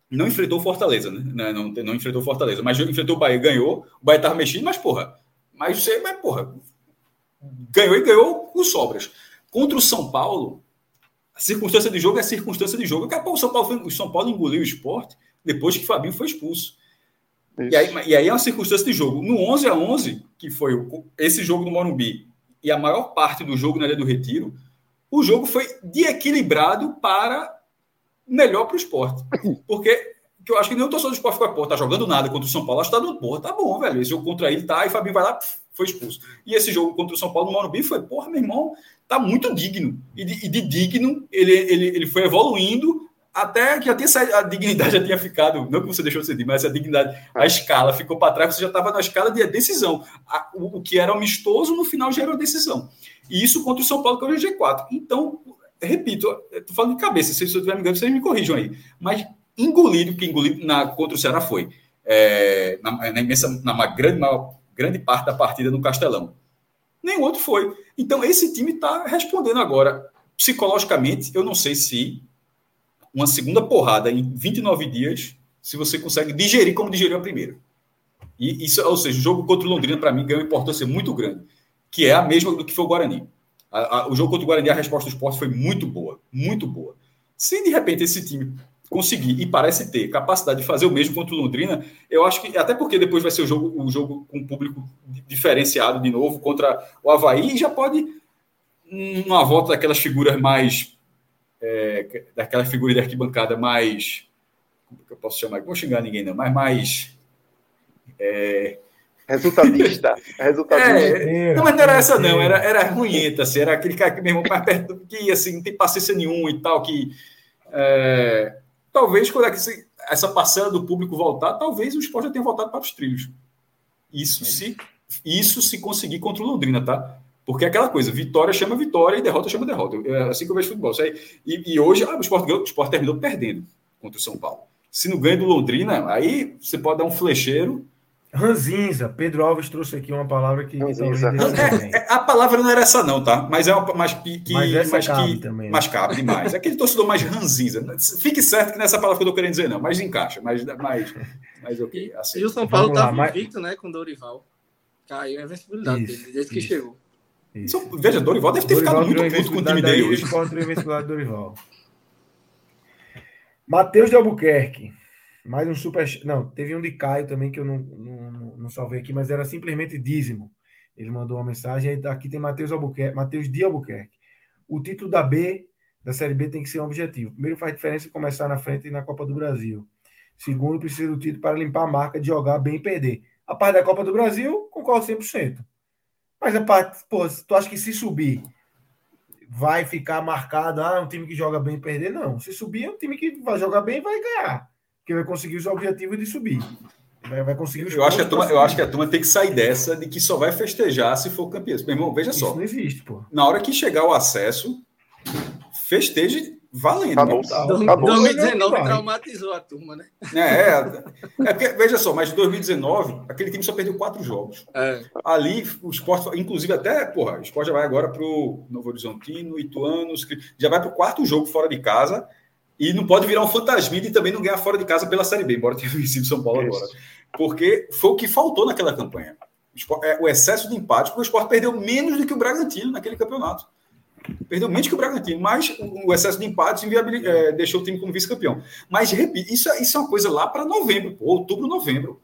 S2: não enfrentou Fortaleza, né? Não, não, não enfrentou Fortaleza, mas enfrentou o Bahia, ganhou. O Bahia estava mexido, mas porra, mas você, mas porra, ganhou e ganhou com sobras. Contra o São Paulo, a circunstância de jogo é a circunstância de jogo. Daqui a o São Paulo, o São Paulo engoliu o esporte depois que o Fabinho foi expulso. E aí, e aí é uma circunstância de jogo. No 11 a 11 que foi esse jogo no Morumbi, e a maior parte do jogo na Ilha do Retiro, o jogo foi de equilibrado para melhor para o esporte. Porque que eu acho que nem o torcedor do esporte ficou, pô, tá jogando nada contra o São Paulo, acho que tá no porra, tá bom, velho. Esse jogo contra ele tá, e Fabinho vai lá, foi expulso. E esse jogo contra o São Paulo no Morumbi foi, porra, meu irmão, tá muito digno. E de, e de digno, ele, ele, ele foi evoluindo até que já tinha a dignidade já tinha ficado, não que você deixou de ser, mas a dignidade, a escala ficou para trás, você já estava na escala de decisão. o, o, que era amistoso, no final gerou decisão. E isso contra o São Paulo, que é o G4. Então, repito, estou falando de cabeça, se eu estiver me enganando, vocês me corrijam aí. Mas engolido, que engolido na, contra o Ceará foi, é, na, na, imensa, na grande, grande parte da partida no Castelão. Nenhum outro foi. Então, esse time está respondendo agora. Psicologicamente, eu não sei se uma segunda porrada em 29 dias, se você consegue digerir como digeriu a primeira. E isso, ou seja, o jogo contra o Londrina, para mim, ganha uma importância muito grande, que é a mesma do que foi o Guarani. A, a, o jogo contra o Guarani, a resposta do esporte foi muito boa, muito boa. Se de repente esse time conseguir, e parece ter, capacidade de fazer o mesmo contra o Londrina, eu acho que, até porque depois vai ser o jogo, o jogo com público diferenciado de novo contra o Havaí, e já pode, uma volta daquelas figuras mais é, daquela figura de arquibancada mais. Como é que eu posso chamar? Não vou xingar ninguém, não, mas mais. É,
S4: Resultadista. Resultadista.
S2: É, não, mas não era essa, não. Era, era ruinhenta, assim. Era aquele cara que mesmo mais perto que assim, não tem paciência nenhuma e tal. Que é, talvez quando é essa parcela do público voltar, talvez o esporte já tenha voltado para os trilhos. Isso é. se, isso se conseguir contra o Londrina, tá? Porque é aquela coisa, vitória chama vitória e derrota chama derrota. É assim que eu vejo futebol. E, e hoje ah, o, Sport, o Sport terminou perdendo contra o São Paulo. Se não ganha do Londrina, aí você pode dar um flecheiro.
S1: Ranzinza, Pedro Alves trouxe aqui uma palavra que.
S2: É, é, a palavra não era essa, não, tá? Mas é uma mais que,
S1: mas
S2: mais
S1: cabe que também, né?
S2: mais cabe demais. É aquele torcedor mais ranzinza. Fique certo que nessa palavra que eu tô querendo dizer, não, mas encaixa, mas, mais mais ok.
S3: Assim. E o São Paulo estava mas... invicto, né, com o Dorival. Caiu a invencibilidade dele, desde que isso. chegou.
S2: Isso. Veja, Dorival deve ter Dorival ficado muito puto com o time dele hoje.
S1: Contra o investidor Dorival. Matheus de Albuquerque. Mais um super. Não, teve um de Caio também que eu não, não, não salvei aqui, mas era simplesmente dízimo. Ele mandou uma mensagem. Aqui tem Matheus Albuquerque, Matheus de Albuquerque. O título da B, da Série B, tem que ser um objetivo. Primeiro, faz diferença começar na frente na Copa do Brasil. Segundo, precisa do título para limpar a marca de jogar bem e perder. A parte da Copa do Brasil, concordo 100%. Mas a parte, pô, tu acha que se subir vai ficar marcado, ah, é um time que joga bem perder? Não. Se subir, é um time que vai jogar bem e vai ganhar. Que vai conseguir os objetivos de subir. Vai, vai conseguir
S2: eu acho, que a turma, eu acho que a turma tem que sair dessa de que só vai festejar se for campeão. Meu irmão, veja
S1: Isso
S2: só.
S1: não existe, pô.
S2: Na hora que chegar o acesso, festeje Valendo.
S3: Acabou. Né? Acabou. 2019 traumatizou a turma, né? É,
S2: é, é porque, veja só, mas em 2019, aquele time só perdeu quatro jogos. É. Ali, o esporte, inclusive até, porra, o esporte já vai agora para o Novo Horizontino, Ituano, já vai para o quarto jogo fora de casa e não pode virar um fantasma e também não ganhar fora de casa pela Série B, embora tenha vencido São Paulo Isso. agora. Porque foi o que faltou naquela campanha. O é, excesso de empate, porque o esporte perdeu menos do que o Bragantino naquele campeonato. Perdeu menos que o Bragantino, mas o excesso de empates é, deixou o time como vice-campeão. Mas, repito, isso, é, isso é uma coisa lá para novembro, pô, outubro, novembro.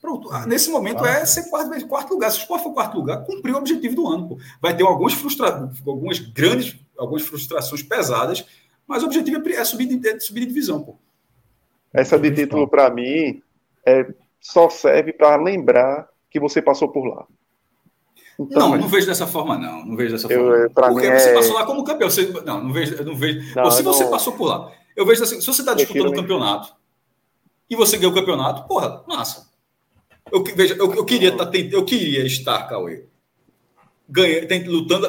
S2: Pronto. Ah, nesse momento é ser quarto, quarto lugar. Se o Sport for quarto lugar, cumpriu o objetivo do ano. Pô. Vai ter algumas, frustra... algumas grandes, algumas frustrações pesadas, mas o objetivo é subir de, é subir de divisão. Pô.
S4: Essa de título, para mim, é, só serve para lembrar que você passou por lá.
S2: Então, não, não vejo dessa forma, não. Não vejo dessa
S4: eu,
S2: forma.
S4: Porque
S2: você é... passou lá como campeão. Você, não, não vejo. Não vejo. Não, Ou se você não... passou por lá. Eu vejo assim, se você está disputando o campeonato e você ganhou o campeonato, porra, massa. Eu, veja, eu, eu queria tá, eu queria estar, Cauê, ganha, lutando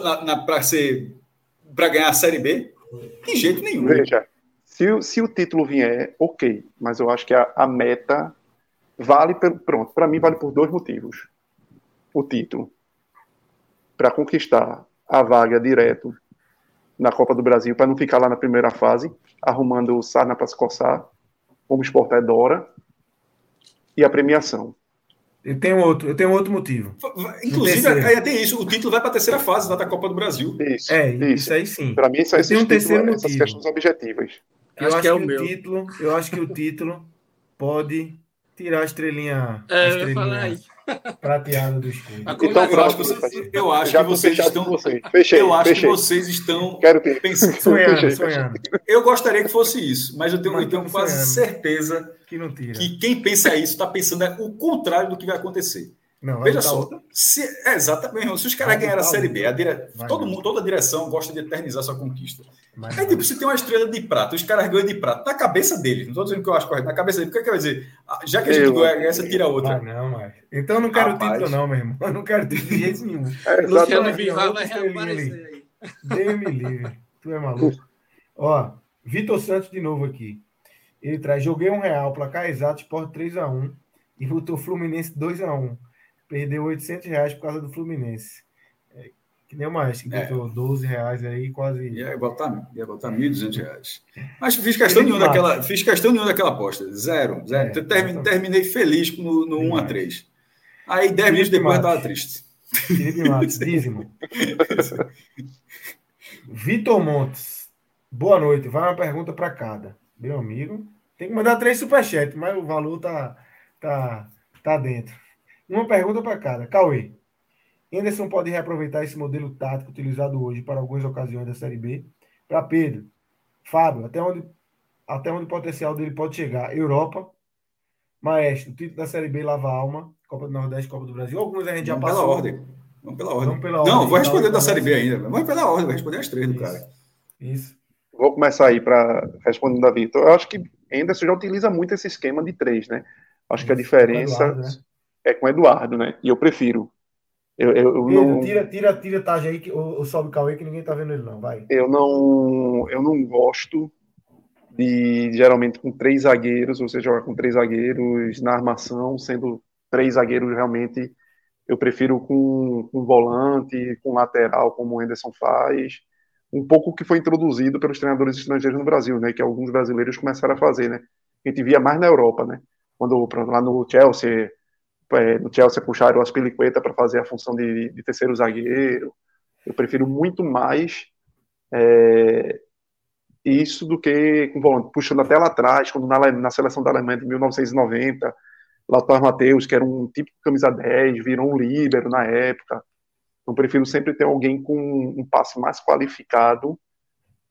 S2: para ganhar a Série B? De jeito nenhum.
S4: Veja, se, se o título vier, ok, mas eu acho que a, a meta vale pelo pronto. Para mim vale por dois motivos. O título para conquistar a vaga direto na Copa do Brasil, para não ficar lá na primeira fase, arrumando o sarna para se coçar, como o esporte é Dora, e a premiação.
S1: Eu tenho outro, eu tenho outro motivo.
S2: Inclusive, aí tem isso, o título vai para a terceira fase da Copa do Brasil.
S1: Isso, é, isso, isso aí sim.
S4: Para mim, isso aí
S1: tem um terceiro motivo.
S4: essas questões objetivas.
S1: Eu acho, acho que, é o, meu. título, eu acho que o título pode tirar a estrelinha,
S3: é,
S1: a estrelinha
S3: falar aí.
S1: Prateada do escudo.
S2: Então, eu acho que vocês, eu acho que vocês estão. Vocês. Fechei, eu acho fechei. que vocês estão
S4: Quero ter.
S2: pensando.
S1: Sonhando, sonhando.
S2: Eu gostaria que fosse isso, mas eu tenho, mas eu tenho quase sonhando. certeza
S1: que, não tira.
S2: que quem pensa isso está pensando o contrário do que vai acontecer.
S1: Não,
S2: Veja só, se, é, exatamente, se os caras ganharem a Série B, a dire... todo mundo, toda a direção gosta de eternizar sua conquista. Mas Aí, tipo, você tem uma estrela de prata, os caras ganham de prata, na cabeça deles, não estou dizendo que eu acho correto, na cabeça deles, o que, é que vai dizer? Ah, já que a gente ganha essa, tira outra.
S1: não, mas... Então eu não quero Rapaz. título não, meu irmão, eu não quero título de jeito nenhum.
S3: É, Luciano Bivar vai reaparecer aí.
S1: Deus me livre, tu é maluco. Ó, Vitor Santos de novo aqui. Ele traz, joguei um real, placar exato, Sport 3x1 e votou Fluminense 2x1 perdeu 800 reais por causa do Fluminense. É, que nem o mais, que botou é. 12 reais aí, quase.
S2: Ia botar, ia botar 1.200 reais. Mas fiz questão, nenhuma daquela, fiz questão nenhuma daquela aposta. Zero. zero. É, terminei, terminei feliz no, no 1 a 3 Aí 10 minutos depois eu estava triste.
S1: Felipe Matos, dízimo. Vitor Montes, boa noite. Vai uma pergunta para cada. Meu amigo, tem que mandar três superchats, mas o valor tá, tá, tá dentro. Uma pergunta para cada. Cauê. Anderson pode reaproveitar esse modelo tático utilizado hoje para algumas ocasiões da Série B? Para Pedro. Fábio, até onde, até onde o potencial dele pode chegar? Europa. Maestro, título da Série B lava alma. Copa do Nordeste, Copa do Brasil. Alguns a gente já
S2: Vamos
S1: passou.
S2: Pela ordem. Vamos pela ordem. Vamos pela ordem. Não, vou responder da Série B ainda. Vamos pela ordem, vou responder as três do cara.
S1: Isso.
S4: Vou começar aí para responder da Vitor. Eu acho que Anderson já utiliza muito esse esquema de três, né? Acho que a diferença. Eduardo, né? É com Eduardo, né? E eu prefiro. Eu, eu, eu
S1: não... Tira, tira, tira Taj aí, que, ou, sobe o Cauê, que ninguém tá vendo ele, não. Vai.
S4: Eu não, eu não gosto de, geralmente, com três zagueiros, você joga com três zagueiros na armação, sendo três zagueiros realmente. Eu prefiro com, com volante, com lateral, como o Anderson faz. Um pouco o que foi introduzido pelos treinadores estrangeiros no Brasil, né? Que alguns brasileiros começaram a fazer, né? A gente via mais na Europa, né? Quando lá no Chelsea é, no Chelsea puxaram o Aspilicueta para fazer a função de, de, terceiro zagueiro. Eu prefiro muito mais é, isso do que com volante, puxando até lá atrás, quando na, na seleção da Alemanha de 1990, Lautaro Mateus, que era um tipo de camisa 10, virou um líbero na época. Então, prefiro sempre ter alguém com um passe mais qualificado,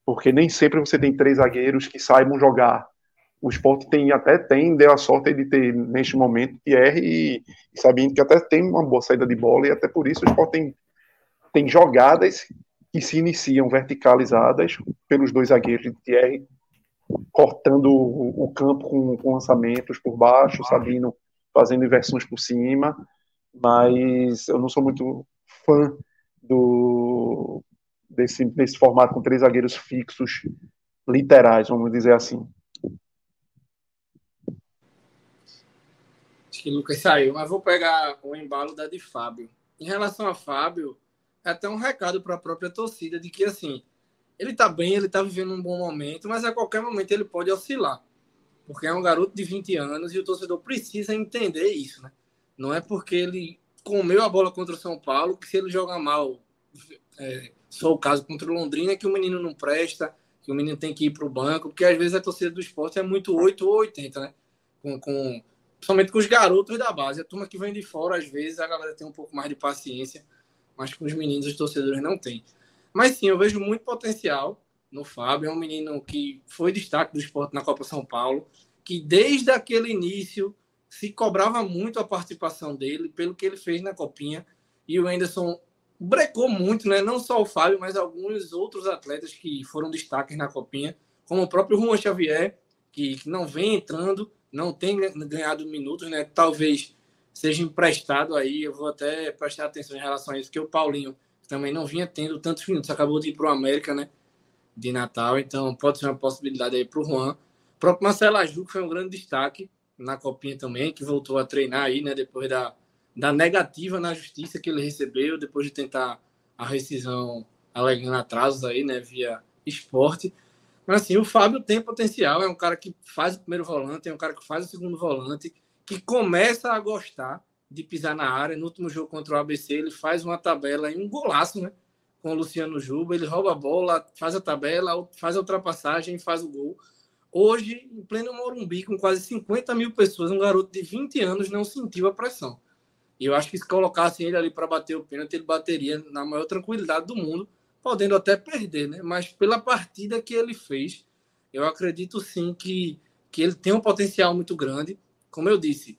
S4: porque nem sempre você tem três zagueiros que saibam jogar o esporte tem até tem, deu a sorte de ter neste momento Thierry e, e Sabino, que até tem uma boa saída de bola, e até por isso o esporte tem, tem jogadas que se iniciam verticalizadas pelos dois zagueiros de Thierry, cortando o, o campo com, com, lançamentos por baixo, Sabino fazendo inversões por cima, mas eu não sou muito fã do desse, desse formato com três zagueiros fixos literais, vamos dizer assim.
S3: Acho que Lucas saiu, mas vou pegar o embalo da de Fábio. Em relação a Fábio, é até um recado para a própria torcida de que assim, ele está bem, ele está vivendo um bom momento, mas a qualquer momento ele pode oscilar. Porque é um garoto de 20 anos e o torcedor precisa entender isso, né? Não é porque ele comeu a bola contra o São Paulo que se ele jogar mal, é, só o caso contra o Londrina, que o menino não presta, que o menino tem que ir para o banco, porque às vezes a torcida do esporte é muito 8 ou 80, né? Com, com principalmente com os garotos da base. A turma que vem de fora, às vezes, a galera tem um pouco mais de paciência, mas com os meninos, os torcedores não têm. Mas sim, eu vejo muito potencial no Fábio. É um menino que foi destaque do esporte na Copa São Paulo, que desde aquele início se cobrava muito a participação dele, pelo que ele fez na Copinha. E o Anderson brecou muito, né? Não só o Fábio, mas alguns outros atletas que foram destaques na copinha, como o próprio Juan Xavier, que não vem entrando, não tem ganhado minutos, né? Talvez seja emprestado aí. Eu vou até prestar atenção em relação a isso, porque o Paulinho também não vinha tendo tantos minutos, acabou de ir para o América, né? De Natal, então pode ser uma possibilidade aí para o Juan. O próprio Marcelo Aju, que foi um grande destaque na Copinha também, que voltou a treinar aí, né? Depois da, da negativa na justiça que ele recebeu, depois de tentar a rescisão alegando atrasos aí, né? Via esporte. Mas assim, o Fábio tem potencial, é um cara que faz o primeiro volante, é um cara que faz o segundo volante, que começa a gostar de pisar na área. No último jogo contra o ABC, ele faz uma tabela em um golaço, né? Com o Luciano Juba, ele rouba a bola, faz a tabela, faz a ultrapassagem, faz o gol. Hoje, em pleno Morumbi, com quase 50 mil pessoas, um garoto de 20 anos não sentiu a pressão. E eu acho que se colocassem ele ali para bater o pênalti, ele bateria na maior tranquilidade do mundo podendo até perder, né? Mas pela partida que ele fez, eu acredito sim que, que ele tem um potencial muito grande. Como eu disse,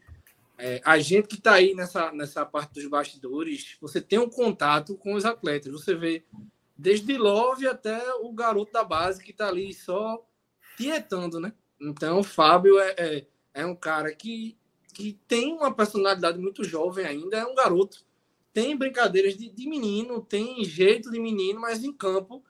S3: é, a gente que está aí nessa, nessa parte dos bastidores, você tem um contato com os atletas. Você vê desde Love até o garoto da base que está ali só tietando, né? Então, o Fábio é, é, é um cara que, que tem uma personalidade muito jovem ainda, é um garoto tem brincadeiras de, de, menino, tem jeito de menino, mas em campo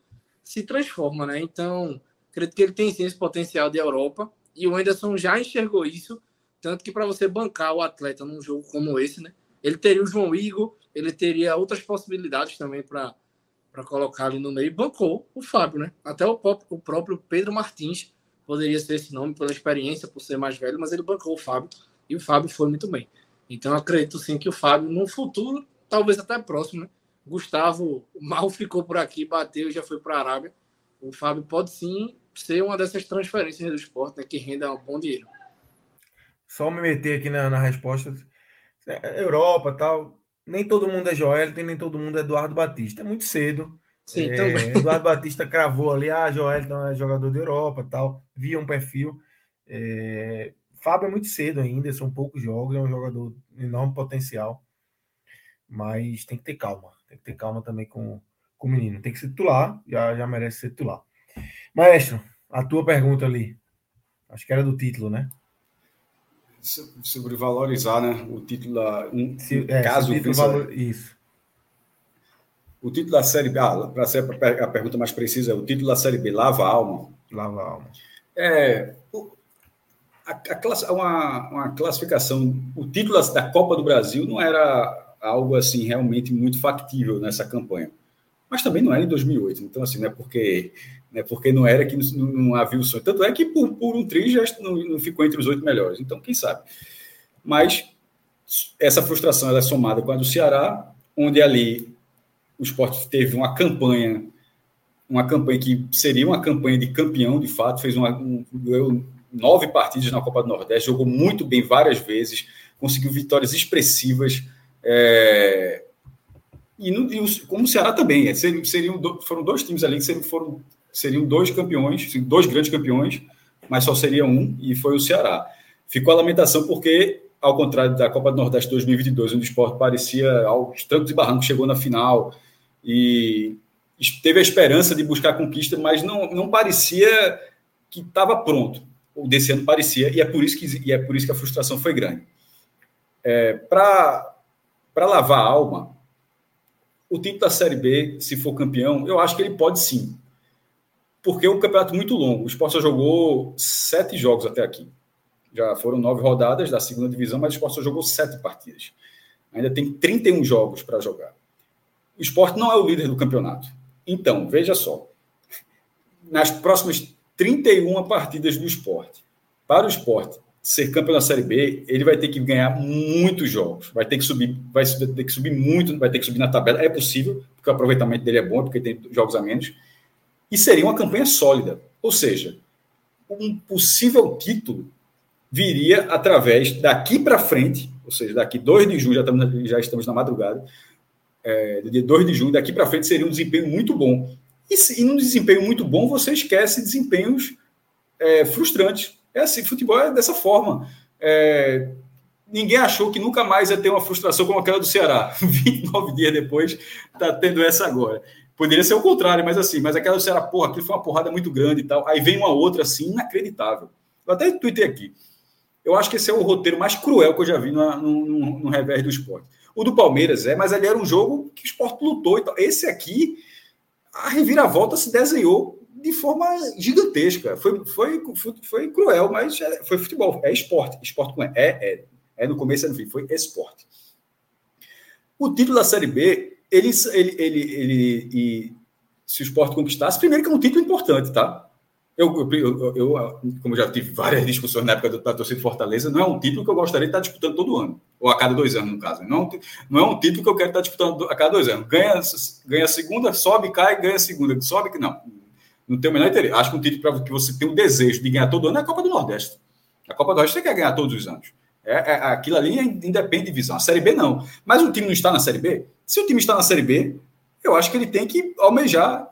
S3: se transforma, né? Então, acredito que ele tem sim esse potencial de Europa e o Anderson já enxergou isso, tanto que para você bancar o atleta num jogo como esse, né? Ele teria o João Igor, ele teria outras possibilidades também para para colocar ali no meio, bancou o Fábio, né? Até o o próprio Pedro Martins poderia ser esse nome pela experiência, por ser mais velho, mas ele bancou o Fábio e o Fábio foi muito bem. Então acredito sim que o Fábio no futuro talvez até próximo, né? Gustavo mal ficou por aqui, bateu e já foi para a Arábia. O Fábio pode sim ser uma dessas transferências do esporte né, que renda um bom dinheiro.
S1: Só me meter aqui na, na resposta. Europa tal. Nem todo mundo é Joel, nem todo mundo é Eduardo Batista. É muito cedo. Sim, é, também. Eduardo Batista cravou ali, ah, Joel então é jogador da Europa tal. Via um perfil. É, Fábio é muito cedo ainda, são poucos jogos, é um jogador de enorme potencial mas tem que ter calma. Tem que ter calma também com, com o menino. Tem que ser titular, já, já merece ser titular. Maestro, a tua pergunta ali. Acho que era do título, né?
S2: Sobre valorizar, né? O título da. Um, se, é, caso
S1: título valor... Isso.
S2: O título da Série B, ah, para ser a pergunta mais precisa, o título da Série B, lava a alma.
S1: Lava a alma.
S2: É, a, a class, uma, uma classificação, o título da Copa do Brasil não era algo assim realmente muito factível nessa campanha. Mas também não era em 2008, então assim, não é porque, não, é porque não era que não, não havia o sonho. Tanto é que por, por um tri já não, não ficou entre os oito melhores, então quem sabe. Mas essa frustração é somada com a do Ceará, onde ali o esporte teve uma campanha, uma campanha que seria uma campanha de campeão, de fato, fez uma, um, nove partidas na Copa do Nordeste, jogou muito bem várias vezes, conseguiu vitórias expressivas, é, e, no, e, como o Ceará também, é, seriam, seriam, foram dois times ali que seriam, foram, seriam dois campeões, dois grandes campeões, mas só seria um, e foi o Ceará. Ficou a lamentação porque, ao contrário da Copa do Nordeste 2022, onde o esporte parecia aos trancos e barrancos, chegou na final e teve a esperança de buscar a conquista, mas não, não parecia que estava pronto. O desse ano parecia, e é por isso que, e é por isso que a frustração foi grande. É, Para para lavar a alma, o título da Série B, se for campeão, eu acho que ele pode sim. Porque é um campeonato muito longo. O Sport só jogou sete jogos até aqui. Já foram nove rodadas da segunda divisão, mas o Sport só jogou sete partidas. Ainda tem 31 jogos para jogar. O Sport não é o líder do campeonato. Então, veja só. Nas próximas 31 partidas do esporte, para o esporte ser campeão da Série B, ele vai ter que ganhar muitos jogos, vai ter que subir, vai ter que subir muito, vai ter que subir na tabela. É possível, porque o aproveitamento dele é bom, porque tem jogos a menos. E seria uma campanha sólida. Ou seja, um possível título viria através daqui para frente, ou seja, daqui 2 de junho, já estamos, já estamos na madrugada, é, dia 2 de junho, daqui para frente seria um desempenho muito bom. E, e num desempenho muito bom, você esquece desempenhos é, frustrantes é assim, futebol é dessa forma. É, ninguém achou que nunca mais ia ter uma frustração como aquela do Ceará. 29 dias depois, está tendo essa agora. Poderia ser o contrário, mas assim, mas aquela do Ceará, porra, aquilo foi uma porrada muito grande e tal. Aí vem uma outra assim, inacreditável. Eu até tuitei aqui. Eu acho que esse é o roteiro mais cruel que eu já vi no, no, no revés do esporte. O do Palmeiras é, mas ali era um jogo que o esporte lutou e tal. Esse aqui, a reviravolta se desenhou de forma gigantesca. Foi, foi, foi, cruel, mas é, foi futebol. É esporte. Esporte com é, é, é no começo e no fim. Foi esporte. O título da Série B, ele, ele, ele, ele, ele se o esporte conquistasse, primeiro que é um título importante, tá? Eu, eu, eu, como já tive várias discussões na época da torcida Fortaleza, não é um título que eu gostaria de estar disputando todo ano, ou a cada dois anos, no caso. Não, não é um título que eu quero estar disputando a cada dois anos. Ganha, ganha segunda, sobe, cai, ganha segunda, sobe, não. Não tem o menor interesse. Acho que um título para que você tem o desejo de ganhar todo ano é a Copa do Nordeste. A Copa do Nordeste você quer ganhar todos os anos. É, é, aquilo ali independe de visão. A Série B não. Mas o time não está na Série B? Se o time está na Série B, eu acho que ele tem que almejar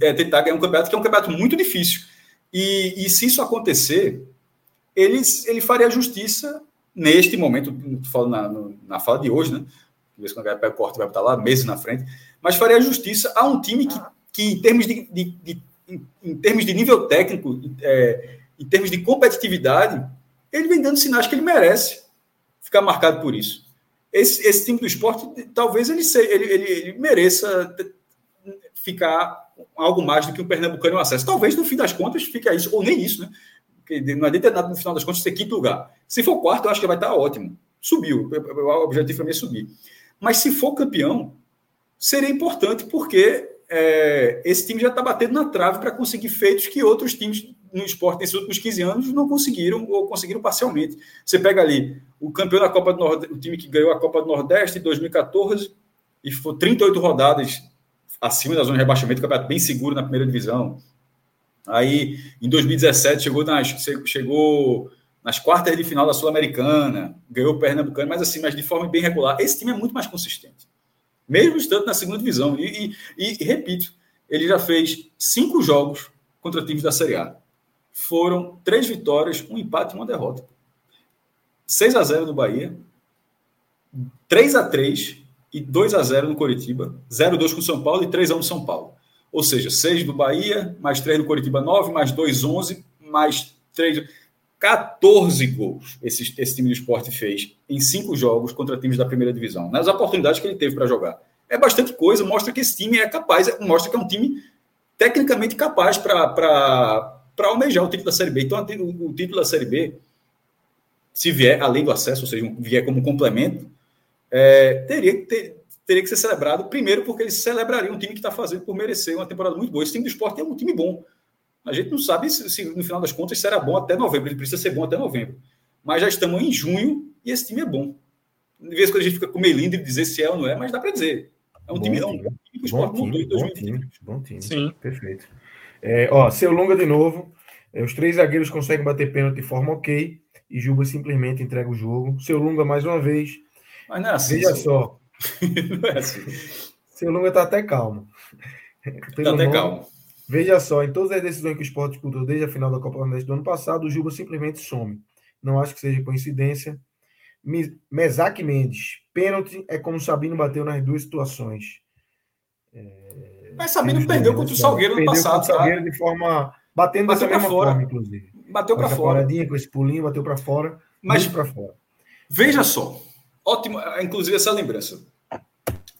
S2: é, tentar ganhar um campeonato que é um campeonato muito difícil. E, e se isso acontecer, ele, ele faria justiça neste momento, falo na, no, na fala de hoje, né? Quando a galera pega o corte vai estar lá, meses na frente, mas faria justiça a um time que, que em termos de, de, de em, em, termos de nível técnico, é, em termos de competitividade, ele vem dando sinais que ele merece ficar marcado por isso. Esse, esse time do esporte, talvez ele, ele, ele, ele mereça ficar algo mais do que um pernambucano no acesso. Talvez, no fim das contas, fique isso, ou nem isso, né? Porque não adianta nada, no final das contas, ser quinto lugar. Se for quarto, eu acho que vai estar ótimo. Subiu. O objetivo para mim é subir. Mas se for campeão, seria importante, porque é, esse time já está batendo na trave para conseguir feitos que outros times no esporte nesses últimos 15 anos não conseguiram ou conseguiram parcialmente. Você pega ali o campeão da Copa do Nordeste, o time que ganhou a Copa do Nordeste em 2014 e foi 38 rodadas acima da zona de rebaixamento, campeonato bem seguro na primeira divisão. Aí, em 2017, chegou nas, chegou nas quartas de final da Sul-Americana, ganhou o Pernambucano, mas assim, mas de forma bem regular. Esse time é muito mais consistente, mesmo estando na segunda divisão. E, e, e repito, ele já fez cinco jogos contra times da Série A. Foram três vitórias, um empate e uma derrota. 6 a 0 no Bahia, 3 a 3 e 2 a 0 no Coritiba, 0-2 com o São Paulo e 3 a 1 no São Paulo. Ou seja, 6 do Bahia, mais 3 no Coritiba 9, mais 2, 11, mais 3. 14 gols esse, esse time do esporte fez em cinco jogos contra times da primeira divisão, nas oportunidades que ele teve para jogar. É bastante coisa, mostra que esse time é capaz, mostra que é um time tecnicamente capaz para almejar o título da Série B. Então, o, o título da Série B, se vier além do acesso, ou seja, vier como complemento, é, teria, ter, teria que ser celebrado, primeiro porque ele celebraria um time que está fazendo por merecer uma temporada muito boa. Esse time do esporte é um time bom. A gente não sabe se, se, no final das contas será bom até novembro, ele precisa ser bom até novembro. Mas já estamos em junho e esse time é bom. De vez em quando a gente fica com meio lindo de dizer se é ou não é, mas dá para dizer. É um bom time, time. É um time que o esporte
S1: bom time, bom time, bom time. Sim. Perfeito. É, ó, seu Lunga de novo. É, os três zagueiros conseguem bater pênalti de forma ok e Juba simplesmente entrega o jogo. Seu Lunga, mais uma vez,
S2: mas não é assim.
S1: Veja só. não é assim. Seu Lunga está até calmo.
S2: Está até nome, calmo.
S1: Veja só, em todas as decisões que o esporte disputou desde a final da Copa do Nordeste do ano passado, o Juba simplesmente some. Não acho que seja coincidência. Mesaque Mendes, pênalti é como Sabino bateu nas duas situações.
S2: É... Mas Sabino perdeu contra o Salgueiro no passado. Contra o Salgueiro
S1: tá? de forma. Batendo
S2: bateu
S1: dessa mesma
S2: fora.
S1: forma, inclusive.
S2: Bateu para fora.
S1: Com esse pulinho, bateu para fora.
S2: Mas para fora. Veja só, ótimo, inclusive essa lembrança.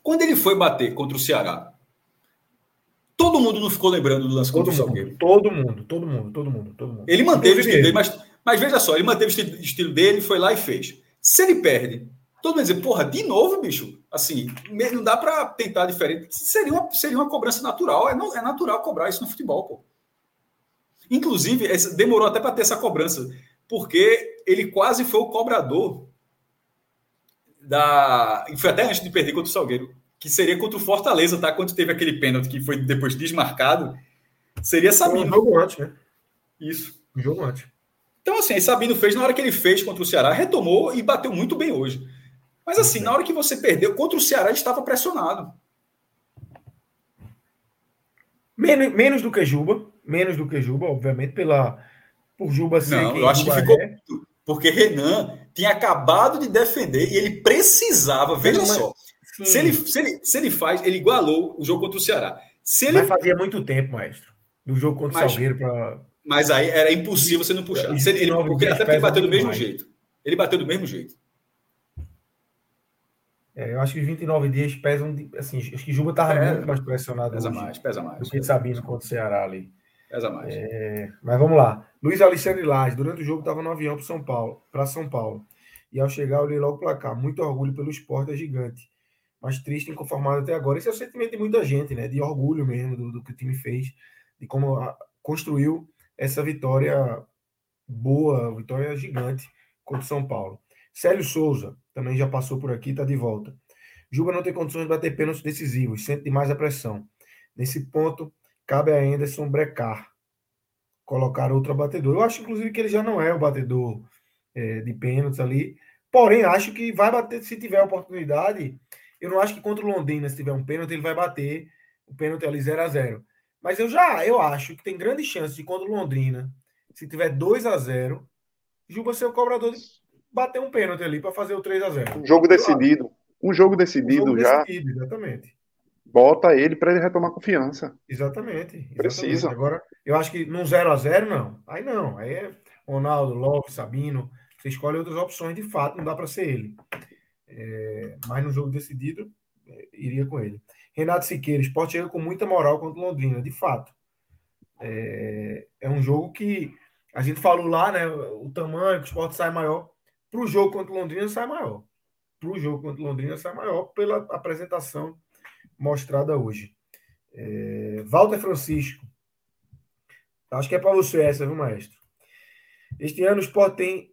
S2: Quando ele foi bater contra o Ceará, todo mundo não ficou lembrando do lance contra
S1: todo
S2: o Salgueiro.
S1: Todo mundo, todo mundo, todo mundo, todo mundo.
S2: Ele manteve o estilo dele, mas, mas veja só, ele manteve o estilo dele, foi lá e fez. Se ele perde, todo mundo dizer, porra, de novo, bicho, assim, não dá para tentar diferente. Seria uma, seria uma cobrança natural, é, é natural cobrar isso no futebol, pô. Inclusive, demorou até para ter essa cobrança, porque ele quase foi o cobrador da. Foi até antes de perder contra o Salgueiro, que seria contra o Fortaleza, tá? Quando teve aquele pênalti que foi depois desmarcado, seria Sabino. Um
S1: jogo antes, né?
S2: Isso.
S1: Um jogo antes.
S2: Então, assim, Sabino fez, na hora que ele fez contra o Ceará, retomou e bateu muito bem hoje. Mas, assim, na hora que você perdeu contra o Ceará, ele estava pressionado.
S1: Menos, menos do que Juba, menos do que Juba, obviamente, pela por Juba
S2: ser. Não, eu acho Juba que ficou. É Porque Renan tinha acabado de defender e ele precisava, veja só. Se ele, se, ele, se ele faz, ele igualou o jogo contra o Ceará. Se ele...
S1: Mas fazia muito tempo, maestro. Do jogo contra o Salgueiro para.
S2: Mas aí era impossível você não puxar. Se ele, ele, porque, até porque ele bateu do mesmo mais. jeito. Ele bateu do mesmo jeito.
S1: É, eu acho que os 29 dias pesam. Assim, acho que Juba estava é, muito mais pressionado.
S2: Pesa mais, pesa mais.
S1: Do que Sabino contra o Ceará ali.
S2: Pesa mais.
S1: É, mas vamos lá. Luiz Alexandre Lage, durante o jogo, estava no avião para São Paulo, para São Paulo. E ao chegar, eu olhei logo para cá. Muito orgulho pelo esporte, é gigante. Mas triste, inconformado até agora. Esse é o sentimento de muita gente, né? De orgulho mesmo do, do que o time fez, de como a, construiu essa vitória boa, vitória gigante contra o São Paulo. Célio Souza, também já passou por aqui, está de volta. Juba não tem condições de bater pênaltis decisivos, sente demais a pressão. Nesse ponto, cabe a Anderson brecar, colocar outro batedor. Eu acho, inclusive, que ele já não é o batedor é, de pênaltis ali. Porém, acho que vai bater, se tiver oportunidade. Eu não acho que contra o Londrina, se tiver um pênalti, ele vai bater o pênalti ali 0 a 0 Mas eu já eu acho que tem grande chance de contra o Londrina, se tiver 2 a 0 Juba ser o cobrador de bater um pênalti ali para fazer o 3 a 0
S4: Um jogo decidido. Um jogo decidido um jogo já.
S1: Decidido, exatamente.
S4: Bota ele para ele retomar confiança.
S1: Exatamente. exatamente.
S4: Precisa.
S1: Agora, eu acho que num 0 a 0 não. Aí não. Aí é Ronaldo, Love, Sabino. Você escolhe outras opções, de fato, não dá para ser ele. É, mas no jogo decidido, é, iria com ele. Renato Siqueira, esporte chega com muita moral contra Londrina, de fato. É, é um jogo que a gente falou lá, né? O tamanho, que o esporte sai maior. Para o jogo contra Londrina sai maior. Para o jogo contra Londrina sai maior pela apresentação mostrada hoje. É, Walter Francisco. Acho que é para você essa, viu, maestro? Este ano o Sport tem,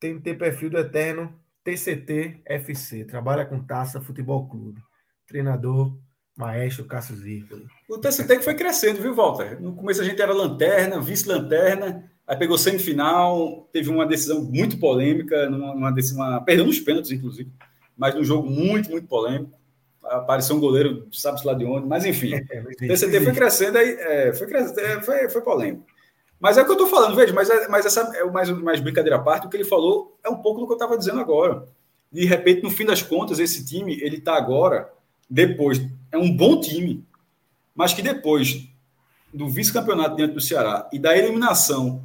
S1: tem que ter perfil do eterno TCT FC. Trabalha com taça Futebol Clube. Treinador, maestro Cássio Zirpoli.
S2: O TCT que foi crescendo, viu, Walter? No começo a gente era lanterna, vice-lanterna. Aí pegou semifinal, teve uma decisão muito polêmica, numa, decisão, perdeu nos pênaltis, inclusive, mas num jogo muito, muito polêmico. Apareceu um goleiro, sabe-se lá de onde, mas enfim. É, o TCT foi crescendo, aí, é, foi, é, foi, foi polêmico. Mas é o que eu estou falando, veja, mas, é, mas essa é mais, mais brincadeira à parte, o que ele falou é um pouco do que eu estava dizendo agora. De repente, no fim das contas, esse time, ele está agora, depois, é um bom time, mas que depois do vice-campeonato dentro do Ceará e da eliminação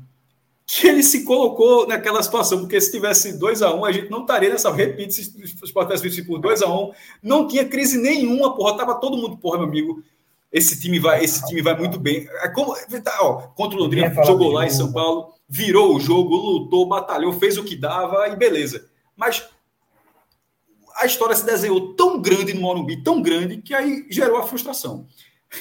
S2: que ele se colocou naquela situação, porque se tivesse 2 a 1 um, a gente não estaria nessa. Repito, se o Sport tivesse por 2 a 1 um, não tinha crise nenhuma, porra. Tava todo mundo, porra, meu amigo. Esse time vai, esse time vai muito bem. É como, tá, ó, contra o Londrina, jogou lá em São Paulo, virou o jogo, lutou, batalhou, fez o que dava e beleza. Mas a história se desenhou tão grande no Morumbi, tão grande, que aí gerou a frustração.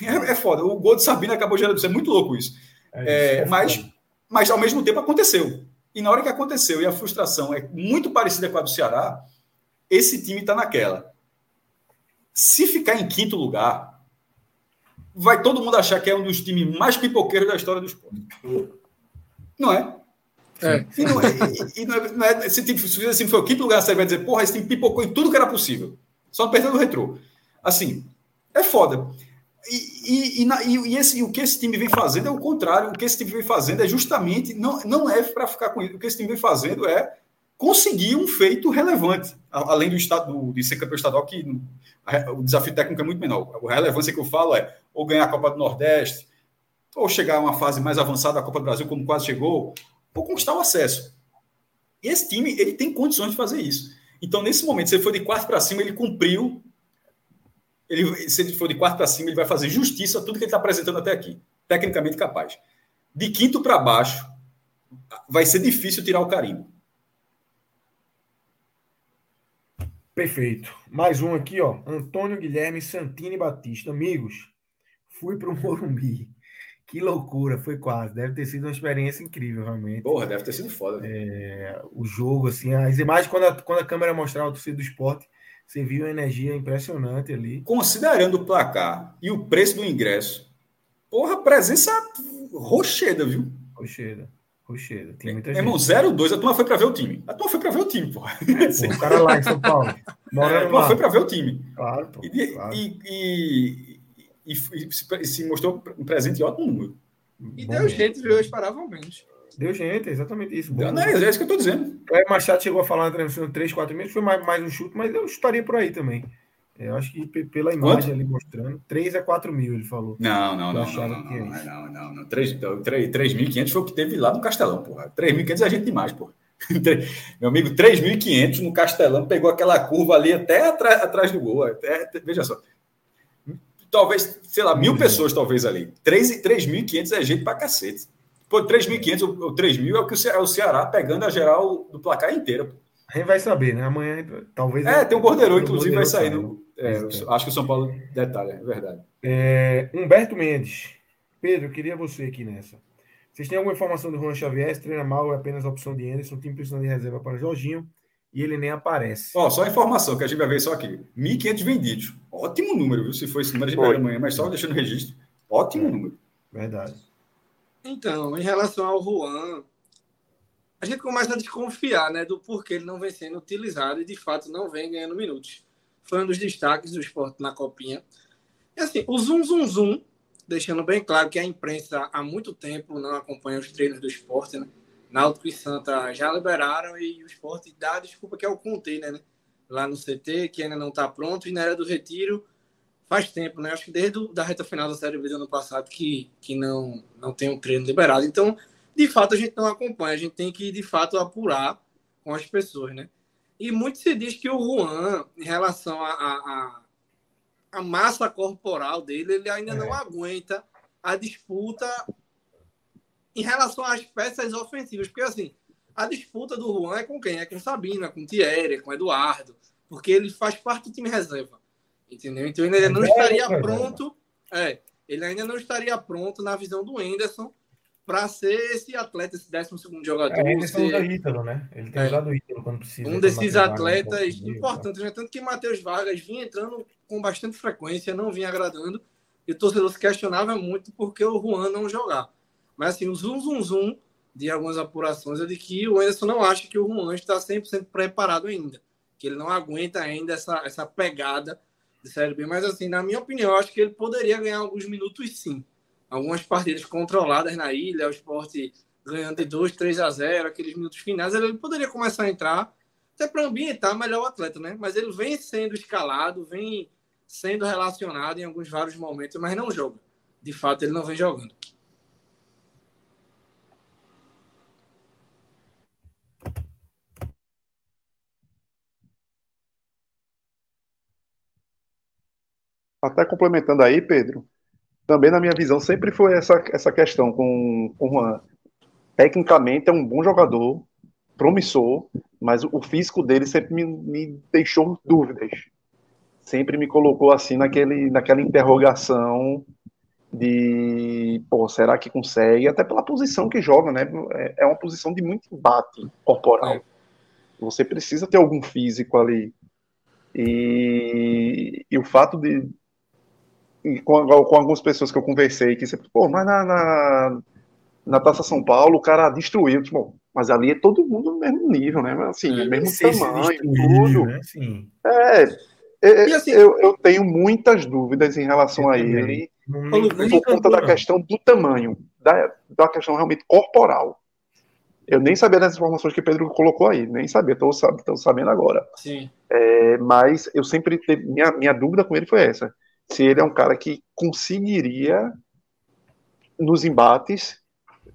S2: É, é foda. O gol de Sabina acabou gerando isso. É muito louco isso. É, é, é mas. Foda mas ao mesmo tempo aconteceu. E na hora que aconteceu e a frustração é muito parecida com a do Ceará, esse time está naquela. Se ficar em quinto lugar, vai todo mundo achar que é um dos times mais pipoqueiros da história do esporte. Não é? É. E não é, e, e não é, não é se assim, foi o quinto lugar, você vai dizer, porra, esse time pipocou em tudo que era possível. Só não perdendo o retrô. Assim, é foda. E, e, e, e, esse, o que esse time vem fazendo é o contrário. O que esse time vem fazendo é justamente, não, não é para ficar com isso. O que esse time vem fazendo é conseguir um feito relevante, além do estado de ser campeão estadual, que o desafio técnico é muito menor. A relevância que eu falo é ou ganhar a Copa do Nordeste, ou chegar a uma fase mais avançada da Copa do Brasil, como quase chegou, ou conquistar o acesso. E esse time ele tem condições de fazer isso. Então, nesse momento, se ele for de quarto para cima, ele cumpriu ele, se ele for de quarto para cima, ele vai fazer justiça a tudo que ele está apresentando até aqui. Tecnicamente capaz. De quinto para baixo, vai ser difícil tirar o carimbo.
S1: Perfeito. Mais um aqui, ó. Antônio Guilherme Santini Batista. Amigos, fui para o Morumbi. Que loucura, foi quase. Deve ter sido uma experiência incrível, realmente.
S2: Porra, deve ter sido foda.
S1: É, o jogo, assim, as imagens, quando a, quando a câmera mostrava o torcida do esporte, você viu a energia impressionante ali.
S2: Considerando o placar e o preço do ingresso, porra, presença rocheda, viu?
S1: Rocheda. Rocheda. Tem muita
S2: gente. Irmão, 0-2, a turma foi para ver o time. A turma foi para ver o time, porra.
S1: É, o cara lá em São Paulo.
S2: É, a turma foi para ver o time.
S1: Claro, pô,
S2: e,
S1: claro.
S2: E, e, e, e, se mostrou um presente em ótimo número.
S3: E Bom deu jeito, viu? Eu esperava menos.
S1: Deu gente, exatamente isso.
S2: Deu, não, é isso que eu tô dizendo.
S1: O Machado chegou a falar na transmissão 3, 4 meses, foi mais, mais um chute, mas eu estaria por aí também. Eu acho que pela imagem Quanto? ali mostrando, 3 a 4 mil, ele falou.
S2: Não, não, não. Não, não, não, é não, não, não. 3.500 foi o que teve lá no Castelão, porra. 3.500 é gente demais, porra. Meu amigo, 3.500 no Castelão, pegou aquela curva ali até atrás, atrás do gol. Até, veja só. Talvez, sei lá, mil pessoas talvez ali. 3.500 é gente pra cacete. Pô, 3.500 ou 3.000 é o que o Ceará pegando a geral do placar inteiro.
S1: A gente vai saber, né? Amanhã, talvez.
S2: É, tem um borderô, inclusive, vai sair. No, é, acho que o São Paulo detalha, é verdade.
S1: É, Humberto Mendes. Pedro, queria você aqui nessa. Vocês têm alguma informação do Juan Xavier? Se treina mal, é apenas a opção de Anderson, tem precisando de reserva para o Jorginho e ele nem aparece.
S2: Ó, só a informação que a gente vai ver só aqui. 1.500 vendidos. Ótimo número, viu? Se for esse número, a gente vai amanhã, mas só deixando o registro. Ótimo é, número.
S1: Verdade.
S3: Então, em relação ao Juan, a gente começa a desconfiar né, do porquê ele não vem sendo utilizado e de fato não vem ganhando minutos. Foi um dos destaques do esporte na Copinha. E assim, o zoom, zoom, zoom, deixando bem claro que a imprensa há muito tempo não acompanha os treinos do esporte, né? Náutico e Santa já liberaram e o esporte dá desculpa que é o container, né? Lá no CT, que ainda não está pronto, e na era do retiro faz tempo, né? Acho que desde a reta final da Série B do ano passado que, que não, não tem um treino liberado. Então, de fato, a gente não acompanha. A gente tem que, de fato, apurar com as pessoas, né? E muito se diz que o Juan, em relação à a, a, a, massa corporal dele, ele ainda é. não aguenta a disputa em relação às peças ofensivas. Porque, assim, a disputa do Juan é com quem? É com Sabina, com Thierry, com Eduardo. Porque ele faz parte do time reserva. Entendeu? Então, ele ainda não é, estaria é pronto. É, ele ainda não estaria pronto na visão do Enderson para ser esse atleta, esse 12 jogador. É,
S1: ele ser... usa Ítalo, né? Ele tem é. usado Ítalo quando precisa.
S3: Um desses atletas importantes, né? Tanto que Matheus Vargas vinha entrando com bastante frequência, não vinha agradando, e o torcedor se questionava muito porque o Juan não jogar. Mas assim, o zoom, zoom, zoom de algumas apurações é de que o Anderson não acha que o Juan está 100% preparado ainda, que ele não aguenta ainda essa, essa pegada de Série B. Mas assim, na minha opinião, eu acho que ele poderia ganhar alguns minutos sim algumas partidas controladas na ilha, o esporte ganhando de 2, 3 a 0, aqueles minutos finais, ele poderia começar a entrar até para ambientar melhor o atleta, né? Mas ele vem sendo escalado, vem sendo relacionado em alguns vários momentos, mas não joga. De fato, ele não vem jogando.
S4: Até complementando aí, Pedro, também na minha visão sempre foi essa, essa questão com, com o Juan. Tecnicamente é um bom jogador, promissor, mas o físico dele sempre me, me deixou dúvidas. Sempre me colocou assim naquele, naquela interrogação de, pô, será que consegue? Até pela posição que joga, né? É, é uma posição de muito embate corporal. É. Você precisa ter algum físico ali. E, e o fato de, com, com, algumas pessoas que eu conversei, que sempre, pô, mas na, na, na Taça São Paulo o cara destruiu. Tipo, mas ali é todo mundo no mesmo nível, né? Assim, é, mesmo tamanho, tudo. Né? Assim. É, é assim, eu, eu tenho muitas dúvidas em relação a ele, por conta da questão do tamanho, da, da questão realmente corporal. Eu nem sabia das informações que Pedro colocou aí, nem sabia, estou sabendo agora.
S3: Sim.
S4: É, mas eu sempre minha, minha dúvida com ele foi essa se ele é um cara que conseguiria, nos embates,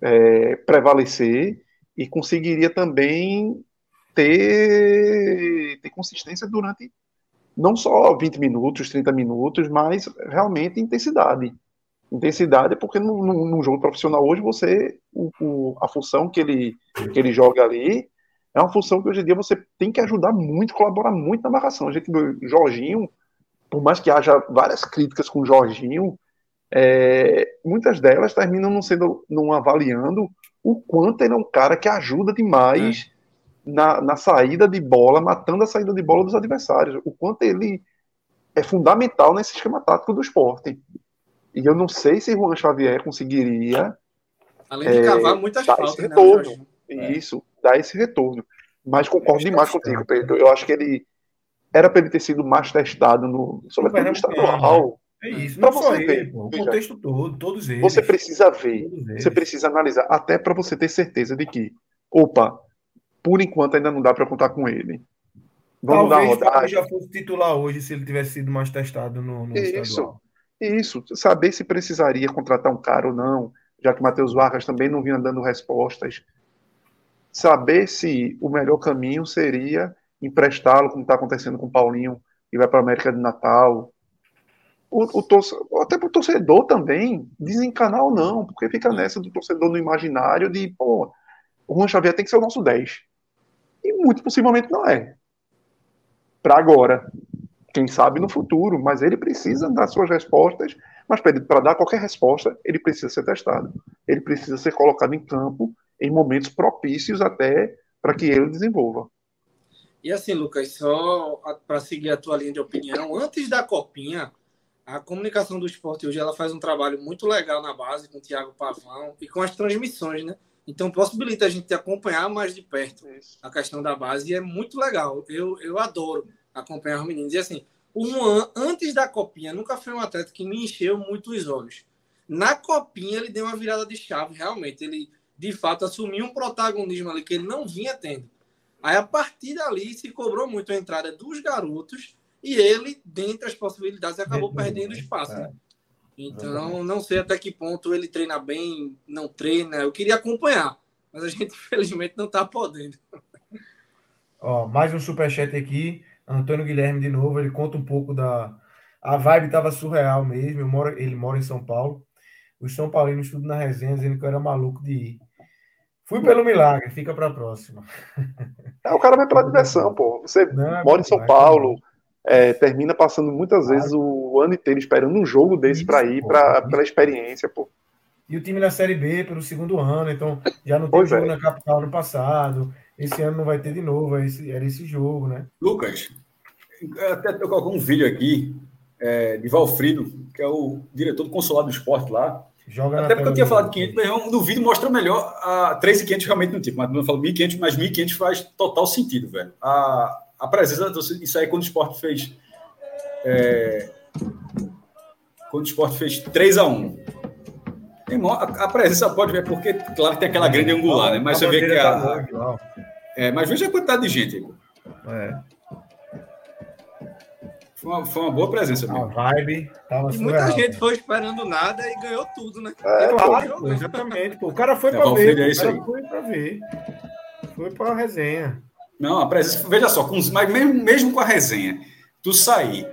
S4: é, prevalecer e conseguiria também ter, ter consistência durante não só 20 minutos, 30 minutos, mas realmente intensidade. Intensidade é porque num, jogo profissional hoje você o, o, a função que ele, que ele joga ali é uma função que hoje em dia você tem que ajudar muito, colaborar muito na marcação. A gente, Jorginho, por mais que haja várias críticas com o Jorginho, é, muitas delas terminam não sendo, não avaliando o quanto ele é um cara que ajuda demais é. na, na saída de bola, matando a saída de bola dos adversários, o quanto ele é fundamental nesse esquema tático do esporte. E eu não sei se Juan Xavier conseguiria.
S3: Além de cavar é, muitas
S4: dar faltas, esse né, retorno. Né, Isso, dar esse retorno. Mas concordo demais contigo, Pedro. Eu acho que ele era para ele ter sido mais testado no, sobretudo no estadual.
S1: É isso.
S4: Pra
S1: Não só
S4: você
S1: ele,
S4: ver,
S1: pô, o
S4: veja.
S1: contexto todo, todos eles.
S4: Você precisa ver, você precisa analisar, até para você ter certeza de que, opa, por enquanto ainda não dá para contar com ele. Vamos dar
S1: Talvez Fábio
S4: rodagem.
S1: já fosse titular hoje se ele tivesse sido mais testado no, no
S4: Isso.
S1: estadual.
S4: Isso, saber se precisaria contratar um cara ou não, já que Matheus Vargas também não vinha dando respostas. Saber se o melhor caminho seria emprestá-lo, como está acontecendo com o Paulinho, e vai para a América de Natal. O, o torce- até para o torcedor também, desencanar ou não, porque fica nessa do torcedor no imaginário de, pô, o Juan Xavier tem que ser o nosso 10. E muito possivelmente não é. Para agora. Quem sabe no futuro, mas ele precisa dar suas respostas. Mas para dar qualquer resposta, ele precisa ser testado. Ele precisa ser colocado em campo em momentos propícios até para que ele desenvolva.
S3: E assim, Lucas, só para seguir a tua linha de opinião, antes da Copinha, a comunicação do esporte hoje ela faz um trabalho muito legal na base com o Thiago Pavão e com as transmissões, né? Então possibilita a gente acompanhar mais de perto a questão da base e é muito legal. Eu, eu adoro acompanhar os meninos. E assim, o Juan, antes da Copinha, nunca foi um atleta que me encheu muito os olhos. Na Copinha, ele deu uma virada de chave, realmente. Ele, de fato, assumiu um protagonismo ali que ele não vinha tendo. Aí, a partir dali, se cobrou muito a entrada dos garotos e ele, dentre as possibilidades, acabou
S1: do
S3: perdendo espaço.
S1: é.
S3: né? Então, não sei até que ponto ele treina bem, não treina. Eu queria acompanhar, mas a gente, infelizmente, não está podendo.
S1: Ó, mais um superchat aqui. Antônio Guilherme de novo, ele conta um pouco da. A vibe estava surreal mesmo. Moro... Ele mora em São Paulo. Os São Paulinos tudo na resenha, dizendo que eu era maluco de ir. Fui pelo milagre, fica para a próxima.
S4: É, o cara vai pela diversão, pô. Você
S1: Não, é
S4: mora em São
S1: é
S4: Paulo, é, termina passando muitas vezes o ano inteiro esperando um jogo desse para ir,
S1: isso.
S4: pela experiência, pô.
S1: E o time na Série B pelo segundo ano, então já não teve
S4: Pois
S1: jogo
S4: é.
S1: na capital no passado. Esse ano não vai ter de novo, é esse- era esse jogo, né?
S2: Lucas, eu até eu coloquei um vídeo aqui é, de Valfrido, que é o diretor do Consulado do Esporte lá.
S1: Joga
S2: Até porque eu tinha
S1: do-
S2: falado 500, mas é no vídeo mostra melhor. A 3,500 realmente não tipo, mas eu falo 1.500, mas 1.500 faz total sentido, velho. A, a presença, isso aí quando o esporte fez. é, quando o esporte fez 3x1. Irmão, a, a presença pode ver, porque, claro que tem aquela grande angular, né? Mas
S1: A
S2: você vê que a.
S1: tá
S2: é, mas veja a quantidade de gente.
S1: É,
S2: Foi uma, foi uma boa presença
S1: a
S2: mesmo.
S1: vibe tava
S3: E muita
S1: surreal,
S3: gente foi esperando nada e ganhou tudo, né?
S4: É,
S1: É claro, pô, exatamente. Pô. O cara foi
S2: É,
S1: para ver.
S2: é
S1: o cara
S2: aí.
S1: foi para ver. Foi para resenha.
S2: Não, a presença. Veja só, com mas mesmo, mesmo com a resenha, tu sair.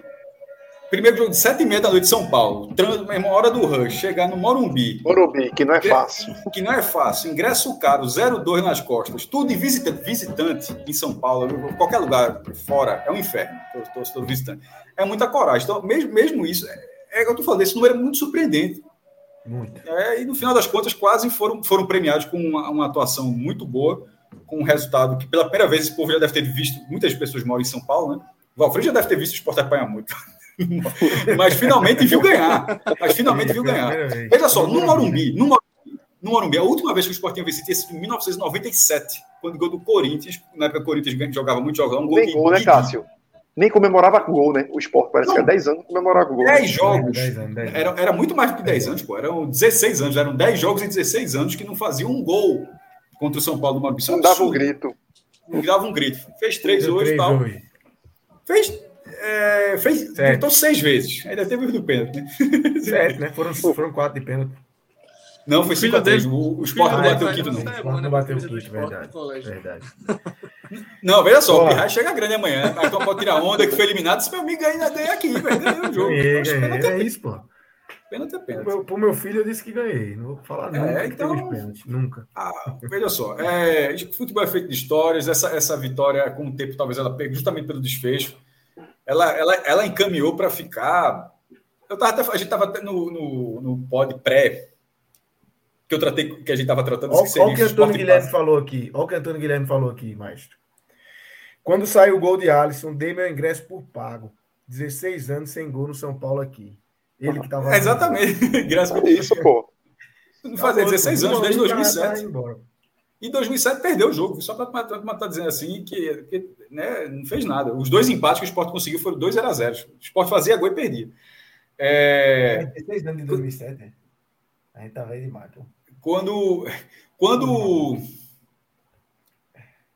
S2: Primeiro jogo de 7 e meia da noite em São Paulo, trans, mesma hora do rush, chegar no Morumbi,
S4: Morumbi, que não é fácil.
S2: que não é fácil, ingresso caro, 0,2 nas costas, tudo de visitante, visitante em São Paulo, qualquer lugar fora, é um inferno, torcedor visitante. É muita coragem. Então, mesmo, mesmo isso, é, é o que eu tô falando, esse número é muito surpreendente.
S1: Muito.
S2: É, e no final das contas, quase foram, foram premiados com uma, uma atuação muito boa, com um resultado que, pela primeira vez, esse povo já deve ter visto, muitas pessoas moram em São Paulo, né? O Valfredo já deve ter visto o Sport apanhar muito. Mas finalmente viu ganhar. Mas finalmente viu ganhar. Veja só, no Morumbi, no Morumbi, no Morumbi, a última vez que o Sport tinha vencido tinha sido em 1997, quando gol do Corinthians, na época o Corinthians jogava muito jogava um gol
S4: Nem gol, né. Cássio? Nem comemorava com gol, né? O esporte parece
S2: Não.
S4: que há 10 anos comemorava com gol. né?
S2: 10 jogos.
S1: 10 anos, 10 anos.
S2: Era, era muito mais do que 10 anos, pô. Eram 16 anos, eram 10 jogos em 16 anos que não faziam um gol contra o São Paulo é
S4: Não dava um grito.
S2: Não dava um grito. Fez três hoje e tal.
S1: hoje.
S2: Fez. É, fez então seis vezes. Ainda teve o do pênalti, né?
S1: Sete, né? Foram, foram quatro de pênalti.
S2: Não, foi
S3: O filho
S2: 5 a 3.
S3: dele-
S2: O, o Sport não bateu o quinto, não.
S1: não. Bateu o quinto, verdade. Verdade.
S2: Não, veja só, o Pirra chega grande amanhã. Aí então pode tirar onda que foi eliminado. Disse, meu amigo, ainda ganhei aqui, velho. Ganhei o jogo.
S1: Ganhei, ganhei.
S2: É
S1: É isso, pô.
S2: pênalti. é
S1: Pro
S2: pênalti.
S1: meu, pro meu filho eu disse que ganhei. Não vou falar nunca
S2: É,
S1: que
S2: então-
S1: pênalti. Nunca.
S2: Ah, veja só, é, futebol é feito de histórias. Essa, essa vitória, com o tempo, talvez ela pegue justamente pelo desfecho. Ela, ela, ela encaminhou para ficar. Eu tava até, a gente estava no, no, no pod pré que eu tratei, que a gente estava tratando.
S1: Olha
S2: que seria
S1: o que
S2: o
S1: Antônio Guilherme falou aqui. Olha o que o Antônio Guilherme falou aqui, maestro. Quando saiu o gol de Alisson, dei meu ingresso por pago. 16 anos sem gol no São Paulo aqui. Ele que estava.
S2: É, exatamente. Graças a
S4: Isso, pô.
S2: Não fazia 16 anos, desde
S1: tá
S2: 2007. Em 2007 perdeu o jogo, só para estar dizendo assim que, que, né, não fez nada. Os dois empates que o Sport conseguiu foram 2 a 0 O Sport fazia gol e perdia. É...
S1: 16 anos de 2007. A gente tá velho demais, pô.
S2: Quando. Quando.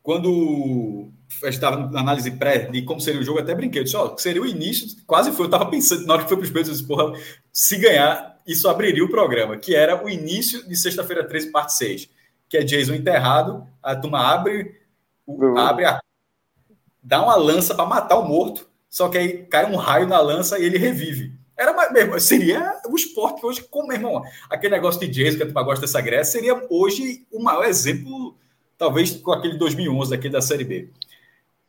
S2: Quando gente estava na análise pré de como seria o jogo, até brinquei. Disse, ó, seria o início, quase foi. Eu estava pensando, na hora que foi para os peitos, eu disse, porra, se ganhar, isso abriria o programa, que era o início de sexta-feira 13, parte 6, que é Jason enterrado, a turma abre, o, abre a, dá uma lança para matar o morto, só que aí cai um raio na lança e ele revive. Era mesmo, seria o esporte hoje, como, meu irmão, aquele negócio de Jason, que a turma gosta dessa Grécia, seria hoje o maior exemplo, talvez com aquele 2011, aquele da Série B.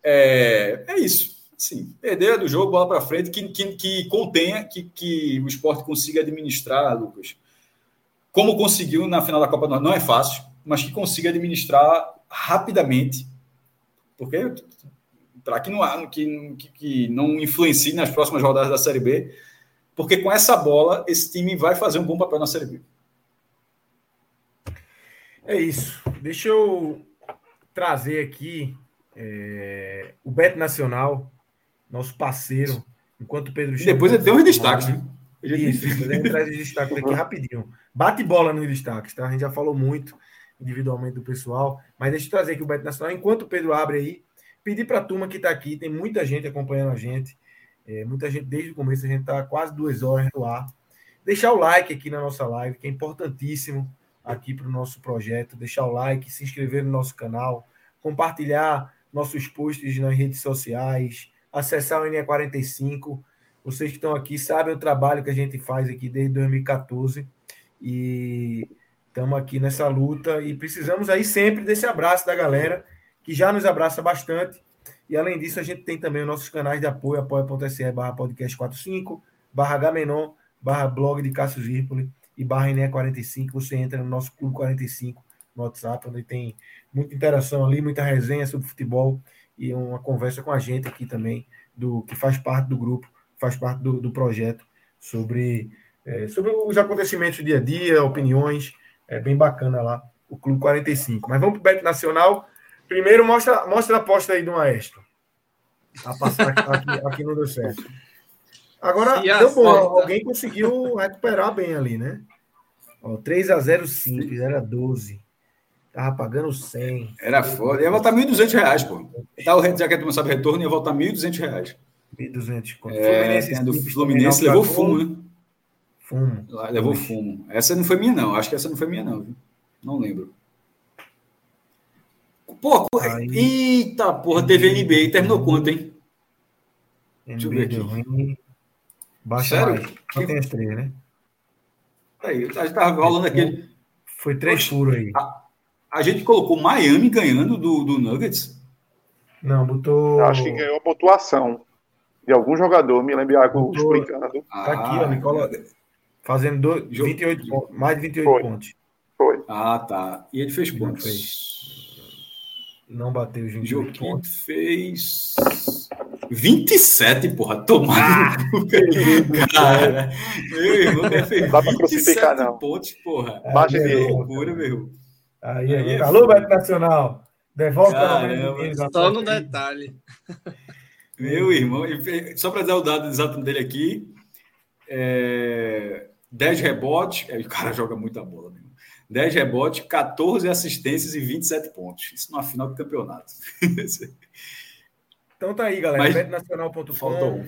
S2: É, é isso. Assim, perder do jogo, bola para frente, que, que, que contenha, que, que o esporte consiga administrar, Lucas. Como conseguiu na final da Copa do Norte, não é fácil, mas que consiga administrar rapidamente, porque para que não, que, que não influencie nas próximas rodadas da Série B, porque com essa bola esse time vai fazer um bom papel na Série B.
S1: É isso. Deixa eu trazer aqui é, o Beto Nacional, nosso parceiro, enquanto o Pedro
S2: E depois ele tem os destaques, né?
S1: Isso, a gente traz os destaques aqui rapidinho. Bate bola nos destaques, tá? A gente já falou muito individualmente do pessoal, mas deixa eu trazer aqui o Beto Nacional. Enquanto o Pedro abre aí, pedir para a turma que está aqui, tem muita gente acompanhando a gente, é, muita gente desde o começo, a gente está quase duas horas no ar. Deixar o like aqui na nossa live, que é importantíssimo aqui para o nosso projeto. Deixar o like, se inscrever no nosso canal, compartilhar nossos posts nas redes sociais, acessar o NE45. Vocês que estão aqui sabem o trabalho que a gente faz aqui desde 2014 e estamos aqui nessa luta e precisamos aí sempre desse abraço da galera que já nos abraça bastante. E além disso, a gente tem também os nossos canais de apoio, apoia.se barra podcast 45, barra Gamenon, barra blog de Cássio Zirpoli e barra NE45. Você entra no nosso Clube 45 no WhatsApp, onde tem muita interação ali, muita resenha sobre futebol e uma conversa com a gente aqui também, do que faz parte do grupo, faz parte do, do projeto, sobre, é, sobre os acontecimentos do dia a dia, opiniões. É bem bacana lá, o Clube 45. Mas vamos para o Beto Nacional. Primeiro, mostra, mostra a aposta aí do Maestro. A passar aqui, aqui não deu certo. Agora, deu bom. Alguém conseguiu recuperar bem ali, né? Ó, 3 a 0 simples, era 12. Tava pagando 100.
S2: Era foda. Ia voltar 1.200 reais, pô. Tá, o, já que tu não sabe retorno, ia voltar 1.200 reais.
S1: 1.200.
S2: É, Fluminense, Fluminense levou fumo, né?
S1: Fumo.
S2: Levou fumo. Essa não foi minha, não. Acho que essa não foi minha, não. Viu? Não lembro. Pô, Aí, eita porra, teve NBA. Terminou quanto, hein?
S1: Deixa eu ver aqui. Ruim. Baixa Sério? Mais. Só tem as três, né?
S2: Aí, a gente tava rolando aquele.
S1: Foi três furos aí.
S2: A, a, gente colocou Miami ganhando do, do Nuggets?
S1: Não, botou.
S4: Eu acho que ganhou a pontuação de algum jogador, me lembro algo botou... explicando.
S1: Tá aqui, ó, Nicola. Fazendo do... 28 pontos, mais de 28
S4: Foi.
S1: pontos.
S4: Foi.
S2: Ah, tá. E ele fez quantos?
S1: Não bateu os 28
S2: Joaquim
S1: pontos.
S2: fez 27, porra. Tomar ah, cara. Meu irmão deve fez
S4: Dá pra crucificar, não.
S2: pontos, porra.
S4: Baixa
S2: é
S4: de
S2: loucura, meu.
S1: Aí, aí, é Alô, Beto Nacional. Devolve
S2: Caramba,
S3: Só no detalhe.
S2: Meu irmão, só para dar o dado exato dele aqui, é, 10 rebotes, é, o cara joga muita bola, meu. 10 rebotes, 14 assistências e 27 pontos. Isso numa final do campeonato.
S1: Então tá aí, galera. Betnacional.com.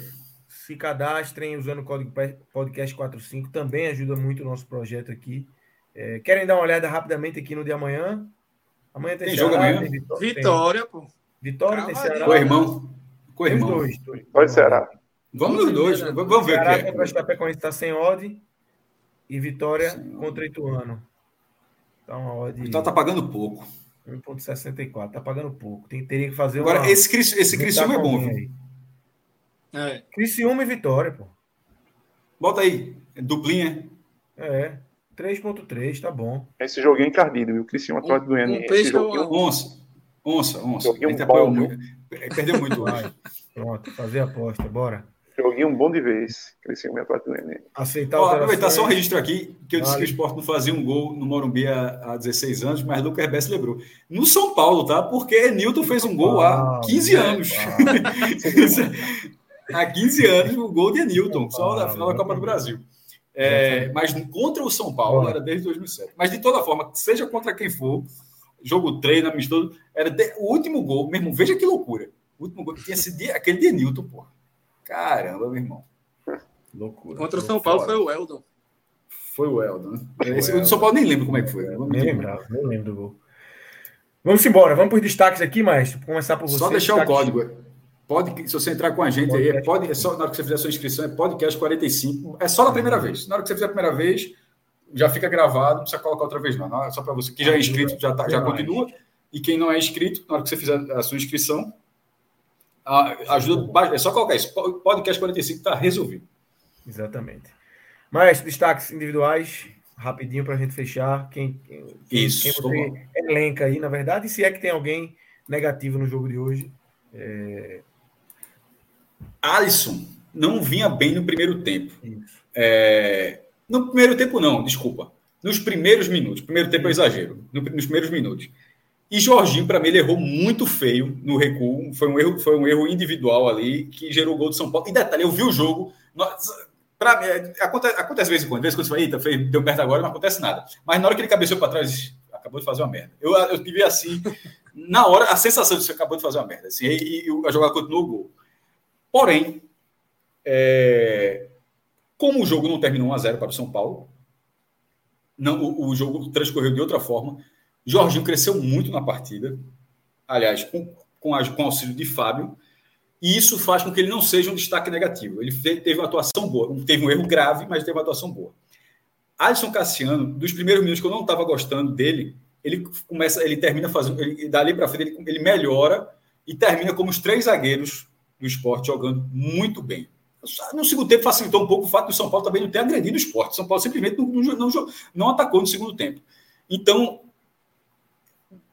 S1: Se cadastrem usando o código podcast45. Também ajuda muito o nosso projeto aqui. É, querem dar uma olhada rapidamente aqui no de amanhã? Amanhã tem,
S2: Tem
S1: Ceará,
S2: jogo amanhã?
S1: tem Vitó- tem
S3: Vitória, pô.
S1: Vitória, tem
S3: Calma aí.
S1: Ceará.
S2: Com o irmão. Com o
S1: Tem os
S2: irmão.
S1: dois. dois.
S4: Pode será.
S2: Vamos nos dois.
S3: Ceará
S2: Vamos ver o
S1: Ceará
S2: que
S1: contra o
S2: é.
S1: Chapecoense está sem odd. E Vitória
S2: odd.
S1: contra Ituano. Tá uma odd
S2: Então tá pagando pouco.
S1: 1,64. Tá pagando pouco. Tem, teria que fazer
S2: Agora,
S1: uma...
S2: esse, Cris- esse Criciúma é bom, viu?
S3: É.
S1: Criciúma e Vitória, pô.
S2: Bota aí. Duplinha.
S1: É. 3.3, tá bom.
S4: Esse joguinho encardido, viu? Criciúma
S3: Um-
S4: Atlético
S3: um
S4: Goianiense.
S3: peixe
S4: Esse joguinho,
S2: Onça. Onça, onça. A gente
S4: bom,
S2: muito. Perdeu muito.
S1: Vai. Pronto, fazer a aposta, bora.
S4: Joguinho bom de vez. E Atlético.
S1: Aceitar
S2: Ó, aproveitar só um
S1: alterações.
S2: registro aqui, que eu disse
S1: Vale.
S2: que o Sport não fazia um gol no Morumbi há, há 16 anos, mas Lucas Bess lembrou. No São Paulo, tá? Porque Newton fez um gol há
S1: Paulo,
S2: 15
S1: São
S2: anos. há 15 anos o gol de Newton, só na final da Copa do Brasil. É, mas contra o São Paulo era desde 2007. Mas de toda forma, seja contra quem for, jogo treino, amistoso, era de, o último gol, meu irmão, veja que loucura. O último gol tinha sido aquele de Newton, porra. Caramba, meu irmão.
S3: Loucura. Contra o São Paulo foi o Eldon.
S2: Foi o Eldon, né? Esse, o São Paulo nem lembro como é que foi.
S1: Né? Nem lembrava, nem lembro do gol. Vamos embora, vamos para os destaques aqui, mas começar por você.
S2: Só deixar destaques... o código. Pode, se você entrar com a gente podcast. aí, é, pode, é só, na hora que você fizer a sua inscrição, é podcast 45. É só na primeira vez. Na hora que você fizer a primeira vez, já fica gravado, não precisa colocar outra vez, não. não é só para você que já é inscrito, já, tá, já continua. E quem não é inscrito, na hora que você fizer a sua inscrição, ajuda. É só colocar isso. Podcast 45 está resolvido.
S1: Exatamente. Mas destaques individuais, rapidinho para a gente fechar. Quem, quem,
S2: isso,
S1: quem você elenca aí, na verdade, se é que tem alguém negativo no jogo de hoje. É...
S2: Alisson não vinha bem no primeiro tempo. É... No primeiro tempo, não, desculpa. Nos primeiros minutos. Primeiro tempo é exagero. Nos primeiros minutos. E Jorginho, para mim, ele errou muito feio no recuo. Foi um erro, foi um erro individual ali que gerou o gol de São Paulo. E detalhe, eu vi o jogo. Pra, é, acontece, acontece vez em quando. Às vezes quando você fala, eita, deu perto agora, não acontece nada. Mas na hora que ele cabeceou para trás, acabou de fazer uma merda. Eu, eu tive assim, na hora, a sensação de que acabou de fazer uma merda. Assim, e, e a jogada continuou o gol. Porém, é, como o jogo não terminou 1x0 para o São Paulo, não, o, o, jogo transcorreu de outra forma. Jorginho cresceu muito na partida. Aliás, com, com, com auxílio de Fábio. E isso faz com que ele não seja um destaque negativo. Ele teve uma atuação boa. Teve um erro grave, mas teve uma atuação boa. Alisson Cassiano, dos primeiros minutos que eu não estava gostando dele, ele começa, ele termina fazendo, ele, dali para frente ele, ele, melhora e termina como os três zagueiros do esporte jogando muito bem. No segundo tempo facilitou um pouco o fato do São Paulo também não ter agredido o esporte. São Paulo simplesmente não, não, não, não atacou no segundo tempo. Então,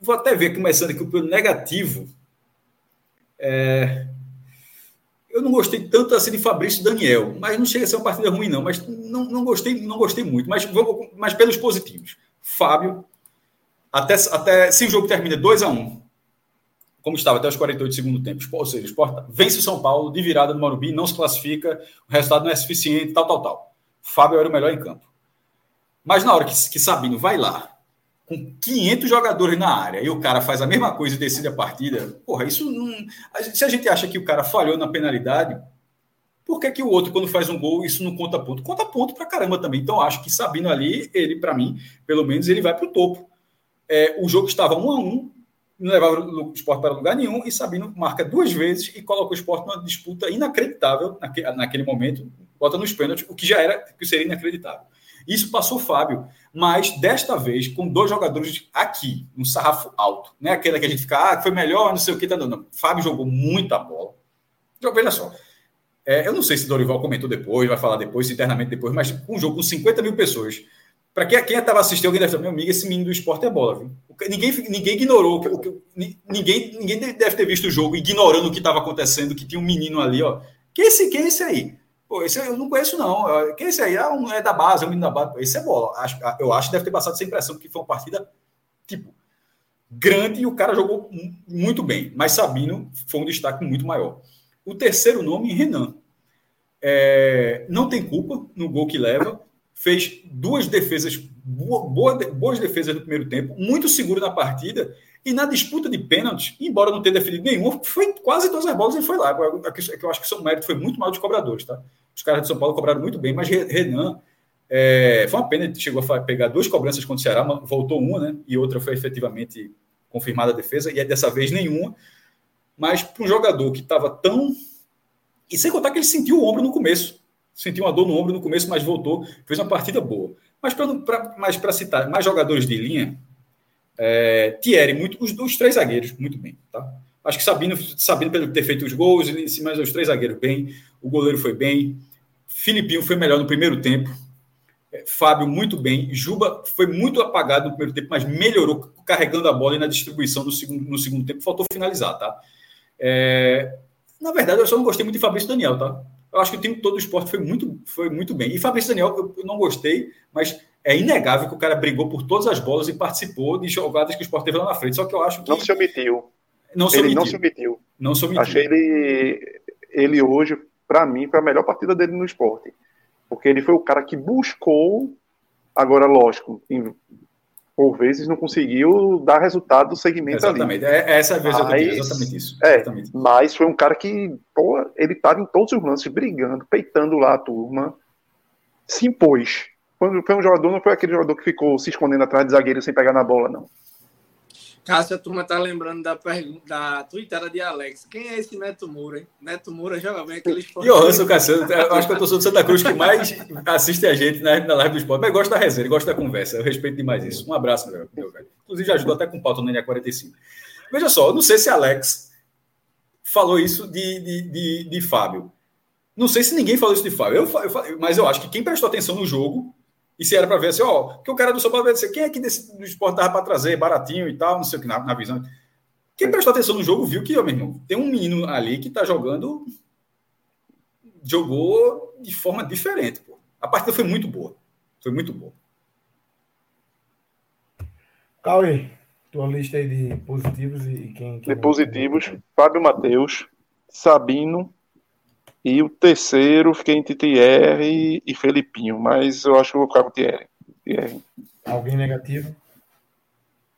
S2: vou até ver começando aqui pelo negativo. É, eu não gostei tanto assim de Fabrício e Daniel, mas não chega a ser uma partida ruim, não. Mas não, não gostei, não gostei muito. Mas, vou, mas pelos positivos. Fábio, até, até se o jogo termina 2 a 1 um, como estava até os 48 do segundo tempo, ou seja, vence o São Paulo de virada no Morumbi, não se classifica, o resultado não é suficiente, tal, tal, tal. Fábio era o melhor em campo. Mas na hora que, que Sabino vai lá, com 500 jogadores na área e o cara faz a mesma coisa e decide a partida, porra, isso não. Se a gente acha que o cara falhou na penalidade, por que, que o outro, quando faz um gol, isso não conta ponto? Conta ponto pra caramba também. Então, acho que Sabino ali, ele, para mim, pelo menos, ele vai pro topo. É, o jogo estava um a um, não levava o esporte para lugar nenhum, e Sabino marca duas vezes e coloca o esporte numa disputa inacreditável naquele, naquele momento, bota nos pênaltis, o que já era, que seria inacreditável. Isso passou Fábio, mas desta vez com dois jogadores aqui, um sarrafo alto. Não é aquele que a gente fica, ah, foi melhor, não sei o que, tá dando. Fábio jogou muita bola. Veja só. É, eu não sei se Dorival comentou depois, vai falar depois, internamente depois, mas um jogo com 50 mil pessoas. Para quem estava assistindo, alguém deve estar, meu amigo, esse menino do esporte é bola, viu? Ninguém, ninguém ignorou, que, ninguém, ninguém deve ter visto o jogo ignorando o que estava acontecendo, que tinha um menino ali, ó. Quem é esse, quem é esse aí? Pô, esse eu não conheço, não. Quem é esse aí? É, um, é da base, é um menino da base. Esse é bola. Eu acho que deve ter passado essa impressão, porque foi uma partida, tipo, grande e o cara jogou muito bem. Mas Sabino foi um destaque muito maior. O terceiro nome, Renan. É, não tem culpa no gol que leva. Fez duas defesas, boa, boa, boas defesas no primeiro tempo, muito seguro na partida e na disputa de pênaltis, embora não tenha definido nenhum, foi quase todas as bolas e foi lá. Que eu acho que o seu mérito foi muito mal dos cobradores, tá? Os caras de São Paulo cobraram muito bem, mas Renan é, foi uma pena, ele chegou a pegar duas cobranças contra o Ceará, voltou uma, né? E outra foi efetivamente confirmada a defesa, e é dessa vez nenhuma. Mas para um jogador que estava tão. E sem contar que ele sentiu o ombro no começo. Sentiu uma dor no ombro no começo, mas voltou, fez uma partida boa. Mas para citar mais jogadores de linha, é, Thierry, muito, os, os, três zagueiros, muito bem. Tá? Acho que Sabino, Sabino pelo ter feito os gols, mas os três zagueiros bem, o goleiro foi bem, Filipinho foi melhor no primeiro tempo, é, Fábio muito bem, Juba foi muito apagado no primeiro tempo, mas melhorou carregando a bola e na distribuição no segundo, no segundo tempo, faltou finalizar, tá? É, na verdade, eu só não gostei muito de Fabrício Daniel, tá? Eu acho que o time todo do esporte foi muito, foi muito bem. E Fabrício Daniel, eu não gostei, mas é inegável que o cara brigou por todas as bolas e participou de jogadas que o Sport teve lá na frente. Só que eu acho que.
S4: Não se omitiu.
S2: Não se
S4: ele
S2: omitiu.
S4: não se omitiu.
S2: Não se omitiu.
S4: Achei ele, ele hoje, para mim, foi a melhor partida dele no esporte. Porque ele foi o cara que buscou, agora, lógico, em, por vezes não conseguiu dar resultado do segmento
S2: exatamente.
S4: ali.
S2: É, é essa vez mas, exatamente isso.
S4: É,
S2: exatamente.
S4: mas foi um cara que, pô, ele estava em todos os lances, brigando, peitando lá a turma, se impôs. Foi, foi um jogador, não foi aquele jogador que ficou se escondendo atrás de zagueiro sem pegar na bola, não.
S3: Cássio, a turma tá lembrando da, da tweetada de Alex. Quem é esse Neto Moura, hein? Neto Moura joga bem aquele esporte.
S2: E o Hanson eu acho que eu sou do Santa Cruz que mais assiste a gente na, na live do esporte, mas gosta da resenha, gosta da conversa. Eu respeito demais isso. Um abraço, meu, meu velho. Inclusive, ajudou até com pauta no NA45. Veja só, eu não sei se Alex falou isso de, de, de, de Fábio. Não sei se ninguém falou isso de Fábio, eu, eu, mas eu acho que quem prestou atenção no jogo e se era para ver assim, ó, que o cara do São Paulo vai dizer, quem é que desse, do esporte dava para trazer, baratinho e tal, não sei o que, na, na visão. Quem prestou atenção no jogo viu que, ó, meu irmão, tem um menino ali que tá jogando. Jogou de forma diferente, pô. A partida foi muito boa. Foi muito boa.
S1: Cauê, tua lista aí de positivos e quem. quem
S4: de positivos, Fábio Matheus, Sabino, e o terceiro, fiquei entre Thierry e Felipinho, mas eu acho que eu vou ficar com Thierry. Thierry.
S1: Alguém negativo?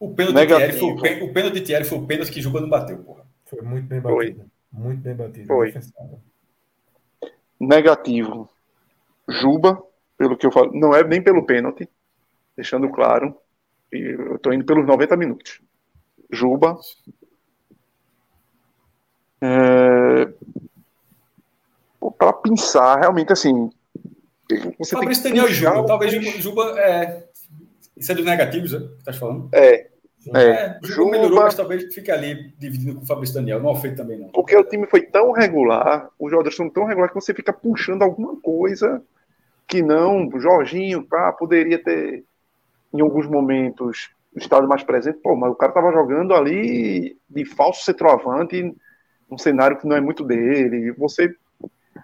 S2: O pênalti, negativo. De Thierry foi, o pênalti de Thierry foi o pênalti que Juba não bateu, porra.
S1: Foi muito bem batido. Foi. Muito bem batido.
S4: Foi. Negativo. Juba, pelo que eu falo, não é nem pelo pênalti, deixando claro. Eu tô indo pelos 90 minutos. Juba. É, para pensar realmente assim.
S2: Você Fabrício Daniel Juba, talvez Juba, é, isso é dos negativos, né? Que tá falando?
S4: É.
S2: É, é Juba, melhorou, mas talvez fique ali dividindo com o Fabrício Daniel. Não feito também, não.
S4: Porque o time foi tão regular, os jogadores são tão regulares que você fica puxando alguma coisa que não. O Jorginho, pá, poderia ter, em alguns momentos, estado mais presente. Pô, mas o cara tava jogando ali de falso centroavante, num cenário que não é muito dele. Você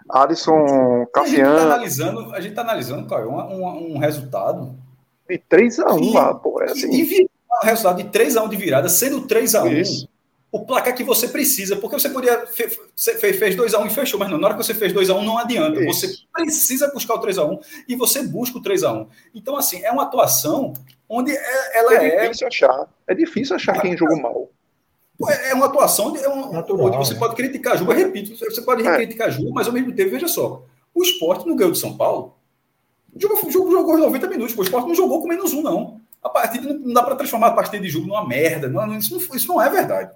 S4: Alisson Cassiano.
S2: A gente está analisando, a gente tá analisando, cara, um, um, resultado.
S4: De 3x1 lá, pô. É assim.
S2: De, um resultado de 3x1 de virada, sendo 3x1 o placar que você precisa, porque você poderia. Você fez 2x1 e fechou, mas não, na hora que você fez 2x1 não adianta. Isso. Você precisa buscar o 3x1 e você busca o 3x1. Então, assim, é uma atuação onde é, ela é.
S4: É difícil achar. É difícil achar quem jogou mal.
S2: É, é uma atuação, é um, Natural, onde você né? pode criticar a Juba, repito, você pode é. criticar a Juba, mas ao mesmo tempo, veja só, o esporte não ganhou de São Paulo. O jogo, jogo jogou 90 minutos, o esporte não jogou com menos um, não. A partida não dá para transformar a partida de jogo numa merda. Não, isso, não, isso não é verdade.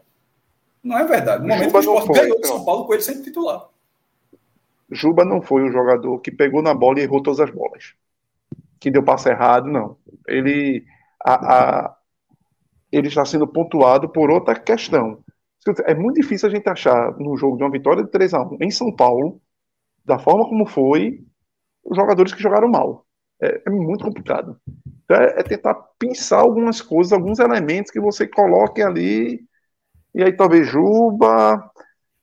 S2: Não é verdade. No momento Juba que o esporte foi, ganhou de São Paulo com ele sempre titular.
S4: Juba não foi o jogador que pegou na bola e errou todas as bolas. Que deu passo errado, não. Ele. A, a, ele está sendo pontuado por outra questão. É muito difícil a gente achar no jogo de uma vitória de 3 a 1 em São Paulo, da forma como foi, os jogadores que jogaram mal. É, é muito complicado. Então, é, é, tentar pensar algumas coisas, alguns elementos que você coloque ali, e aí talvez Juba,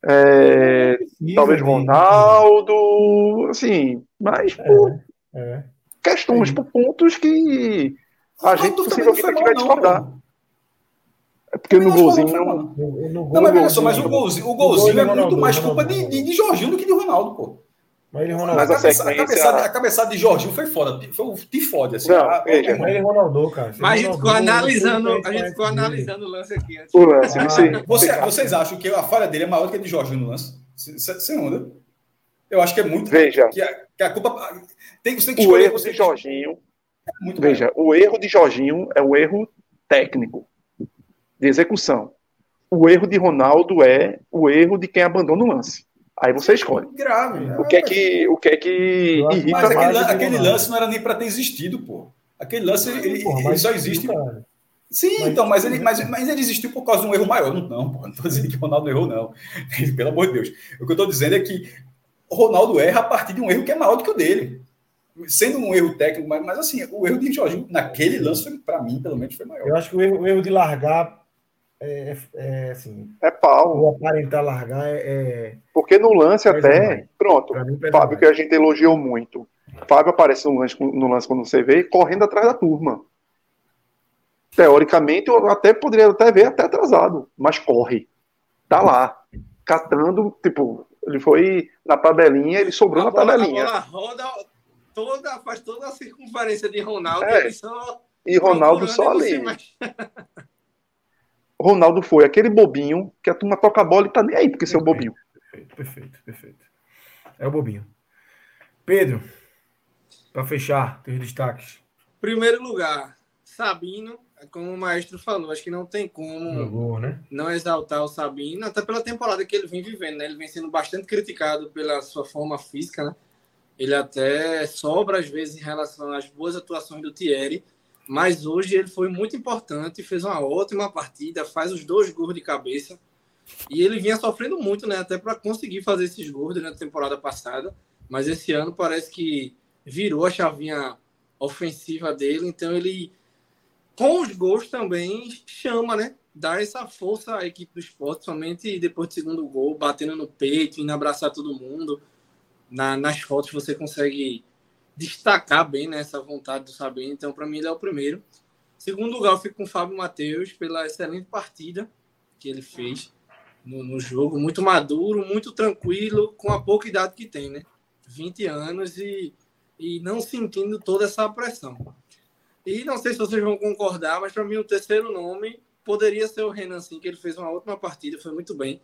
S4: é, talvez Ronaldo, assim, mas é, por é. questões, por pontos que a gente possivelmente vai discordar. É porque no golzinho. Não,
S2: não, não, mas olha só, mas o golzinho, o golzinho é muito mais culpa de, de, de Jorginho do que de Ronaldo, pô.
S1: Mas ele
S2: Ronaldo. Mas a, cabeça, sequência... a, cabeçada, a cabeçada de Jorginho foi foda. Foi o de fode, assim.
S1: Não, a, veja, mas ele Ronaldo, cara.
S3: Mas a gente ficou analisando, a gente ficou analisando o lance aqui antes.
S4: O lance,
S2: ah, você, você, vocês acham que a falha dele é maior que a de Jorginho no lance? Sem onda. Eu acho que é muito.
S4: Veja.
S2: Que a, que a culpa. Tem, você tem que
S4: escolher. O erro você de Jorginho. É muito veja, maior. o erro de Jorginho é o erro técnico de execução. O erro de Ronaldo é o erro de quem abandona o lance. Aí você escolhe.
S2: Grave.
S4: O que é que, o que, é que irrita
S2: Mas aquele, aquele lance não era nem para ter existido, pô. Aquele lance ele, porra, ele só existe. Cara. Sim, mas, então, mas ele, mas, mas ele existiu por causa de um erro maior. Não, não pô, não estou dizendo que o Ronaldo errou, não. Pelo amor de Deus. O que eu estou dizendo é que o Ronaldo erra a partir de um erro que é maior do que o dele. Sendo um erro técnico, mas, mas assim, o erro de Jorginho naquele lance, para mim, pelo menos, foi maior.
S1: Eu acho que o erro, o erro de largar é, é, assim.
S4: É pau.
S1: O aparentar largar é. é
S4: Porque no lance até. Mais. Pronto. Mim, Fábio, mais. que a gente elogiou muito. Fábio aparece no lance, no lance quando você vê, correndo atrás da turma. Teoricamente, eu até poderia até ver até atrasado, mas corre. Tá lá. Catando, tipo, Ele foi na tabelinha, ele sobrou
S3: a
S4: na
S3: bola,
S4: tabelinha.
S3: A bola roda toda, faz toda a circunferência de Ronaldo.
S4: É.
S3: Só
S4: E Ronaldo só ali. Ronaldo foi aquele bobinho que a turma toca a bola e tá nem aí porque seu bobinho.
S1: Perfeito, perfeito, perfeito. É o bobinho. Pedro, para fechar, teus destaques.
S3: Primeiro lugar, Sabino, como o maestro falou, acho que não tem como
S1: Jogou, né?
S3: não exaltar o Sabino, até pela temporada que ele vem vivendo, né? Ele vem sendo bastante criticado pela sua forma física, né? Ele até sobra às vezes em relação às boas atuações do Thierry, mas hoje ele foi muito importante, fez uma ótima partida, faz os dois gols de cabeça. E ele vinha sofrendo muito, né? Até para conseguir fazer esses gols na temporada passada. Mas esse ano parece que virou a chavinha ofensiva dele. Então ele, com os gols também, chama, né? Dá essa força à equipe do esporte, somente depois do segundo gol, batendo no peito, indo abraçar todo mundo. Na, nas fotos você consegue destacar bem né, essa vontade do Sabino. Então, para mim, ele é o primeiro. Segundo lugar, eu fico com o Fábio Matheus pela excelente partida que ele fez no, no, jogo. Muito maduro, muito tranquilo, com a pouca idade que tem, né? 20 anos e, e não sentindo toda essa pressão. E não sei se vocês vão concordar, mas para mim o terceiro nome poderia ser o Renan, sim, que ele fez uma ótima partida, foi muito bem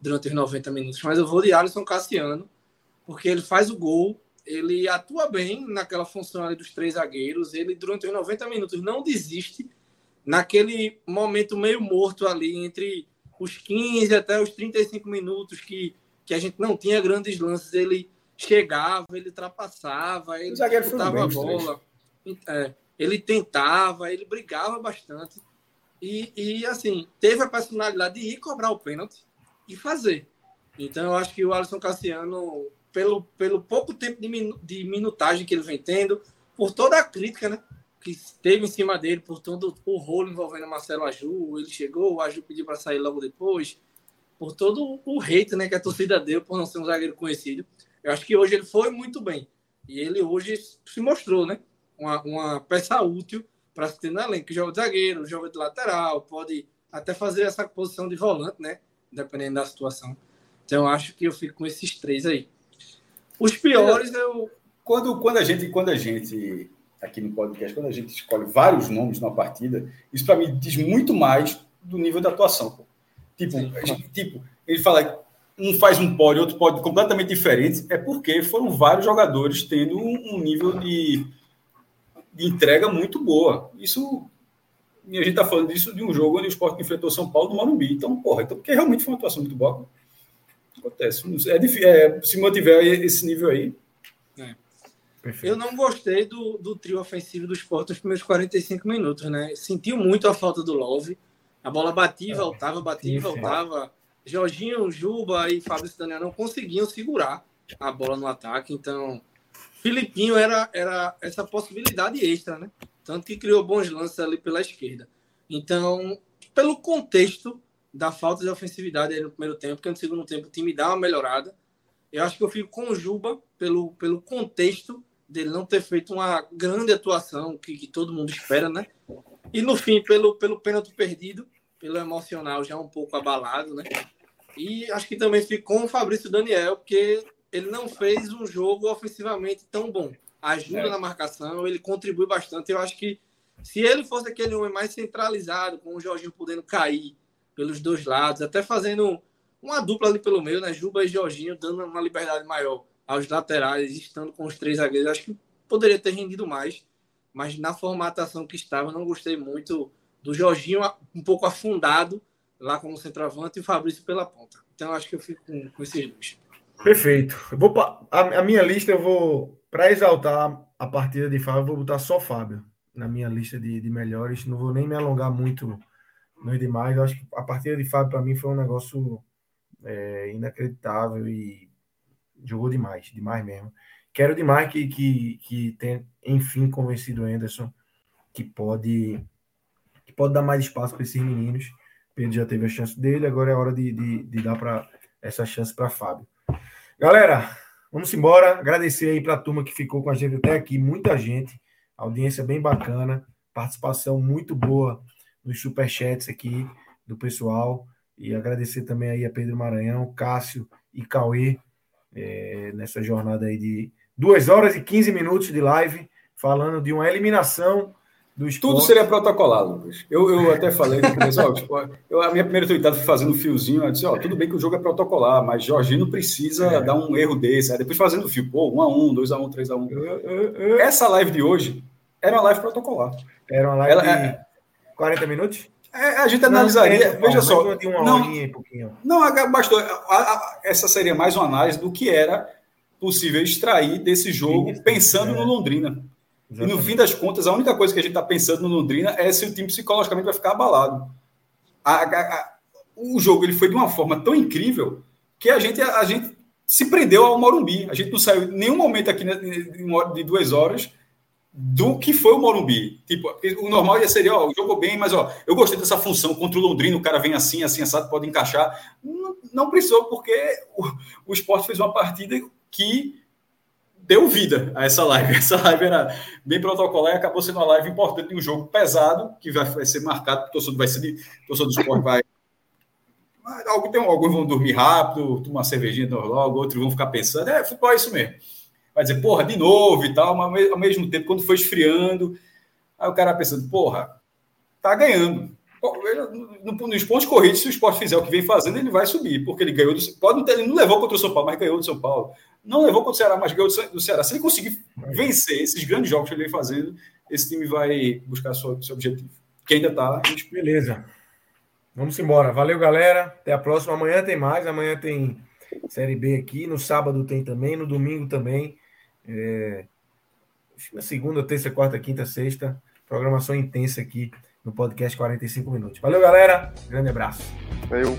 S3: durante os 90 minutos. Mas eu vou de Alisson Cassiano, porque ele faz o gol, ele atua bem naquela função ali dos três zagueiros, ele durante os 90 minutos não desiste. Naquele momento meio morto ali entre os 15 até os 35 minutos que, que a gente não tinha grandes lances, ele chegava, ele ultrapassava, ele disputava a bola, é, ele tentava, ele brigava bastante. E, e assim, teve a personalidade de ir cobrar o pênalti e fazer. Então eu acho que o Alisson Cassiano pelo, pelo pouco tempo de, minu, de minutagem que ele vem tendo, por toda a crítica né, que teve em cima dele, por todo o rolo envolvendo Marcelo Aju, ele chegou, o Aju pediu para sair logo depois, por todo o hate né, que a torcida deu por não ser um zagueiro conhecido. Eu acho que hoje ele foi muito bem. E ele hoje se mostrou né, uma, uma peça útil para se ter no elenco. Joga de zagueiro, joga de lateral, pode até fazer essa posição de volante, né? Dependendo da situação. Então, acho que eu fico com esses três aí. Os piores eu.
S2: Quando, quando, a gente, quando a gente, aqui no podcast, quando a gente escolhe vários nomes numa partida, isso para mim diz muito mais do nível da atuação. Pô. Tipo, gente, tipo, ele fala, um faz um pódio, outro pódio completamente diferente, é porque foram vários jogadores tendo um, nível de, de, entrega muito boa. Isso. E a gente está falando disso de um jogo onde o Sport enfrentou São Paulo no Morumbi. Então, porra, então, porque realmente foi uma atuação muito boa. Acontece. É, difícil, é, se mantiver esse nível aí.
S3: É. Eu não gostei do, do trio ofensivo do esporte nos primeiros 45 minutos, né? Sentiu muito a falta do Love. A bola batia e é. voltava, batia e voltava. Jorginho, Juba e Fabrício Daniel não conseguiam segurar a bola no ataque. Então, Filipinho era, era essa possibilidade extra, né? Tanto que criou bons lances ali pela esquerda. Então, pelo contexto, da falta de ofensividade aí no primeiro tempo, porque no segundo tempo o time dá uma melhorada. Eu acho que eu fico com o Juba pelo, pelo contexto dele não ter feito uma grande atuação que, que todo mundo espera, né? E no fim, pelo, pelo pênalti perdido, pelo emocional já um pouco abalado, né? E acho que também fico com o Fabrício Daniel, porque ele não fez um jogo ofensivamente tão bom. Ajuda é. na marcação, ele contribui bastante. Eu acho que se ele fosse aquele homem mais centralizado, com o Jorginho podendo cair, pelos dois lados, até fazendo uma dupla ali pelo meio, né? Juba e Jorginho dando uma liberdade maior aos laterais, estando com os três zagueiros. Acho que poderia ter rendido mais, mas na formatação que estava, não gostei muito do Jorginho um pouco afundado lá como centroavante e o Fabrício pela ponta. Então acho que eu fico com, com esses dois.
S1: Perfeito. Eu vou, a, a minha lista eu vou, para exaltar a partida de Fábio, eu vou botar só Fábio na minha lista de, de melhores. Não vou nem me alongar muito não é demais. Eu acho que a partida de Fábio, para mim, foi um negócio é, inacreditável e jogou demais, demais mesmo. Quero demais que, que, que tenha, enfim, convencido o Anderson que pode, que pode dar mais espaço para esses meninos. Pedro já teve a chance dele, agora é hora de, de, de dar pra, essa chance para Fábio. Galera, vamos embora. Agradecer aí para a turma que ficou com a gente até aqui, muita gente, audiência bem bacana, participação muito boa nos superchats aqui do pessoal. E agradecer também aí a Pedro Maranhão, Cássio e Cauê é, nessa jornada aí de 2 horas e 15 minutos de live, falando de uma eliminação do esporte.
S2: Tudo seria protocolado, Lucas. Eu, eu até falei no começo, ó, tipo, eu, a minha primeira tweetada foi fazendo um fiozinho, eu disse, ó, tudo bem que o jogo é protocolar, mas Jorginho não precisa é. dar um erro desse. Aí depois fazendo o fio, pô, 1x1, 2x1, 3x1. Essa live de hoje era uma live protocolar.
S1: Era uma live Ela, de é, 40 minutos?
S2: É, a gente analisaria, não, veja só.
S1: não,
S2: não, bastou. A, a, essa seria mais uma análise do que era possível extrair desse jogo Sim, pensando é. no Londrina. Exatamente. E no fim das contas, a única coisa que a gente está pensando no Londrina é se o time psicologicamente vai ficar abalado. A, o jogo ele foi de uma forma tão incrível que a gente, a gente se prendeu ao Morumbi. A gente não saiu em nenhum momento aqui de duas horas do que foi o Morumbi. Tipo, o normal ia seria, ó, jogou bem, mas ó, eu gostei dessa função contra o Londrina, o cara vem assim, assim, assado, pode encaixar. Não, não precisou, porque o, o esporte fez uma partida que deu vida a essa live. Essa live era bem protocolar e acabou sendo uma live importante de um jogo pesado, que vai, vai ser marcado, o torcedor, vai ser torcedor do esporte vai. Alguns vão dormir rápido, tomar uma cervejinha logo, outros vão ficar pensando, é, futebol é isso mesmo vai dizer, porra, de novo e tal, mas ao mesmo tempo, quando foi esfriando, aí o cara pensando, porra, tá ganhando. Nos pontos corridos, se o esporte fizer o que vem fazendo, ele vai subir, porque ele ganhou do pode não ter, ele não levou contra o São Paulo, mas ganhou do São Paulo. Não levou contra o Ceará, mas ganhou do Ceará. Se ele conseguir vencer esses grandes jogos que ele vem fazendo, esse time vai buscar seu, seu objetivo. Que ainda tá.
S1: Beleza. Vamos embora. Valeu, galera. Até a próxima. Amanhã tem mais. Amanhã tem Série B aqui. No sábado tem também. No domingo também. É, segunda, terça, quarta, quinta, sexta, programação intensa aqui no podcast 45 minutos. Valeu, galera. Grande abraço.
S4: Valeu.